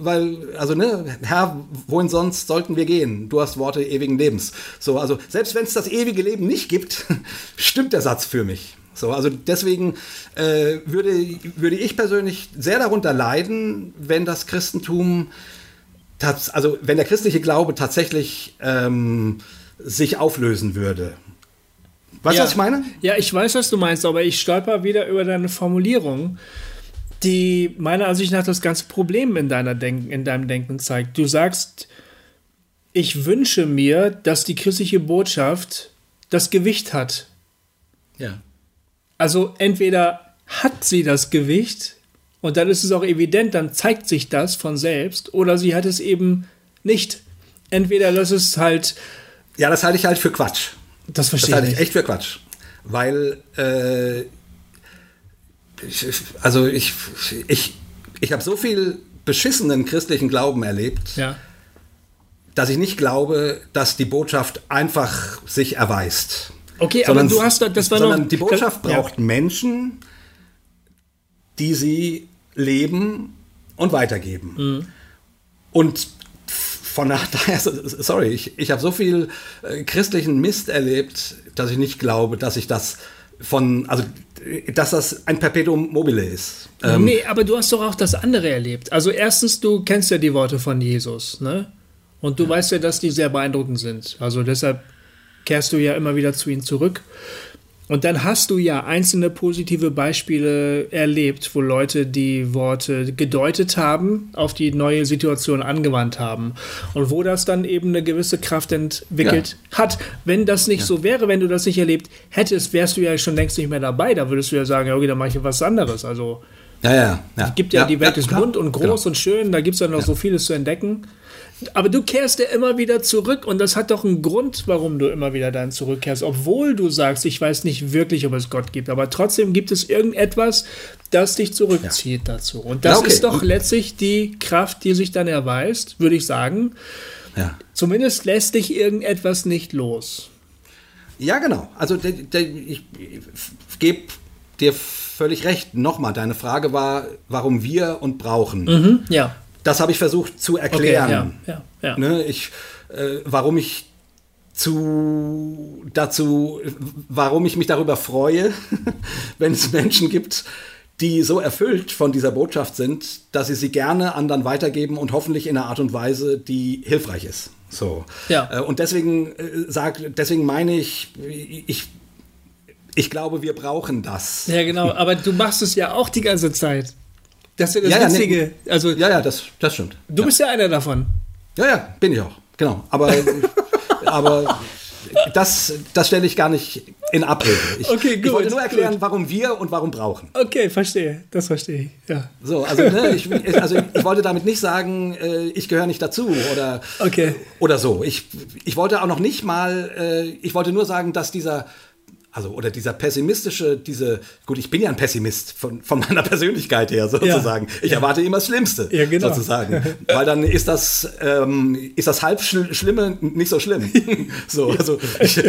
weil, also ne, Herr, wohin sonst sollten wir gehen? Du hast Worte ewigen Lebens. So, also selbst wenn es das ewige Leben nicht gibt, stimmt der Satz für mich. So, also deswegen äh, würde, würde ich persönlich sehr darunter leiden, wenn das Christentum also wenn der christliche Glaube tatsächlich ähm, sich auflösen würde. Weißt du, ja. was ich meine? Ja, ich weiß, was du meinst, aber ich stolper wieder über deine Formulierung, die meiner Ansicht nach das ganze Problem in, deiner Denk in deinem Denken zeigt. Du sagst, ich wünsche mir, dass die christliche Botschaft das Gewicht hat. Ja. Also entweder hat sie das Gewicht und dann ist es auch evident, dann zeigt sich das von selbst, oder sie hat es eben nicht. Entweder das ist halt, Ja, das halte ich halt für Quatsch. das Das verstehe halte ich ich nicht. echt für Quatsch. Weil, äh, ich, also ich, ich, ich habe so viel beschissenen christlichen Glauben erlebt, Ja. dass ich nicht glaube, dass die Botschaft einfach sich erweist. Okay, aber du hast da- das war sondern noch- die Botschaft das- ja. braucht Menschen, die sie leben und weitergeben. Mhm. Und von daher, sorry, ich, ich habe so viel äh, christlichen Mist erlebt, dass ich nicht glaube, dass ich das von, also dass das ein Perpetuum mobile ist. Ähm, nee, aber du hast doch auch das andere erlebt. Also erstens, du kennst ja die Worte von Jesus, ne? Und du weißt ja, dass die sehr beeindruckend sind. Also deshalb kehrst du ja immer wieder zu ihnen zurück. Und dann hast du ja einzelne positive Beispiele erlebt, wo Leute die Worte gedeutet haben, auf die neue Situation angewandt haben. Und wo das dann eben eine gewisse Kraft entwickelt hat. Wenn das nicht so wäre, wenn du das nicht erlebt hättest, wärst du ja schon längst nicht mehr dabei. Da würdest du ja sagen, ja, okay, dann mache ich was anderes. Also ja, ja, ja. es gibt ja, die Welt ist bunt und groß Genau. und schön, da gibt es ja noch so vieles zu entdecken. Aber du kehrst ja immer wieder zurück und das hat doch einen Grund, warum du immer wieder dann zurückkehrst. Obwohl du sagst, ich weiß nicht wirklich, ob es Gott gibt, aber trotzdem gibt es irgendetwas, das dich zurückzieht dazu. Und das Ja, okay. ist doch letztlich die Kraft, die sich dann erweist, würde ich sagen. Ja. Zumindest lässt dich irgendetwas nicht los. Ja, genau. Also der, der, ich, ich gebe dir völlig recht. Nochmal, deine Frage war, warum wir und brauchen. Ja. Das habe ich versucht zu Okay, erklären. ja, ja, ja. Ne, ich, äh, warum ich zu dazu, warum ich mich darüber freue, wenn es Menschen gibt, die so erfüllt von dieser Botschaft sind, dass sie sie gerne anderen weitergeben und hoffentlich in einer Art und Weise, die hilfreich ist. So. Ja. Äh, Und deswegen äh, sag, deswegen meine ich, ich, ich glaube, wir brauchen das. Ja, genau. Aber du machst es ja auch die ganze Zeit. Das ist ja das Ja, ja, nee. Witzige. Also, Ja, ja, das, das stimmt. du bist ja einer davon. Ja, ja, bin ich auch. Genau. Aber, aber das, das stelle ich gar nicht in Abrede. Ich, Okay, ich gut, wollte nur erklären, gut. warum wir und warum brauchen. Okay, verstehe. Das verstehe ich. Ja. So, also, ne, ich, ich- also ich wollte damit nicht sagen, äh, ich gehöre nicht dazu oder, Okay. oder so. Ich, ich wollte auch noch nicht mal, äh, ich wollte nur sagen, dass dieser, also oder dieser pessimistische, diese, gut, ich bin ja ein Pessimist von, von meiner Persönlichkeit her sozusagen. Ich erwarte immer das Schlimmste Ja, genau. sozusagen, weil dann ist das, ähm, ist das halb schl Schlimme nicht so schlimm. so, also ich,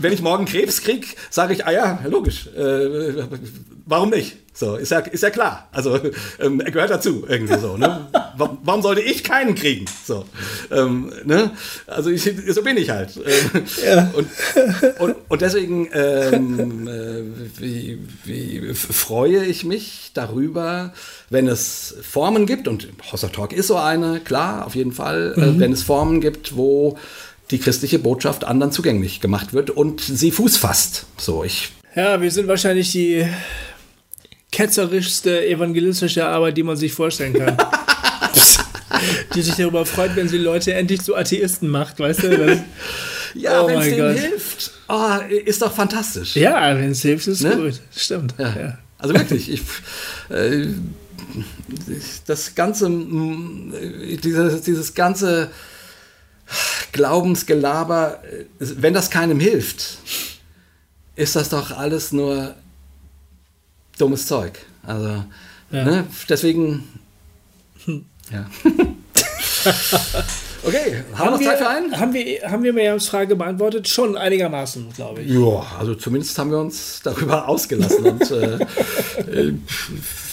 wenn ich morgen Krebs krieg, sage ich, ah ja, logisch, äh, warum nicht? So, ist ja, ist ja klar. Also, ähm, er gehört dazu, irgendwie so, ne? Wa- Warum sollte ich keinen kriegen? So, ähm, ne? Also, ich, so bin ich halt. Ähm, und, und, und deswegen ähm, äh, wie, wie freue ich mich darüber, wenn es Formen gibt, und Hossa Talk ist so eine, klar, auf jeden Fall, äh, wenn es Formen gibt, wo die christliche Botschaft anderen zugänglich gemacht wird und sie Fuß fasst. So, ich Ja, wir sind wahrscheinlich die ketzerischste evangelistische Arbeit, die man sich vorstellen kann. die sich darüber freut, wenn sie Leute endlich zu Atheisten macht, weißt du? Das, Ja, Oh wenn es denen Gott. hilft, oh, ist doch fantastisch. ja, wenn es hilft, ist Ne? gut. Stimmt. Ja. Ja. Also wirklich, ich, äh, das ganze, dieses, dieses ganze Glaubensgelaber, äh, wenn das keinem hilft, ist das doch alles nur dummes Zeug. Also, Ja. ne, deswegen, ja. okay, haben wir noch Zeit für einen? Haben wir, haben wir Miriams Frage beantwortet? Schon einigermaßen, glaube ich. Ja, also zumindest haben wir uns darüber ausgelassen und äh, äh,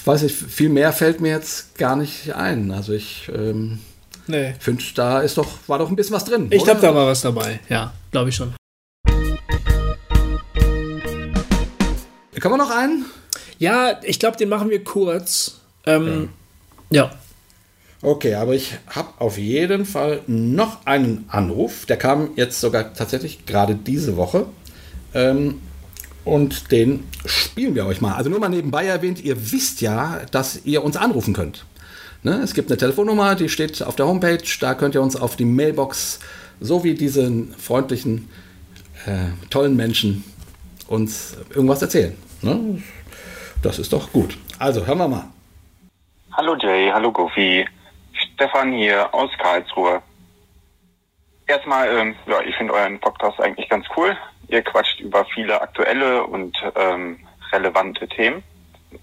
weiß ich, viel mehr fällt mir jetzt gar nicht ein. Also ich ähm, Nee. finde, da ist doch, war doch ein bisschen was drin. Ich glaube, da war was dabei. Ja, glaube ich schon. Können wir noch einen? Ja, ich glaube, den machen wir kurz. Ähm, ja. Okay, aber ich habe auf jeden Fall noch einen Anruf. Der kam jetzt sogar tatsächlich gerade diese Woche. Ähm, und den spielen wir euch mal. Also nur mal nebenbei erwähnt, ihr wisst ja, dass ihr uns anrufen könnt. Ne? Es gibt eine Telefonnummer, die steht auf der Homepage. Da könnt ihr uns auf die Mailbox, so wie diesen freundlichen, äh, tollen Menschen, uns irgendwas erzählen. Ne? Das ist doch gut. Also hören wir mal. Hallo Jay, hallo Goofy. Stefan hier aus Karlsruhe. Erstmal, ähm, ja, ich finde euren Podcast eigentlich ganz cool. Ihr quatscht über viele aktuelle und ähm, relevante Themen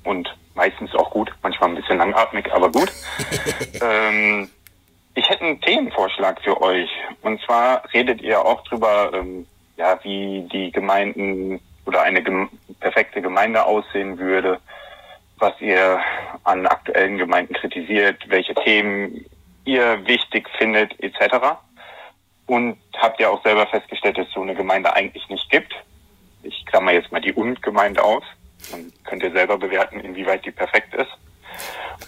und meistens auch gut, manchmal ein bisschen langatmig, aber gut. ähm, ich hätte einen Themenvorschlag für euch. Und zwar redet ihr auch drüber, ähm, ja, wie die Gemeinden oder eine gem perfekte Gemeinde aussehen würde, was ihr an aktuellen Gemeinden kritisiert, welche Themen ihr wichtig findet, etc. Und habt ihr auch selber festgestellt, dass es so eine Gemeinde eigentlich nicht gibt. Ich klammer jetzt mal die Und-Gemeinde aus. Dann könnt ihr selber bewerten, inwieweit die perfekt ist.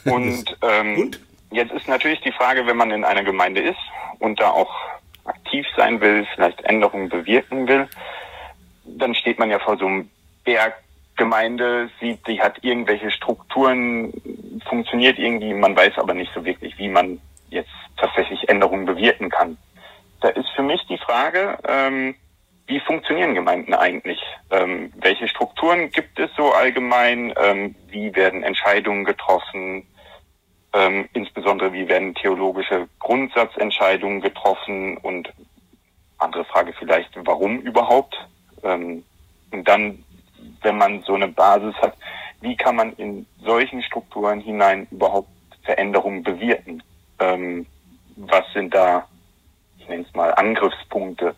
Und, ähm, Und? jetzt ist natürlich die Frage, wenn man in einer Gemeinde ist und da auch aktiv sein will, vielleicht Änderungen bewirken will, dann steht man ja vor so einem Berg Gemeinde, sieht, die hat irgendwelche Strukturen, funktioniert irgendwie, man weiß aber nicht so wirklich, wie man jetzt tatsächlich Änderungen bewirken kann. Da ist für mich die Frage, ähm, wie funktionieren Gemeinden eigentlich? Ähm, welche Strukturen gibt es so allgemein? Ähm, wie werden Entscheidungen getroffen? Ähm, insbesondere wie werden theologische Grundsatzentscheidungen getroffen? Und andere Frage vielleicht, warum überhaupt? Ähm, und dann, wenn man so eine Basis hat, wie kann man in solchen Strukturen hinein überhaupt Veränderungen bewirken? Ähm, was sind da, ich nenne es mal, Angriffspunkte?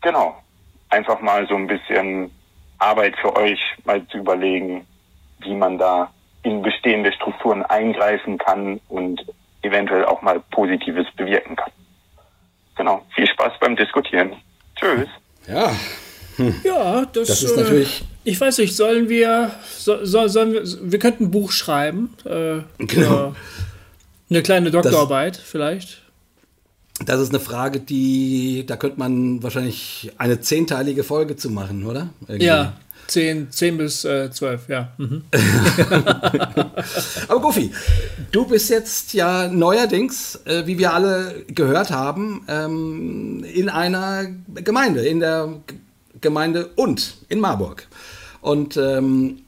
Genau. Einfach mal so ein bisschen Arbeit für euch, mal zu überlegen, wie man da in bestehende Strukturen eingreifen kann und eventuell auch mal Positives bewirken kann. genau, viel Spaß beim Diskutieren. Tschüss. Ja, Ja, das, Das ist äh, natürlich- Ich weiß nicht, sollen wir. So, so, sollen wir, wir könnten ein Buch schreiben. Äh, Genau. Eine kleine Doktorarbeit vielleicht. das ist eine Frage, die, da könnte man wahrscheinlich eine zehnteilige Folge zu machen, oder? Irgendwie. Ja, 10, 10 bis äh, 12, ja. Mhm. Aber Goofy, du bist jetzt ja neuerdings, äh, wie wir alle gehört haben, ähm, in einer Gemeinde, in der G Gemeinde und in Marburg. Und ähm,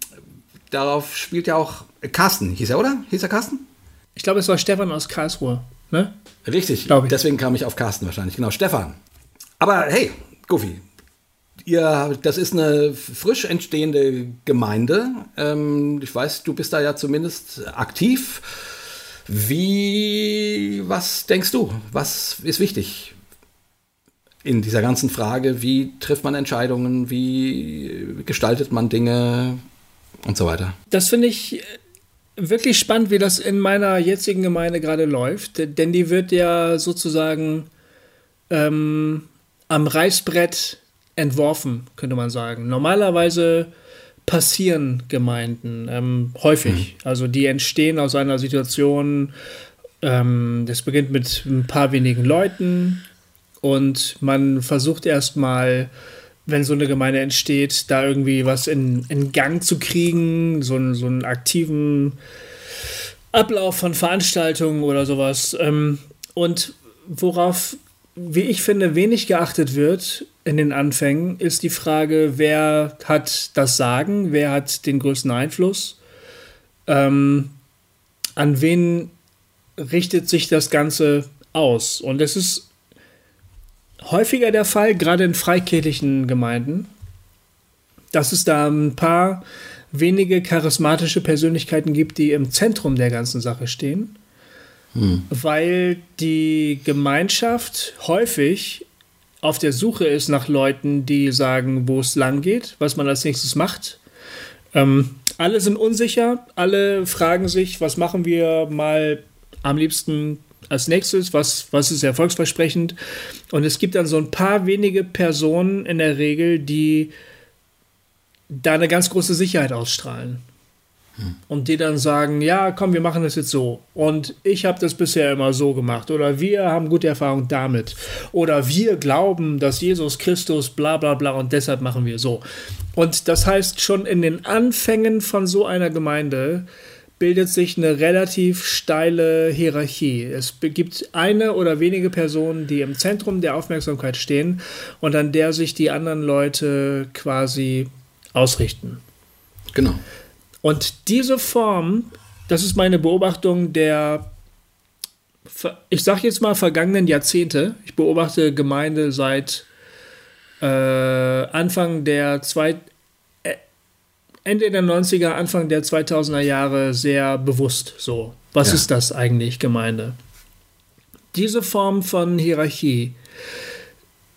darauf spielt ja auch Carsten, hieß er, oder? Hieß er Carsten? Ich glaube, es war Stefan aus Karlsruhe. Ne? Richtig, ich. deswegen kam ich auf Carsten wahrscheinlich. Genau, Stefan. Aber hey, Goofy, ihr, das ist eine frisch entstehende Gemeinde. Ähm, ich weiß, du bist da ja zumindest aktiv. Wie, was denkst du? Was ist wichtig in dieser ganzen Frage? Wie trifft man Entscheidungen? Wie gestaltet man Dinge und so weiter? Das finde ich äh, wirklich spannend, wie das in meiner jetzigen Gemeinde gerade läuft. Denn die wird ja sozusagen ähm, am Reißbrett entworfen, könnte man sagen. Normalerweise passieren Gemeinden ähm, häufig. Also die entstehen aus einer Situation, ähm, das beginnt mit ein paar wenigen Leuten und man versucht erstmal, wenn so eine Gemeinde entsteht, da irgendwie was in, in Gang zu kriegen, so, einen- so einen aktiven Ablauf von Veranstaltungen oder sowas. Ähm, und worauf, wie ich finde, wenig geachtet wird in den Anfängen, ist die Frage, wer hat das Sagen, wer hat den größten Einfluss, ähm, an wen richtet sich das Ganze aus. Und es ist häufiger der Fall, gerade in freikirchlichen Gemeinden, dass es da ein paar wenige charismatische Persönlichkeiten gibt, die im Zentrum der ganzen Sache stehen, weil die Gemeinschaft häufig auf der Suche ist nach Leuten, die sagen, wo es lang geht, was man als nächstes macht. Ähm, alle sind unsicher, alle fragen sich, was machen wir mal am liebsten als nächstes, was, was ist erfolgsversprechend. Und es gibt dann so ein paar wenige Personen in der Regel, die da eine ganz große Sicherheit ausstrahlen. Und die dann sagen, ja, komm, wir machen das jetzt so. Und ich habe das bisher immer so gemacht. Oder wir haben gute Erfahrung damit. Oder wir glauben, dass Jesus Christus bla bla bla und deshalb machen wir so. Und das heißt, schon in den Anfängen von so einer Gemeinde bildet sich eine relativ steile Hierarchie. Es gibt eine oder wenige Personen, die im Zentrum der Aufmerksamkeit stehen und an der sich die anderen Leute quasi ausrichten. Genau. Und diese Form, das ist meine Beobachtung der, ich sage jetzt mal, vergangenen Jahrzehnte. Ich beobachte Gemeinde seit äh, Anfang der zwei, äh, Ende der 90er, Anfang der 2000er Jahre sehr bewusst so. Was Ja. ist das eigentlich, Gemeinde? Diese Form von Hierarchie,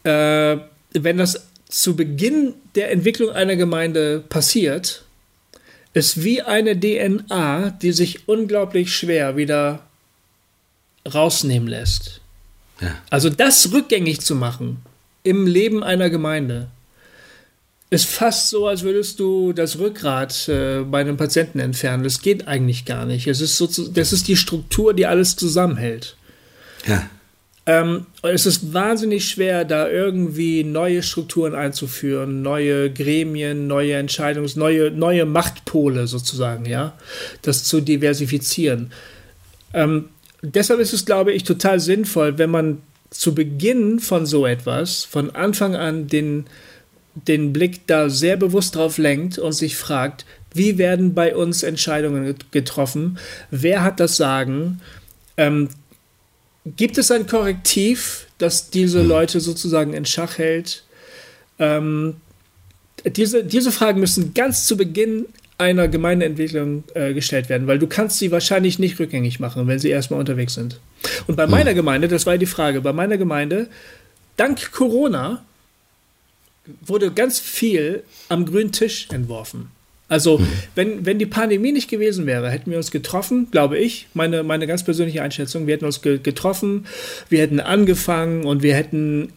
äh, wenn das zu Beginn der Entwicklung einer Gemeinde passiert, ist wie eine DNA, die sich unglaublich schwer wieder rausnehmen lässt. Ja. Also das rückgängig zu machen im Leben einer Gemeinde ist fast so, als würdest du das Rückgrat äh, bei einem Patienten entfernen. Das geht eigentlich gar nicht. Es ist so, das ist die Struktur, die alles zusammenhält. Ja. Ähm, es ist wahnsinnig schwer, da irgendwie neue Strukturen einzuführen, neue Gremien, neue Entscheidungs-, neue, neue Machtpole sozusagen, ja, das zu diversifizieren. Ähm, deshalb ist es, glaube ich, total sinnvoll, wenn man zu Beginn von so etwas, von Anfang an den, den Blick da sehr bewusst drauf lenkt und sich fragt, wie werden bei uns Entscheidungen get- getroffen, wer hat das Sagen, ähm, Gibt es ein Korrektiv, das diese Leute sozusagen in Schach hält? Ähm, diese, diese Fragen müssen ganz zu Beginn einer Gemeindeentwicklung äh, gestellt werden, weil du kannst sie wahrscheinlich nicht rückgängig machen, wenn sie erstmal unterwegs sind. Und bei meiner Gemeinde, das war die Frage, bei meiner Gemeinde, dank Corona wurde ganz viel am grünen Tisch entworfen. Also, mhm. wenn, wenn die Pandemie nicht gewesen wäre, hätten wir uns getroffen, glaube ich, meine, meine ganz persönliche Einschätzung, wir hätten uns ge getroffen, wir hätten angefangen und wir hätten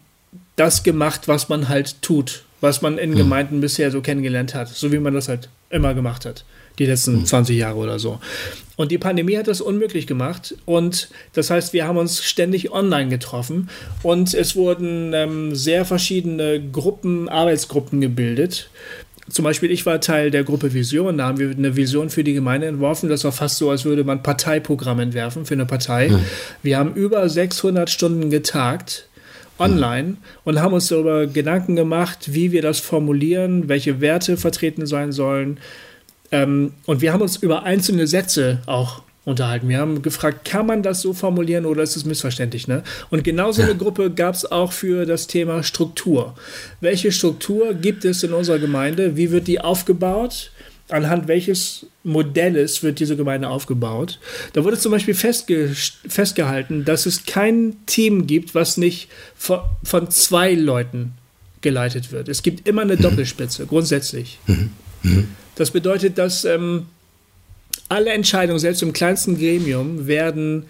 das gemacht, was man halt tut, was man in mhm. Gemeinden bisher so kennengelernt hat, so wie man das halt immer gemacht hat, die letzten mhm. 20 Jahre oder so. Und die Pandemie hat das unmöglich gemacht. Und das heißt, wir haben uns ständig online getroffen und es wurden ähm, sehr verschiedene Gruppen, Arbeitsgruppen gebildet. Zum Beispiel, ich war Teil der Gruppe Vision. Da haben wir eine Vision für die Gemeinde entworfen. Das war fast so, als würde man Parteiprogramm entwerfen für eine Partei. Mhm. Wir haben über 600 Stunden getagt online mhm. und haben uns darüber Gedanken gemacht, wie wir das formulieren, welche Werte vertreten sein sollen, ähm, und wir haben uns über einzelne Sätze auch unterhalten. Wir haben gefragt, kann man das so formulieren oder ist es missverständlich? Ne? Und genauso ja. eine Gruppe gab es auch für das Thema Struktur. Welche Struktur gibt es in unserer Gemeinde? Wie wird die aufgebaut? Anhand welches Modells wird diese Gemeinde aufgebaut? Da wurde zum Beispiel festge festgehalten, dass es kein Team gibt, was nicht von, von zwei Leuten geleitet wird. Es gibt immer eine mhm. Doppelspitze, grundsätzlich. Mhm. Mhm. Das bedeutet, dass ähm, alle Entscheidungen, selbst im kleinsten Gremium, werden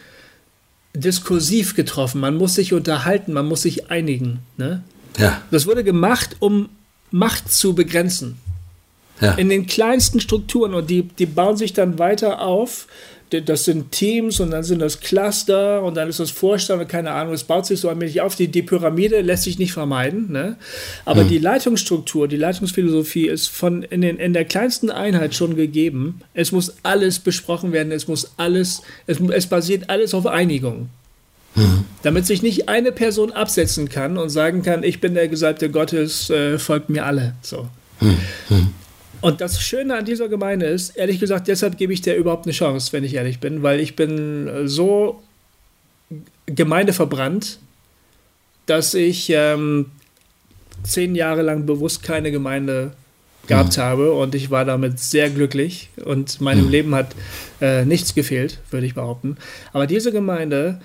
diskursiv getroffen. Man muss sich unterhalten, man muss sich einigen. Ne? Ja. Das wurde gemacht, um Macht zu begrenzen. Ja. In den kleinsten Strukturen und die, die bauen sich dann weiter auf das sind Teams und dann sind das Cluster und dann ist das Vorstand und keine Ahnung, es baut sich so allmählich auf. Die, die Pyramide lässt sich nicht vermeiden, ne? aber hm. die Leitungsstruktur, die Leitungsphilosophie ist von in, den, in der kleinsten Einheit schon gegeben. Es muss alles besprochen werden, es muss alles, es, es basiert alles auf Einigung. Hm. Damit sich nicht eine Person absetzen kann und sagen kann, ich bin der Gesalbte Gottes, äh, folgt mir alle. So. Hm. Und das Schöne an dieser Gemeinde ist, ehrlich gesagt, deshalb gebe ich dir überhaupt eine Chance, wenn ich ehrlich bin, weil ich bin so gemeindeverbrannt, dass ich ähm, zehn Jahre lang bewusst keine Gemeinde gehabt mhm. habe und ich war damit sehr glücklich und meinem mhm. Leben hat äh, nichts gefehlt, würde ich behaupten. Aber diese Gemeinde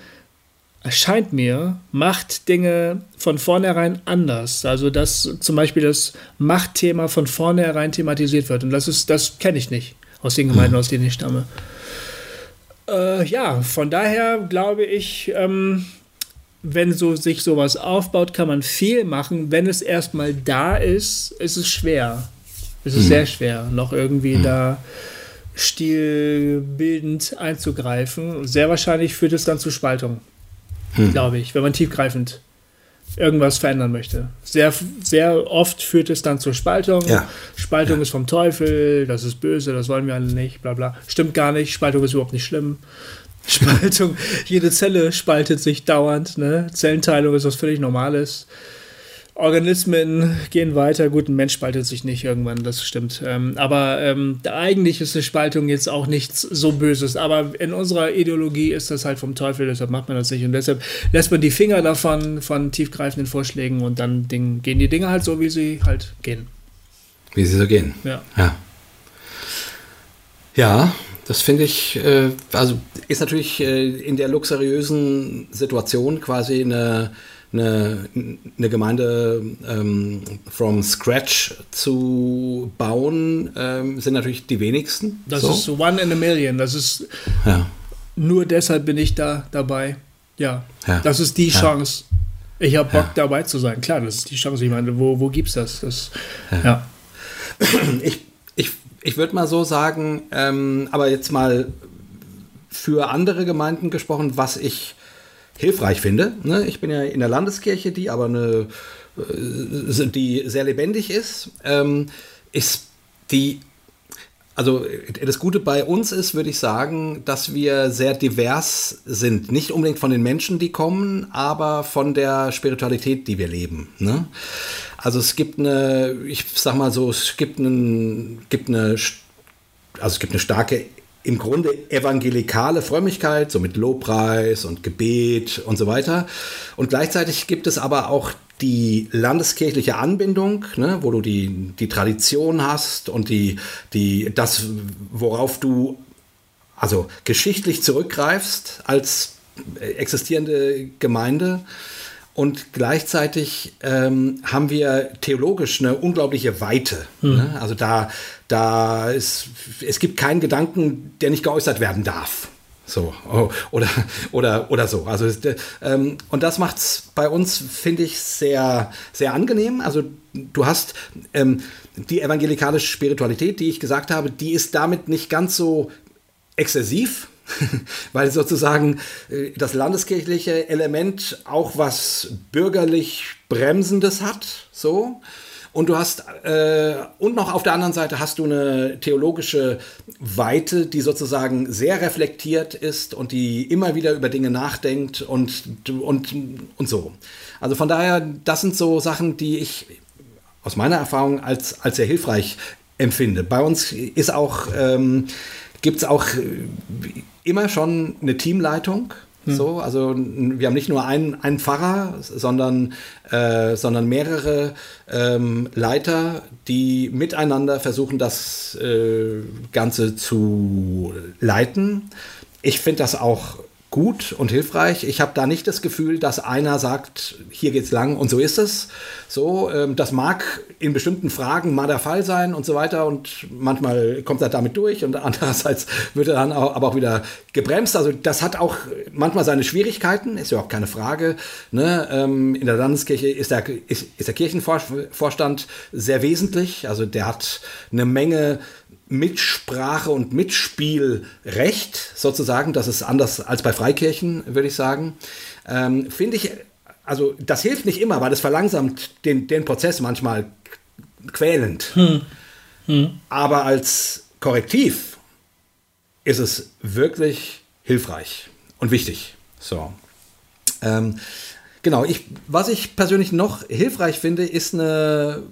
erscheint mir, macht Dinge von vornherein anders. Also, dass zum Beispiel das Machtthema von vornherein thematisiert wird. Und das ist, das kenne ich nicht aus den Gemeinden, mhm. aus denen ich stamme. Äh, ja, von daher glaube ich, ähm, wenn so sich sowas aufbaut, kann man viel machen. Wenn es erstmal da ist, ist es schwer. Es ist mhm. sehr schwer, noch irgendwie mhm. da stilbildend einzugreifen. Sehr wahrscheinlich führt es dann zu Spaltung hm. glaube ich, wenn man tiefgreifend irgendwas verändern möchte. Sehr, sehr oft führt es dann zur Spaltung. Ja. Spaltung ja. ist vom Teufel, das ist böse, das wollen wir alle nicht, bla bla. Stimmt gar nicht, Spaltung ist überhaupt nicht schlimm. Spaltung, jede Zelle spaltet sich dauernd, ne? Zellenteilung ist was völlig Normales. Organismen gehen weiter. Gut, ein Mensch spaltet sich nicht irgendwann, das stimmt. Ähm, aber ähm, eigentlich ist eine Spaltung jetzt auch nichts so Böses. Aber in unserer Ideologie ist das halt vom Teufel, deshalb macht man das nicht. Und deshalb lässt man die Finger davon, von tiefgreifenden Vorschlägen und dann Ding, gehen die Dinge halt so, wie sie halt gehen. Wie sie so gehen. Ja. Ja, ja das finde ich, äh, also ist natürlich äh, in der luxuriösen Situation quasi eine eine, eine Gemeinde ähm, from scratch zu bauen, ähm, sind natürlich die wenigsten. Das so. ist one in a million. Das ist ja. nur deshalb bin ich da dabei. Ja, ja. das ist die Chance. Ich habe Bock dabei zu sein. Klar, das ist die Chance. Ich meine, wo, wo es das? das ja. Ich, ich, ich würde mal so sagen, ähm, aber jetzt mal für andere Gemeinden gesprochen, was ich hilfreich finde. Ne? Ich bin ja in der Landeskirche, die aber eine, äh, die sehr lebendig ist, ähm, ist die also das Gute bei uns ist, würde ich sagen, dass wir sehr divers sind. Nicht unbedingt von den Menschen, die kommen, aber von der Spiritualität, die wir leben. Ne? Also es gibt eine, ich sag mal so, es gibt, einen, gibt eine, also es gibt eine starke im Grunde evangelikale Frömmigkeit, so mit Lobpreis und Gebet und so weiter. Und gleichzeitig gibt es aber auch die landeskirchliche Anbindung, ne, wo du die, die Tradition hast und die, die, das, worauf du also geschichtlich zurückgreifst als existierende Gemeinde. Und gleichzeitig ähm, haben wir theologisch eine unglaubliche Weite. Mhm. Ne? Also da, da ist, es gibt keinen Gedanken, der nicht geäußert werden darf. So, oh, oder, oder, oder so. Also, ähm, und das macht es bei uns, finde ich, sehr, sehr angenehm. Also, du hast ähm, die evangelikalische Spiritualität, die ich gesagt habe, die ist damit nicht ganz so exzessiv, weil sozusagen äh, das landeskirchliche Element auch was bürgerlich Bremsendes hat, so. Und du hast, äh, und noch auf der anderen Seite hast du eine theologische Weite, die sozusagen sehr reflektiert ist und die immer wieder über Dinge nachdenkt und, und, und so. Also von daher, das sind so Sachen, die ich aus meiner Erfahrung als, als sehr hilfreich empfinde. Bei uns ist auch, ähm, gibt es auch immer schon eine Teamleitung. Hm. So, also wir haben nicht nur einen, einen Pfarrer, sondern, äh, sondern mehrere ähm, Leiter, die miteinander versuchen, das äh, Ganze zu leiten. Ich finde das auch gut und hilfreich. Ich habe da nicht das Gefühl, dass einer sagt, hier geht's lang und so ist es. So, ähm, das mag in bestimmten Fragen mal der Fall sein und so weiter und manchmal kommt er damit durch und andererseits wird er dann auch, aber auch wieder gebremst. Also das hat auch manchmal seine Schwierigkeiten, ist überhaupt keine Frage. Ne? Ähm, in der Landeskirche ist der, ist, ist der Kirchenvorstand sehr wesentlich. Also der hat eine Menge Mitsprache und Mitspielrecht sozusagen. Das ist anders als bei Freikirchen, würde ich sagen. Ähm, Finde ich, also das hilft nicht immer, weil es verlangsamt den, den Prozess manchmal quälend. Hm. Hm. Aber als Korrektiv ist es wirklich hilfreich und wichtig. So. Ähm, genau, ich, was ich persönlich noch hilfreich finde, ist eine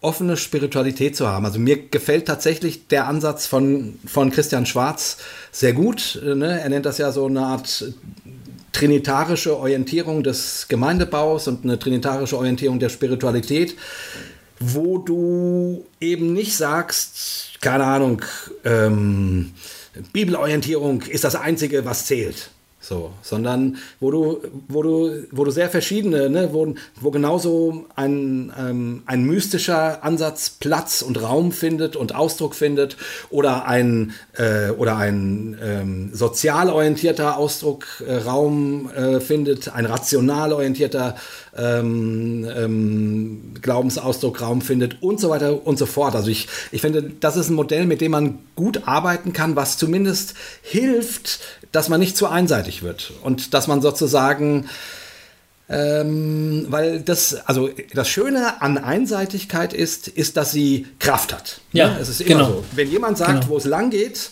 offene Spiritualität zu haben. Also mir gefällt tatsächlich der Ansatz von, von Christian Schwarz sehr gut. Ne? Er nennt das ja so eine Art trinitarische Orientierung des Gemeindebaus und eine trinitarische Orientierung der Spiritualität, wo du eben nicht sagst, keine Ahnung, ähm, Bibelorientierung ist das Einzige, was zählt. So, sondern wo du, wo du, wo du sehr verschiedene, ne, wo, wo genauso ein, ähm, ein mystischer Ansatz Platz und Raum findet und Ausdruck findet oder ein, äh, oder ein ähm, sozial orientierter Ausdruck äh, Raum äh, findet, ein rational orientierter ähm, ähm, Glaubensausdruck Raum findet und so weiter und so fort. Also ich, ich finde, das ist ein Modell, mit dem man gut arbeiten kann, was zumindest hilft, dass man nicht zu einseitig wird und dass man sozusagen ähm, weil das, also das Schöne an Einseitigkeit ist, ist, dass sie Kraft hat. Ja, ne? es ist immer genau. so. Wenn jemand sagt, Genau. wo es lang geht,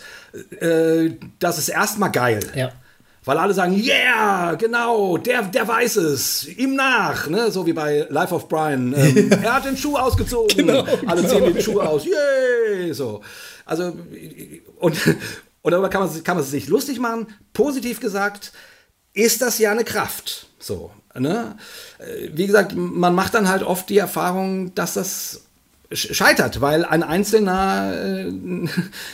äh, das ist erstmal geil. Ja. Weil alle sagen, yeah, genau, der, der weiß es, ihm nach, ne? so wie bei Life of Brian. Ähm, er hat den Schuh ausgezogen, Genau, alle ziehen den Schuh aus, yay, so. Also, und, und darüber kann man, kann man sich lustig machen. Positiv gesagt, ist das ja eine Kraft, so. Ne? Äh, Wie gesagt, man macht dann halt oft die Erfahrung, dass das scheitert, weil ein Einzelner, äh,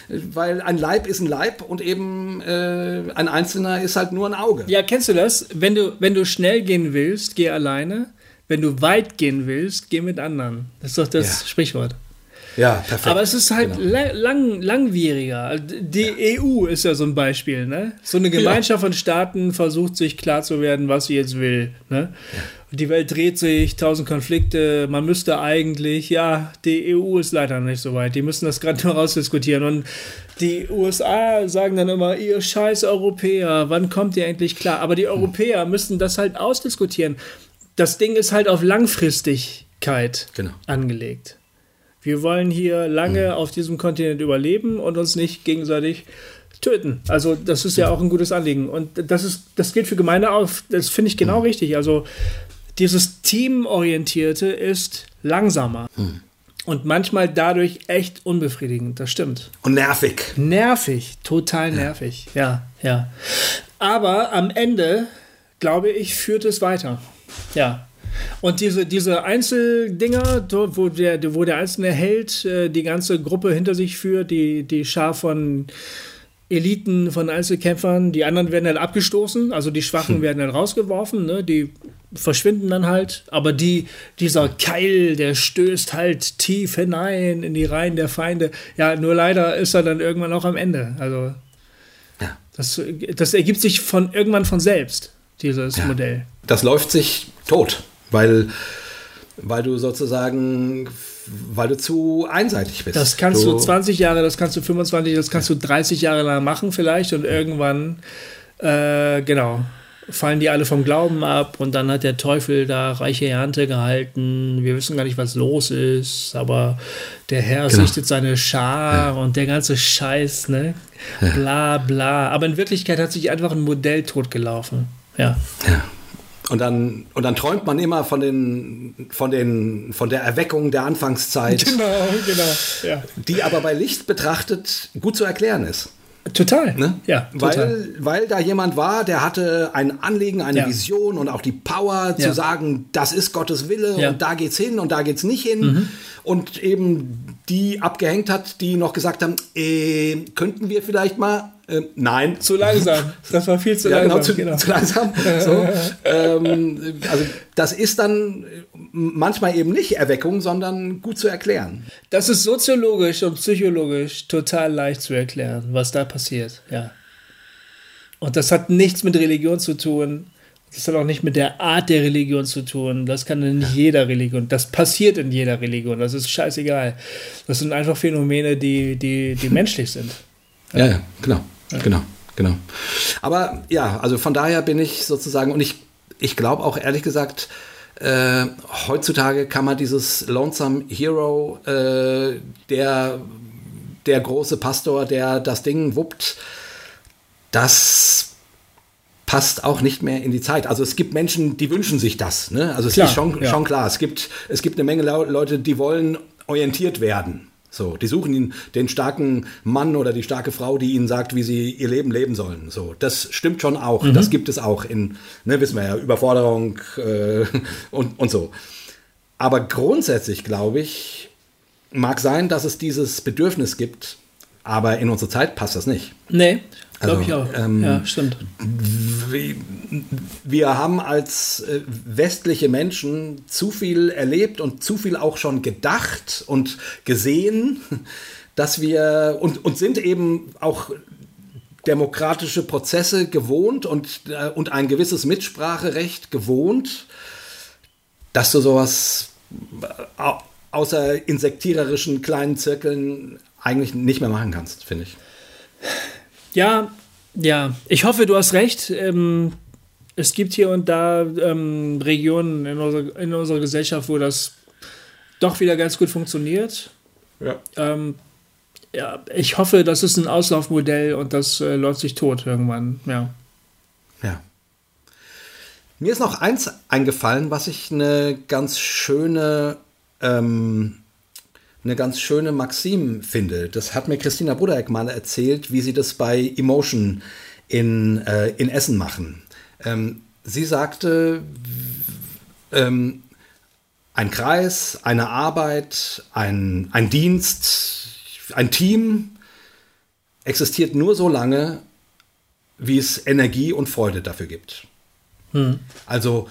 weil ein Leib ist ein Leib und eben äh, ein Einzelner ist halt nur ein Auge. Ja, kennst du das? Wenn du, wenn du schnell gehen willst, geh alleine. Wenn du weit gehen willst, geh mit anderen. Das ist doch das Ja. Sprichwort. Ja, perfekt. Aber es ist halt Genau. la- lang, langwieriger. Die EU ist ja so ein Beispiel. Ne? So eine Gemeinschaft von Staaten versucht sich klar zu werden, was sie jetzt will. Ne? Und Die Welt dreht sich, tausend Konflikte. Man müsste eigentlich, ja, die EU ist leider nicht so weit. Die müssen das gerade nur rausdiskutieren. Und die USA sagen dann immer, ihr scheiß Europäer, wann kommt ihr endlich klar? Aber die Europäer müssen das halt ausdiskutieren. Das Ding ist halt auf Langfristigkeit Genau. angelegt. Wir wollen hier lange Mhm. auf diesem Kontinent überleben und uns nicht gegenseitig töten. Also das ist ja auch ein gutes Anliegen. Und das ist, das gilt für Gemeinde auch. Das finde ich Mhm. genau richtig. Also dieses Teamorientierte ist langsamer. Mhm. Und manchmal dadurch echt unbefriedigend. Das stimmt. Und nervig. Nervig, total nervig. Ja, ja. Aber am Ende, glaube ich, führt es weiter. Ja. Und diese, diese Einzeldinger, dort, wo der, wo der einzelne Held äh, die ganze Gruppe hinter sich führt, die, die Schar von Eliten, von Einzelkämpfern, die anderen werden dann abgestoßen, also die Schwachen werden dann rausgeworfen, ne? die verschwinden dann halt. Aber die, dieser Keil, der stößt halt tief hinein in die Reihen der Feinde. Ja, nur leider ist er dann irgendwann auch am Ende. Also Ja. das, das ergibt sich von irgendwann von selbst, dieses Ja. Modell. Das läuft sich tot, weil, weil du sozusagen, weil du zu einseitig bist. Das kannst du 20 Jahre, das kannst du 25, das kannst du 30 Jahre lang machen vielleicht und irgendwann, äh, genau, fallen die alle vom Glauben ab und dann hat der Teufel da reiche Ernte gehalten. Wir wissen gar nicht, was los ist, aber der Herr Genau. sichtet seine Schar und der ganze Scheiß, ne? Bla bla. Aber in Wirklichkeit hat sich einfach ein Modell totgelaufen. Ja. Ja. Und dann, und dann träumt man immer von, den, von, den, von der Erweckung der Anfangszeit, Genau, genau. Ja. die aber bei Licht betrachtet gut zu erklären ist. Total. Ne? Ja, total. Weil, weil da jemand war, der hatte ein Anliegen, eine Ja. Vision und auch die Power Ja. zu sagen, das ist Gottes Wille Ja. Mhm. und da geht's hin und da geht's nicht hin. Und eben die abgehängt hat, die noch gesagt haben, äh, könnten wir vielleicht mal, äh, nein. Zu langsam. Das war viel zu Ja, genau, langsam. zu, genau. zu langsam. So. ähm, also das ist dann manchmal eben nicht Erweckung, sondern gut zu erklären. Das ist soziologisch und psychologisch total leicht zu erklären, was da passiert, ja. Und das hat nichts mit Religion zu tun. Das hat auch nicht mit der Art der Religion zu tun. Das kann in jeder Religion. Das passiert in jeder Religion. Das ist scheißegal. Das sind einfach Phänomene, die, die, die menschlich sind. Ja, ja, genau, genau, genau. Aber ja, also von daher bin ich sozusagen, und ich, ich glaube auch ehrlich gesagt, äh, heutzutage kann man dieses Lonesome Hero, äh, der, der große Pastor, der das Ding wuppt, das passt auch nicht mehr in die Zeit. Also es gibt Menschen, die wünschen sich das. Ne? Also es Klar, ist schon, ja. schon klar. Es gibt, es gibt eine Menge Leute, die wollen orientiert werden. So, die suchen ihn, den starken Mann oder die starke Frau, die ihnen sagt, wie sie ihr Leben leben sollen. So, das stimmt schon auch. Das gibt es auch in, ne, wissen wir ja, Überforderung äh, und, und so. Aber grundsätzlich glaube ich, mag sein, dass es dieses Bedürfnis gibt, aber in unserer Zeit passt das nicht. Nee, glaube Also, ich auch. ähm, ja, stimmt. wir haben als äh, westliche Menschen zu viel erlebt und zu viel auch schon gedacht und gesehen, dass wir und, und sind eben auch demokratische Prozesse gewohnt und, äh, und ein gewisses Mitspracherecht gewohnt, dass du sowas äh, au- außer in sektiererischen kleinen Zirkeln eigentlich nicht mehr machen kannst, finde ich. Ja, ja. Ich hoffe, du hast recht. Ähm, es gibt hier und da ähm, Regionen in unserer, in unserer Gesellschaft, wo das doch wieder ganz gut funktioniert. Ja. Ähm, ja, ich hoffe, das ist ein Auslaufmodell und das äh, läuft sich tot irgendwann. Ja. Ja. Mir ist noch eins eingefallen, was ich eine ganz schöne, ähm, eine ganz schöne Maxim finde. Das hat mir Christina Budeck mal erzählt, wie sie das bei Emotion in, äh, in Essen machen. Ähm, sie sagte, ähm, ein Kreis, eine Arbeit, ein, ein Dienst, ein Team existiert nur so lange, wie es Energie und Freude dafür gibt. Also,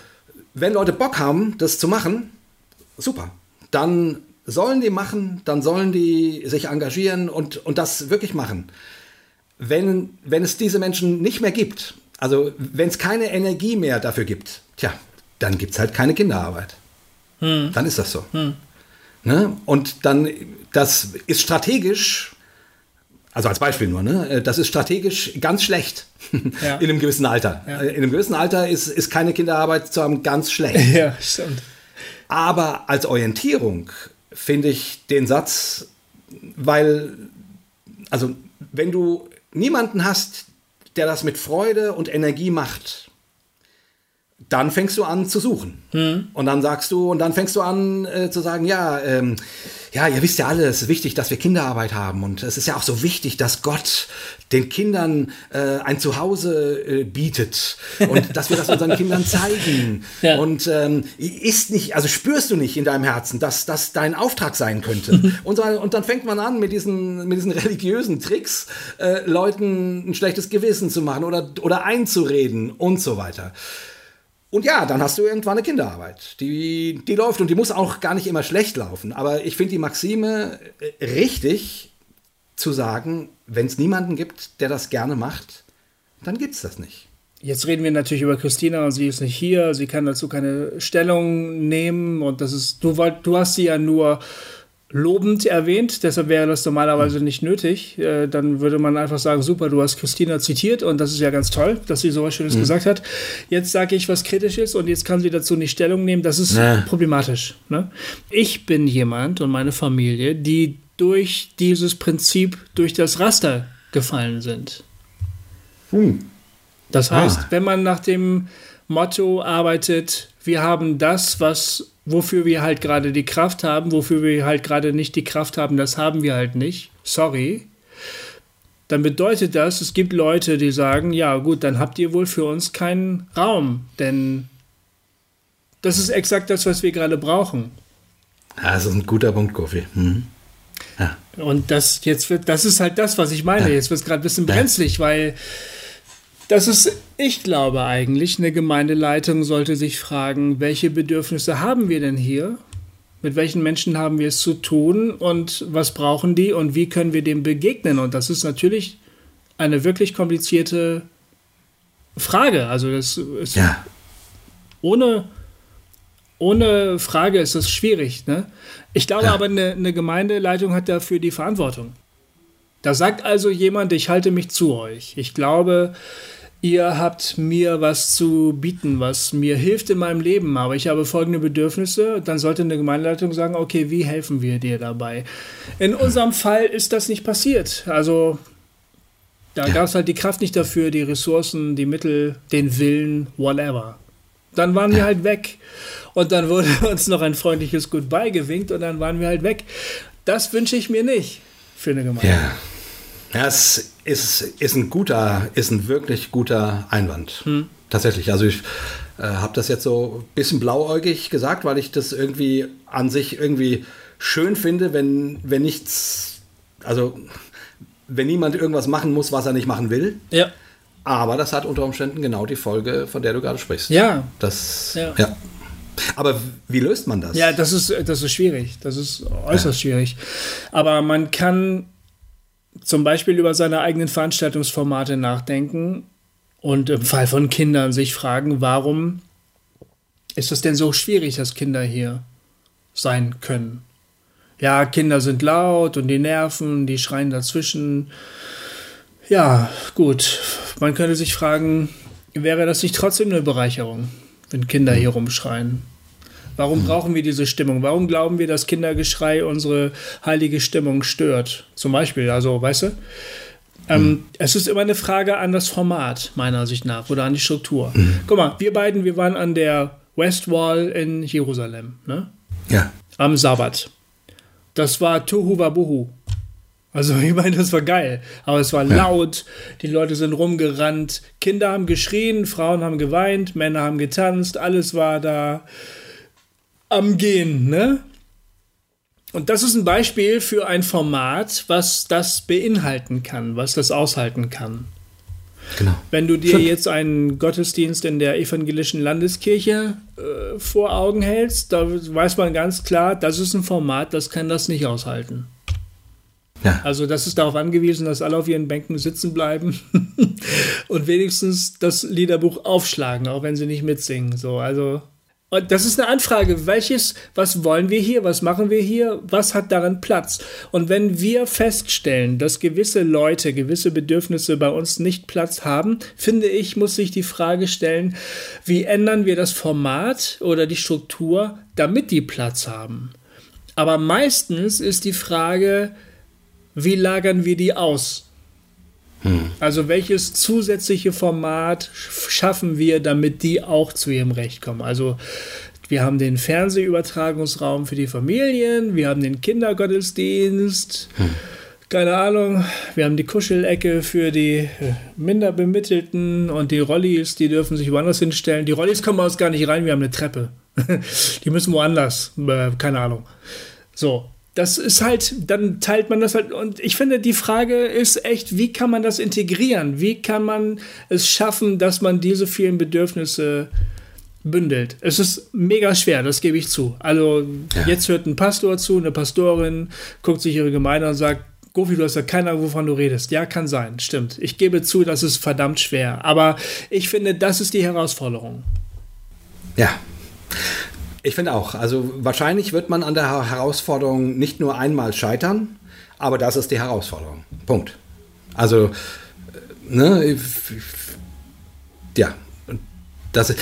wenn Leute Bock haben, das zu machen, super. Dann sollen die machen, dann sollen die sich engagieren und, und das wirklich machen. Wenn, wenn es diese Menschen nicht mehr gibt, also wenn es keine Energie mehr dafür gibt, tja, dann gibt es halt keine Kinderarbeit. Dann ist das so. Ne? Und dann, das ist strategisch, also als Beispiel nur, ne? das ist strategisch ganz schlecht Ja. in einem gewissen Alter. Ja. In einem gewissen Alter ist, ist keine Kinderarbeit zu haben ganz schlecht. Ja, stimmt. Aber als Orientierung finde ich den Satz, weil, also wenn du niemanden hast, der das mit Freude und Energie macht, dann fängst du an zu suchen. Und dann sagst du, und dann fängst du an äh, zu sagen, ja, ähm, ja, ihr wisst ja alle, es ist wichtig, dass wir Kinderarbeit haben. Und es ist ja auch so wichtig, dass Gott den Kindern äh, ein Zuhause äh, bietet und dass wir das unseren Kindern zeigen. Ja. Und ähm, ist nicht, also spürst du nicht in deinem Herzen, dass das dein Auftrag sein könnte. und, so, und dann fängt man an mit diesen, mit diesen religiösen Tricks, äh, Leuten ein schlechtes Gewissen zu machen oder, oder einzureden und so weiter. Und ja, dann hast du irgendwann eine Kinderarbeit. Die, die läuft und die muss auch gar nicht immer schlecht laufen. Aber ich finde die Maxime äh, richtig zu sagen, wenn es niemanden gibt, der das gerne macht, dann gibt es das nicht. Jetzt reden wir natürlich über Christina und sie ist nicht hier. Sie kann dazu keine Stellung nehmen und das ist, du, du hast sie ja nur lobend erwähnt, deshalb wäre das normalerweise hm. nicht nötig. Äh, dann würde man einfach sagen, super, du hast Christina zitiert und das ist ja ganz toll, dass sie so was Schönes mhm. gesagt hat. Jetzt sage ich was Kritisches und jetzt kann sie dazu nicht Stellung nehmen. Das ist nee. problematisch. Ne? Ich bin jemand und meine Familie, die durch dieses Prinzip, durch das Raster gefallen sind. Hm. Das heißt, ah. wenn man nach dem Motto arbeitet, wir haben das, was wofür wir halt gerade die Kraft haben, wofür wir halt gerade nicht die Kraft haben, das haben wir halt nicht. Sorry. Dann bedeutet das, es gibt Leute, die sagen, ja gut, dann habt ihr wohl für uns keinen Raum, denn das ist exakt das, was wir gerade brauchen. Ja, das ist ein guter Punkt, Kofi. Mhm. Ja. Und das jetzt wird, das ist halt das, was ich meine. Ja. Jetzt wird es gerade ein bisschen brenzlig, weil das ist, ich glaube eigentlich, eine Gemeindeleitung sollte sich fragen, welche Bedürfnisse haben wir denn hier? Mit welchen Menschen haben wir es zu tun und was brauchen die und wie können wir dem begegnen? Und das ist natürlich eine wirklich komplizierte Frage. Also das ist ja. ohne, ohne Frage ist das schwierig. Ne? Ich glaube ja. aber, eine, eine Gemeindeleitung hat dafür die Verantwortung. Da sagt also jemand, ich halte mich zu euch. Ich glaube, ihr habt mir was zu bieten, was mir hilft in meinem Leben, aber ich habe folgende Bedürfnisse, dann sollte eine Gemeindeleitung sagen, okay, wie helfen wir dir dabei? In unserem Fall ist das nicht passiert. Also da ja. gab es halt die Kraft nicht dafür, die Ressourcen, die Mittel, den Willen, whatever. Dann waren wir halt weg. Und dann wurde uns noch ein freundliches Goodbye gewinkt und dann waren wir halt weg. Das wünsche ich mir nicht für eine Gemeinde. Ja. Das ist, ist ein guter, ist ein wirklich guter Einwand. Hm. Tatsächlich. Also ich äh, habe das jetzt so ein bisschen blauäugig gesagt, weil ich das irgendwie an sich irgendwie schön finde, wenn, wenn nichts, also wenn niemand irgendwas machen muss, was er nicht machen will. Ja. Aber das hat unter Umständen genau die Folge, von der du gerade sprichst. Ja. Das, ja. ja. Aber wie löst man das? Ja, das ist, das ist schwierig. Das ist äußerst ja. schwierig. Aber man kann zum Beispiel über seine eigenen Veranstaltungsformate nachdenken und im Fall von Kindern sich fragen, warum ist es denn so schwierig, dass Kinder hier sein können? Ja, Kinder sind laut und die nerven, die schreien dazwischen. Ja, gut. Man könnte sich fragen, wäre das nicht trotzdem eine Bereicherung, wenn Kinder hier rumschreien? Warum brauchen wir diese Stimmung? Warum glauben wir, dass Kindergeschrei unsere heilige Stimmung stört? Zum Beispiel, also, weißt du? Ähm, mhm. Es ist immer eine Frage an das Format, meiner Sicht nach, oder an die Struktur. Mhm. Guck mal, wir beiden, wir waren an der West Wall in Jerusalem, ne? Ja. Am Sabbat. Das war Tohu Wabuhu. Also, ich meine, das war geil. Aber es war ja. laut, die Leute sind rumgerannt, Kinder haben geschrien, Frauen haben geweint, Männer haben getanzt, alles war da am Gehen, ne? Und das ist ein Beispiel für ein Format, was das beinhalten kann, was das aushalten kann. Genau. Wenn du dir jetzt einen Gottesdienst in der evangelischen Landeskirche äh, vor Augen hältst, da weiß man ganz klar, das ist ein Format, das kann das nicht aushalten. Ja. Also das ist darauf angewiesen, dass alle auf ihren Bänken sitzen bleiben und wenigstens das Liederbuch aufschlagen, auch wenn sie nicht mitsingen. So, also und das ist eine Anfrage. Welches, was wollen wir hier? Was machen wir hier? Was hat darin Platz? Und wenn wir feststellen, dass gewisse Leute gewisse Bedürfnisse bei uns nicht Platz haben, finde ich, muss sich die Frage stellen, wie ändern wir das Format oder die Struktur, damit die Platz haben? Aber meistens ist die Frage, wie lagern wir die aus? Hm. Also welches zusätzliche Format schaffen wir, damit die auch zu ihrem Recht kommen? Also wir haben den Fernsehübertragungsraum für die Familien, wir haben den Kindergottesdienst, hm. keine Ahnung, wir haben die Kuschelecke für die äh, Minderbemittelten und die Rollis, die dürfen sich woanders hinstellen. Die Rollis kommen uns gar nicht rein, wir haben eine Treppe. die müssen woanders, äh, keine Ahnung. So, das ist halt, dann teilt man das halt. Und ich finde, die Frage ist echt, wie kann man das integrieren? Wie kann man es schaffen, dass man diese vielen Bedürfnisse bündelt. Es ist mega schwer, das gebe ich zu. Also ja. jetzt hört ein Pastor zu, eine Pastorin, guckt sich ihre Gemeinde und sagt, Gofi, du hast ja keine Ahnung, wovon du redest. Ja, kann sein, stimmt. Ich gebe zu, das ist verdammt schwer. Aber ich finde, das ist die Herausforderung. Ja. Ich finde auch. Also wahrscheinlich wird man an der Herausforderung nicht nur einmal scheitern, aber das ist die Herausforderung. Punkt. Also, äh, ne, ja, das,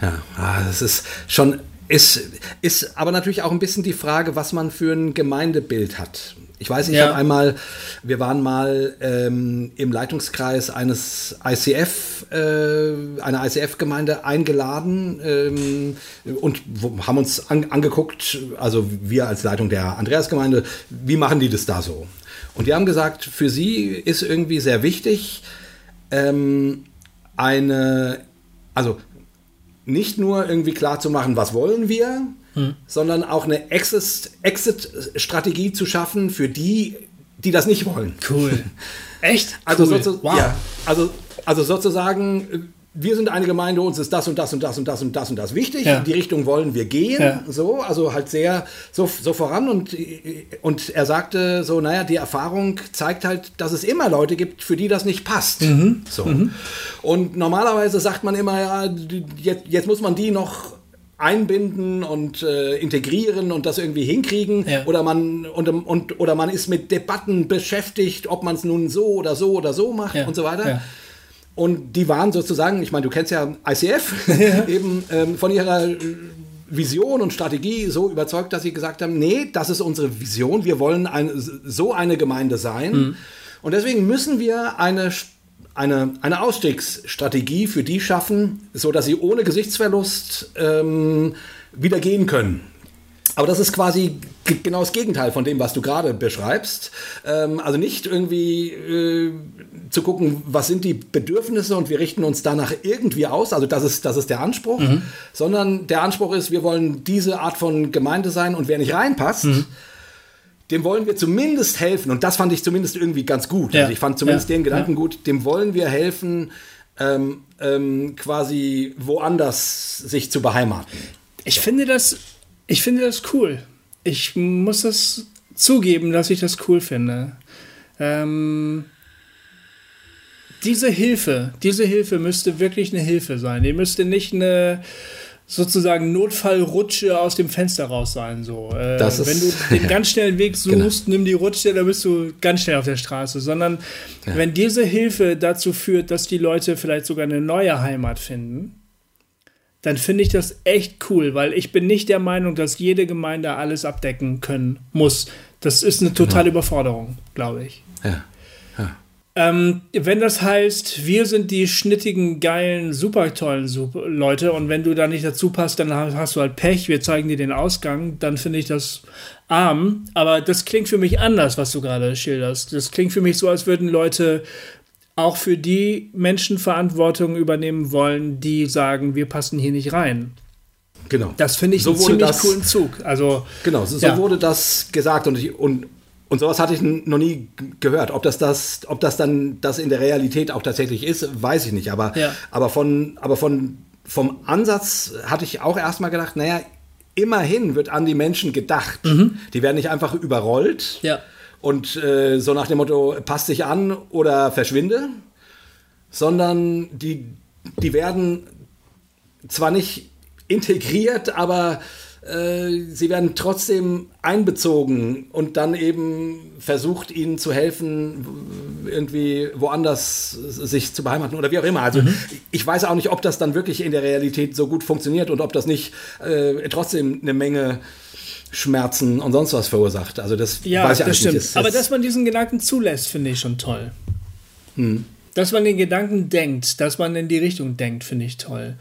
ja, ah, das ist schon, ist, ist aber natürlich auch ein bisschen die Frage, was man für ein Gemeindebild hat. Ich weiß, ich ja. habe einmal, wir waren mal ähm, im Leitungskreis eines ICF, äh, einer ICF-Gemeinde eingeladen ähm, und haben uns an, angeguckt, also wir als Leitung der Andreas-Gemeinde, wie machen die das da so? Und die haben gesagt, für sie ist irgendwie sehr wichtig, ähm, eine, also nicht nur irgendwie klar zu machen, was wollen wir, hm. sondern auch eine Exit-Strategie Exit zu schaffen für die, die das nicht wollen. Cool. Echt? Also, cool. So, wow. ja, also, also sozusagen, wir sind eine Gemeinde, uns ist das und das und das und das und das und das wichtig. Ja. In die Richtung wollen wir gehen. Ja. So, also halt sehr so, so voran. Und, und er sagte so, naja, die Erfahrung zeigt halt, dass es immer Leute gibt, für die das nicht passt. Mhm. So. Mhm. Und normalerweise sagt man immer, ja, jetzt, jetzt muss man die noch einbinden und äh, integrieren und das irgendwie hinkriegen ja. oder man und, und oder man ist mit Debatten beschäftigt, ob man es nun so oder so oder so macht ja. und so weiter. Ja. Und die waren sozusagen, ich meine, du kennst ja ICF, eben ähm, von ihrer äh, Vision und Strategie so überzeugt, dass sie gesagt haben, nee, das ist unsere Vision, wir wollen ein, so eine Gemeinde sein. Mhm. Und deswegen müssen wir eine eine, eine Ausstiegsstrategie für die schaffen, so dass sie ohne Gesichtsverlust ähm, wieder gehen können. Aber das ist quasi genau das Gegenteil von dem, was du gerade beschreibst. Ähm, also nicht irgendwie äh, zu gucken, was sind die Bedürfnisse und wir richten uns danach irgendwie aus. Also das ist, das ist der Anspruch. Mhm. Sondern der Anspruch ist, wir wollen diese Art von Gemeinde sein und wer nicht reinpasst, mhm dem wollen wir zumindest helfen, und das fand ich zumindest irgendwie ganz gut. Ja. Also ich fand zumindest ja. den Gedanken ja. gut, dem wollen wir helfen, ähm, ähm, quasi woanders sich zu beheimaten. Ich finde das, ich finde das cool. Ich muss das zugeben, dass ich das cool finde. Ähm, diese Hilfe, diese Hilfe müsste wirklich eine Hilfe sein. Die müsste nicht eine sozusagen Notfallrutsche aus dem Fenster raus sein. So. Äh, ist, wenn du den ganz schnellen Weg genau. suchst, genau. nimm die Rutsche, dann bist du ganz schnell auf der Straße. Sondern ja. wenn diese Hilfe dazu führt, dass die Leute vielleicht sogar eine neue Heimat finden, dann finde ich das echt cool, weil ich bin nicht der Meinung, dass jede Gemeinde alles abdecken können muss. Das ist eine totale genau. Überforderung, glaube ich. Ja. Ähm, wenn das heißt, wir sind die schnittigen, geilen, super tollen super Leute und wenn du da nicht dazu passt, dann hast du halt Pech, wir zeigen dir den Ausgang, dann finde ich das arm. Aber das klingt für mich anders, was du gerade schilderst. Das klingt für mich so, als würden Leute auch für die Menschen Verantwortung übernehmen wollen, die sagen, wir passen hier nicht rein. Genau. Das finde ich so einen ziemlich das, coolen Zug. Also, genau, so, ja. wurde das gesagt und, ich, und und sowas hatte ich noch nie gehört. Ob das, das, ob das dann das in der Realität auch tatsächlich ist, weiß ich nicht. Aber, ja. aber, von, aber von, vom Ansatz hatte ich auch erstmal gedacht, naja, immerhin wird an die Menschen gedacht. Mhm. Die werden nicht einfach überrollt. Ja. Und äh, so nach dem Motto, passt dich an oder verschwinde, sondern die, die werden zwar nicht integriert, aber sie werden trotzdem einbezogen und dann eben versucht, ihnen zu helfen, irgendwie woanders sich zu beheimaten oder wie auch immer. Also mhm. ich weiß auch nicht, ob das dann wirklich in der Realität so gut funktioniert und ob das nicht äh, trotzdem eine Menge Schmerzen und sonst was verursacht. Also das ja, weiß ich das stimmt. Nicht. Aber dass man diesen Gedanken zulässt, finde ich schon toll. Hm. Dass man den Gedanken denkt, dass man in die Richtung denkt, finde ich toll.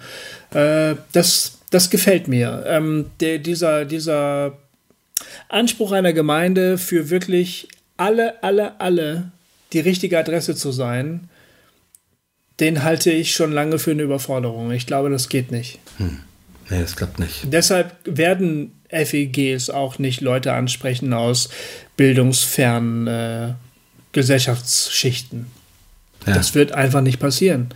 Äh, das das gefällt mir. Ähm, der, dieser, dieser Anspruch einer Gemeinde für wirklich alle, alle, alle die richtige Adresse zu sein, den halte ich schon lange für eine Überforderung. Ich glaube, das geht nicht. Hm. Nee, das klappt nicht. Deshalb werden FEGs auch nicht Leute ansprechen aus bildungsfernen äh, Gesellschaftsschichten. Ja. Das wird einfach nicht passieren.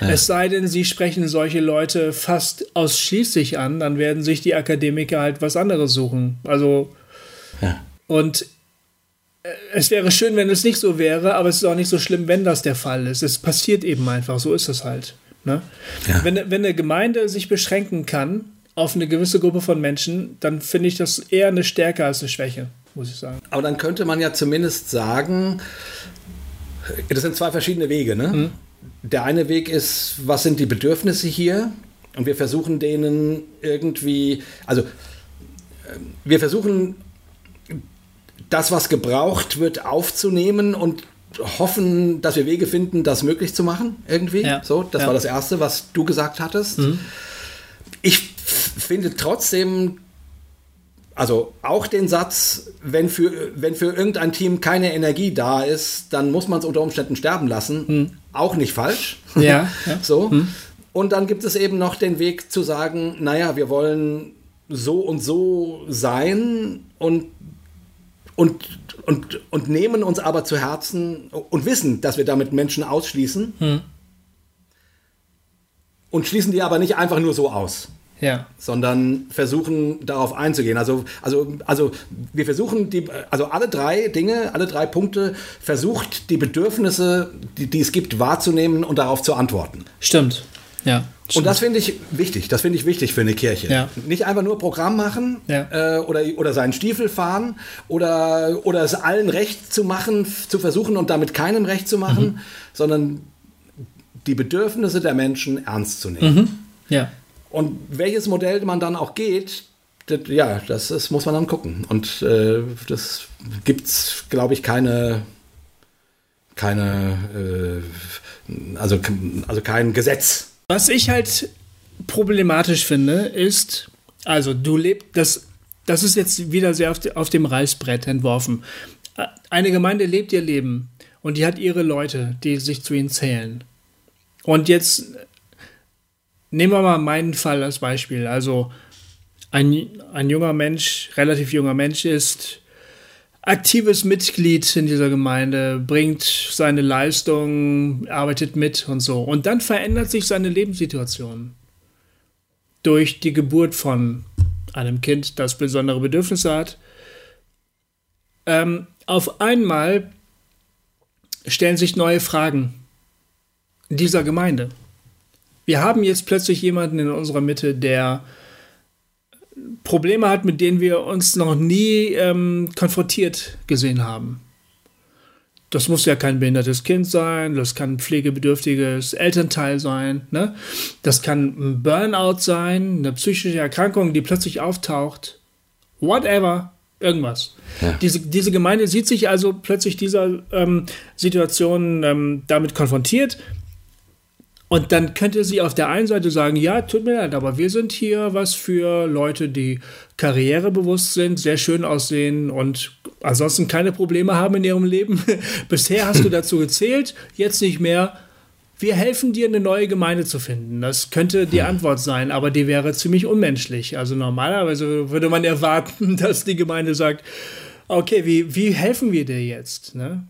Ja. Es sei denn, sie sprechen solche Leute fast ausschließlich an, dann werden sich die Akademiker halt was anderes suchen. Also, ja. und äh, es wäre schön, wenn es nicht so wäre, aber es ist auch nicht so schlimm, wenn das der Fall ist. Es passiert eben einfach, so ist es halt. Ne? Ja. Wenn, wenn eine Gemeinde sich beschränken kann auf eine gewisse Gruppe von Menschen, dann finde ich das eher eine Stärke als eine Schwäche, muss ich sagen. Aber dann könnte man ja zumindest sagen, das sind zwei verschiedene Wege. Ne? Mhm. Der eine Weg ist, was sind die Bedürfnisse hier? Und wir versuchen denen irgendwie, also wir versuchen das, was gebraucht wird, aufzunehmen und hoffen, dass wir Wege finden, das möglich zu machen, irgendwie. Ja. So, das ja. war das Erste, was du gesagt hattest. Mhm. Ich finde trotzdem, also auch den Satz, wenn für, wenn für irgendein Team keine Energie da ist, dann muss man es unter Umständen sterben lassen, mhm. Auch nicht falsch. Ja. ja. so. Mhm. Und dann gibt es eben noch den Weg zu sagen, naja, wir wollen so und so sein und und, und, und nehmen uns aber zu Herzen und wissen, dass wir damit Menschen ausschließen. Hm. Und schließen die aber nicht einfach nur so aus. Ja. Sondern versuchen darauf einzugehen. Also, also, also wir versuchen die, also alle drei Dinge, alle drei Punkte versucht die Bedürfnisse, die, die es gibt, wahrzunehmen und darauf zu antworten. Stimmt. Ja. Und das finde ich wichtig. Das finde ich wichtig für eine Kirche. Ja. Nicht einfach nur Programm machen ja. äh, oder, oder seinen Stiefel fahren oder, oder es allen recht zu machen, zu versuchen und damit keinem recht zu machen, mhm. sondern die Bedürfnisse der Menschen ernst zu nehmen. Mhm. Ja. Und welches Modell man dann auch geht, das, ja, das, das, muss man dann gucken. Und äh, das gibt es, glaube ich, keine, keine äh, also, also kein Gesetz was ich halt problematisch finde, ist, also du lebst, das, das ist jetzt wieder sehr auf, auf dem Reißbrett entworfen. Eine Gemeinde lebt ihr Leben und die hat ihre Leute, die sich zu ihnen zählen. Und jetzt nehmen wir mal meinen Fall als Beispiel. Also ein, ein junger Mensch, relativ junger Mensch ist aktives Mitglied in dieser Gemeinde, bringt seine Leistung, arbeitet mit und so. Und dann verändert sich seine Lebenssituation durch die Geburt von einem Kind, das besondere Bedürfnisse hat. Ähm, auf einmal stellen sich neue Fragen dieser Gemeinde. Wir haben jetzt plötzlich jemanden in unserer Mitte, der Probleme hat, mit denen wir uns noch nie ähm, konfrontiert gesehen haben. Das muss ja kein behindertes Kind sein, das kann ein pflegebedürftiges Elternteil sein, ne? das kann ein Burnout sein, eine psychische Erkrankung, die plötzlich auftaucht. Whatever, irgendwas. Ja. Diese, diese Gemeinde sieht sich also plötzlich dieser ähm, Situation ähm, damit konfrontiert und dann könnte sie auf der einen Seite sagen, ja, tut mir leid, aber wir sind hier was für Leute, die karrierebewusst sind, sehr schön aussehen und ansonsten keine Probleme haben in ihrem Leben. Bisher hast du dazu gezählt, jetzt nicht mehr. Wir helfen dir, eine neue Gemeinde zu finden. Das könnte die Antwort sein, aber die wäre ziemlich unmenschlich. Also normalerweise würde man erwarten, dass die Gemeinde sagt, okay, wie, wie helfen wir dir jetzt? Ne?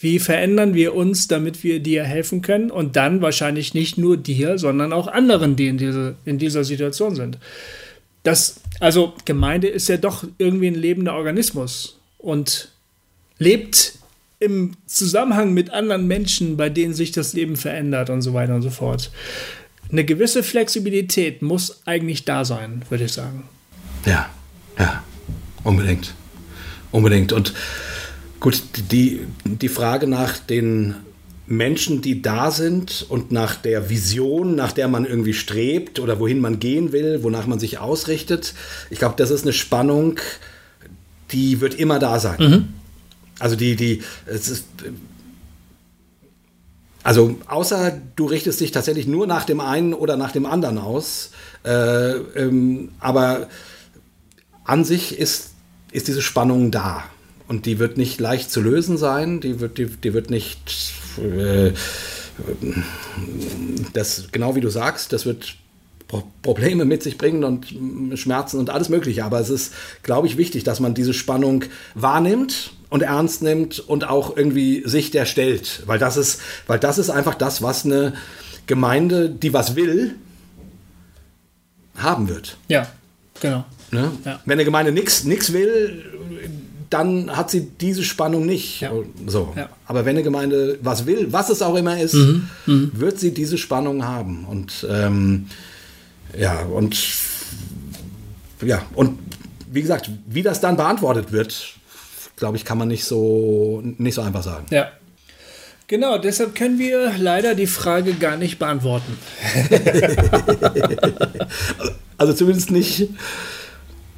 Wie verändern wir uns, damit wir dir helfen können und dann wahrscheinlich nicht nur dir, sondern auch anderen, die in, diese, in dieser Situation sind. Das, also Gemeinde ist ja doch irgendwie ein lebender Organismus und lebt im Zusammenhang mit anderen Menschen, bei denen sich das Leben verändert und so weiter und so fort. Eine gewisse Flexibilität muss eigentlich da sein, würde ich sagen. Ja, ja, unbedingt. Unbedingt. Und Gut, die, die Frage nach den Menschen, die da sind und nach der Vision, nach der man irgendwie strebt oder wohin man gehen will, wonach man sich ausrichtet, ich glaube, das ist eine Spannung, die wird immer da sein. Mhm. Also die, die, es ist, also außer du richtest dich tatsächlich nur nach dem einen oder nach dem anderen aus, äh, ähm, aber an sich ist, ist diese Spannung da. Und die wird nicht leicht zu lösen sein, die wird, die, die wird nicht, äh, das, genau wie du sagst, das wird Probleme mit sich bringen und Schmerzen und alles Mögliche. Aber es ist, glaube ich, wichtig, dass man diese Spannung wahrnimmt und ernst nimmt und auch irgendwie sich der stellt. Weil das ist, weil das ist einfach das, was eine Gemeinde, die was will, haben wird. Ja, genau. Ne? Ja. Wenn eine Gemeinde nichts will, dann hat sie diese Spannung nicht. Ja. So. Ja. Aber wenn eine Gemeinde was will, was es auch immer ist, wird sie diese Spannung haben. Und ähm, ja, und ja, und wie gesagt, wie das dann beantwortet wird, glaube ich, kann man nicht so nicht so einfach sagen. Ja. Genau, deshalb können wir leider die Frage gar nicht beantworten. Also zumindest nicht,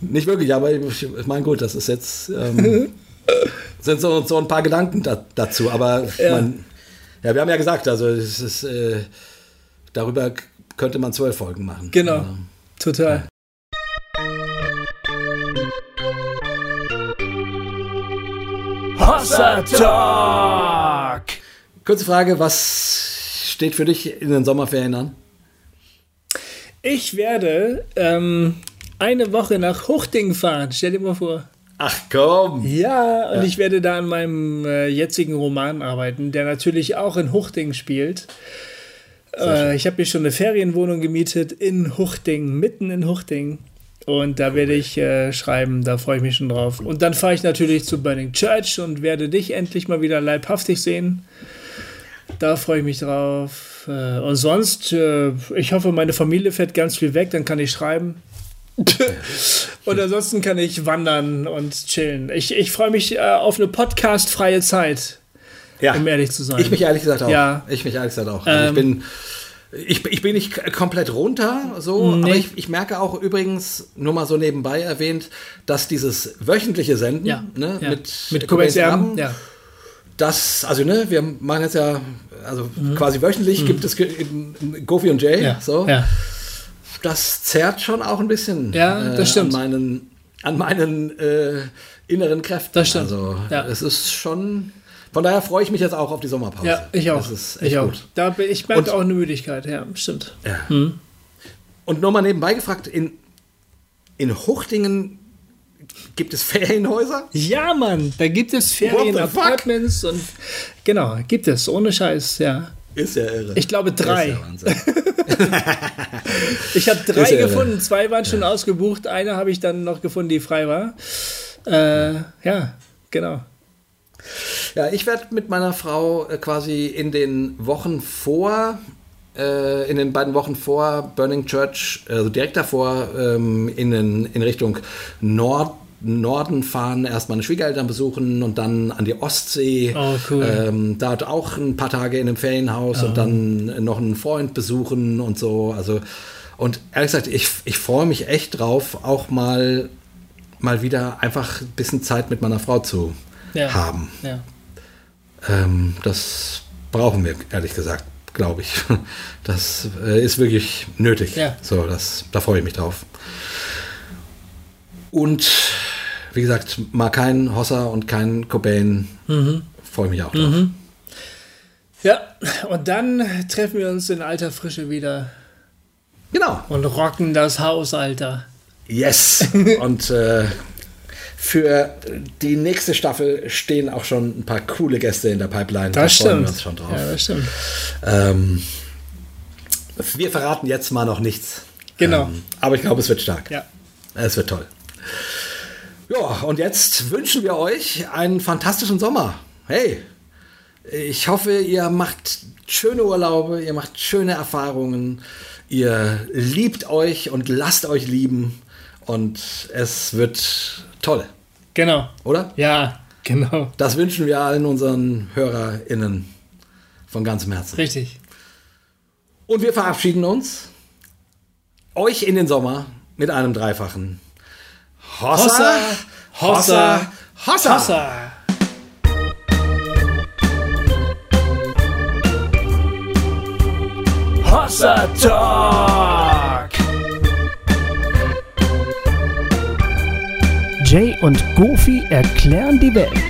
nicht wirklich, aber ich, ich meine, gut, das ist jetzt ähm, sind so, so ein paar Gedanken da, dazu. Aber Ja. mein, ja, wir haben ja gesagt, also es ist, äh, darüber könnte man zwölf Folgen machen. Genau, Ja. total. Hossa Talk. Kurze Frage, was steht für dich in den Sommerferien an? Ich werde ähm, eine Woche nach Huchting fahren. Stell dir mal vor. Ach komm! Ja, und ich werde da an meinem äh, jetzigen Roman arbeiten, der natürlich auch in Huchting spielt. Äh, ich habe mir schon eine Ferienwohnung gemietet in Huchting, mitten in Huchting. Und da werde ich äh, schreiben, da freue ich mich schon drauf. Und dann fahre ich natürlich zu Burning Church und werde dich endlich mal wieder leibhaftig sehen. Da freue ich mich drauf. Äh, und sonst, äh, ich hoffe, meine Familie fährt ganz viel weg, dann kann ich schreiben. und ansonsten kann ich wandern und chillen. Ich, ich freue mich äh, auf eine podcast-freie Zeit, Ja, um ehrlich zu sein. ich mich ehrlich gesagt auch. Ja. Ich mich ehrlich gesagt auch. Also Ähm. ich bin ich, ich bin nicht komplett runter, so, Nee. aber ich, ich merke auch übrigens, nur mal so nebenbei erwähnt, dass dieses wöchentliche Senden ja, ne, ja. mit, mit Erben, Erben, ja. das, also ne, wir machen jetzt ja, also quasi wöchentlich gibt es Goofy und Jay, Mhm. Ja, so. Das zerrt schon auch ein bisschen Ja, das stimmt. an meinen, an meinen äh, inneren Kräften. Das stimmt. Also Ja. es ist schon, von daher freue ich mich jetzt auch auf die Sommerpause. Ja, ich auch. Das ist echt ich auch. gut. Da bin, ich merke Und- auch eine Müdigkeit, ja, stimmt. Ja. Und nur mal nebenbei gefragt, in, in Huchtingen gibt es Ferienhäuser? Ja, Mann, da gibt es? Ferien-Apartments und genau, gibt es, ohne Scheiß, ja. Ist ja irre. Ich glaube drei. Ist ja. Ich habe drei Ist ja irre. gefunden, zwei waren schon ausgebucht, eine habe ich dann noch gefunden, die frei war. Äh, ja, genau. Ja, ich werde mit meiner Frau äh, quasi in den Wochen vor, äh, in den beiden Wochen vor Burning Church, also direkt davor, ähm, in, den, in Richtung Nord, Norden fahren, erst meine Schwiegereltern besuchen und dann an die Ostsee. Oh, cool. Ähm, dort auch ein paar Tage in einem Ferienhaus und dann noch einen Freund besuchen und so. Also, und ehrlich gesagt, ich, ich freue mich echt drauf, auch mal, mal wieder einfach ein bisschen Zeit mit meiner Frau zu Ja. haben. Ja. Ähm, das brauchen wir, ehrlich gesagt, glaube ich. Das äh, ist wirklich nötig. Ja. So, das, da freue ich mich drauf. Und wie gesagt, mal kein Hossa und kein Cobain. Mhm. Freue ich mich auch drauf. ja, und dann treffen wir uns in alter Frische wieder Genau. und rocken das Haus, Alter. Yes. und äh, für die nächste Staffel stehen auch schon ein paar coole Gäste in der Pipeline. Das da freuen stimmt. wir uns schon drauf. Ja, das stimmt. Ähm, wir verraten jetzt mal noch nichts. Genau. Ähm, aber ich glaube, es wird stark. Ja. Es wird toll. Ja, und jetzt wünschen wir euch einen fantastischen Sommer. Hey, ich hoffe, ihr macht schöne Urlaube, ihr macht schöne Erfahrungen, ihr liebt euch und lasst euch lieben und es wird toll, Genau. oder? Ja, genau. Das wünschen wir allen unseren HörerInnen von ganzem Herzen. Richtig. Und wir verabschieden uns euch in den Sommer mit einem dreifachen Hossa, Hossa, Hossa. Hossa. Hossa Talk. Jay und Goofy erklären die Welt.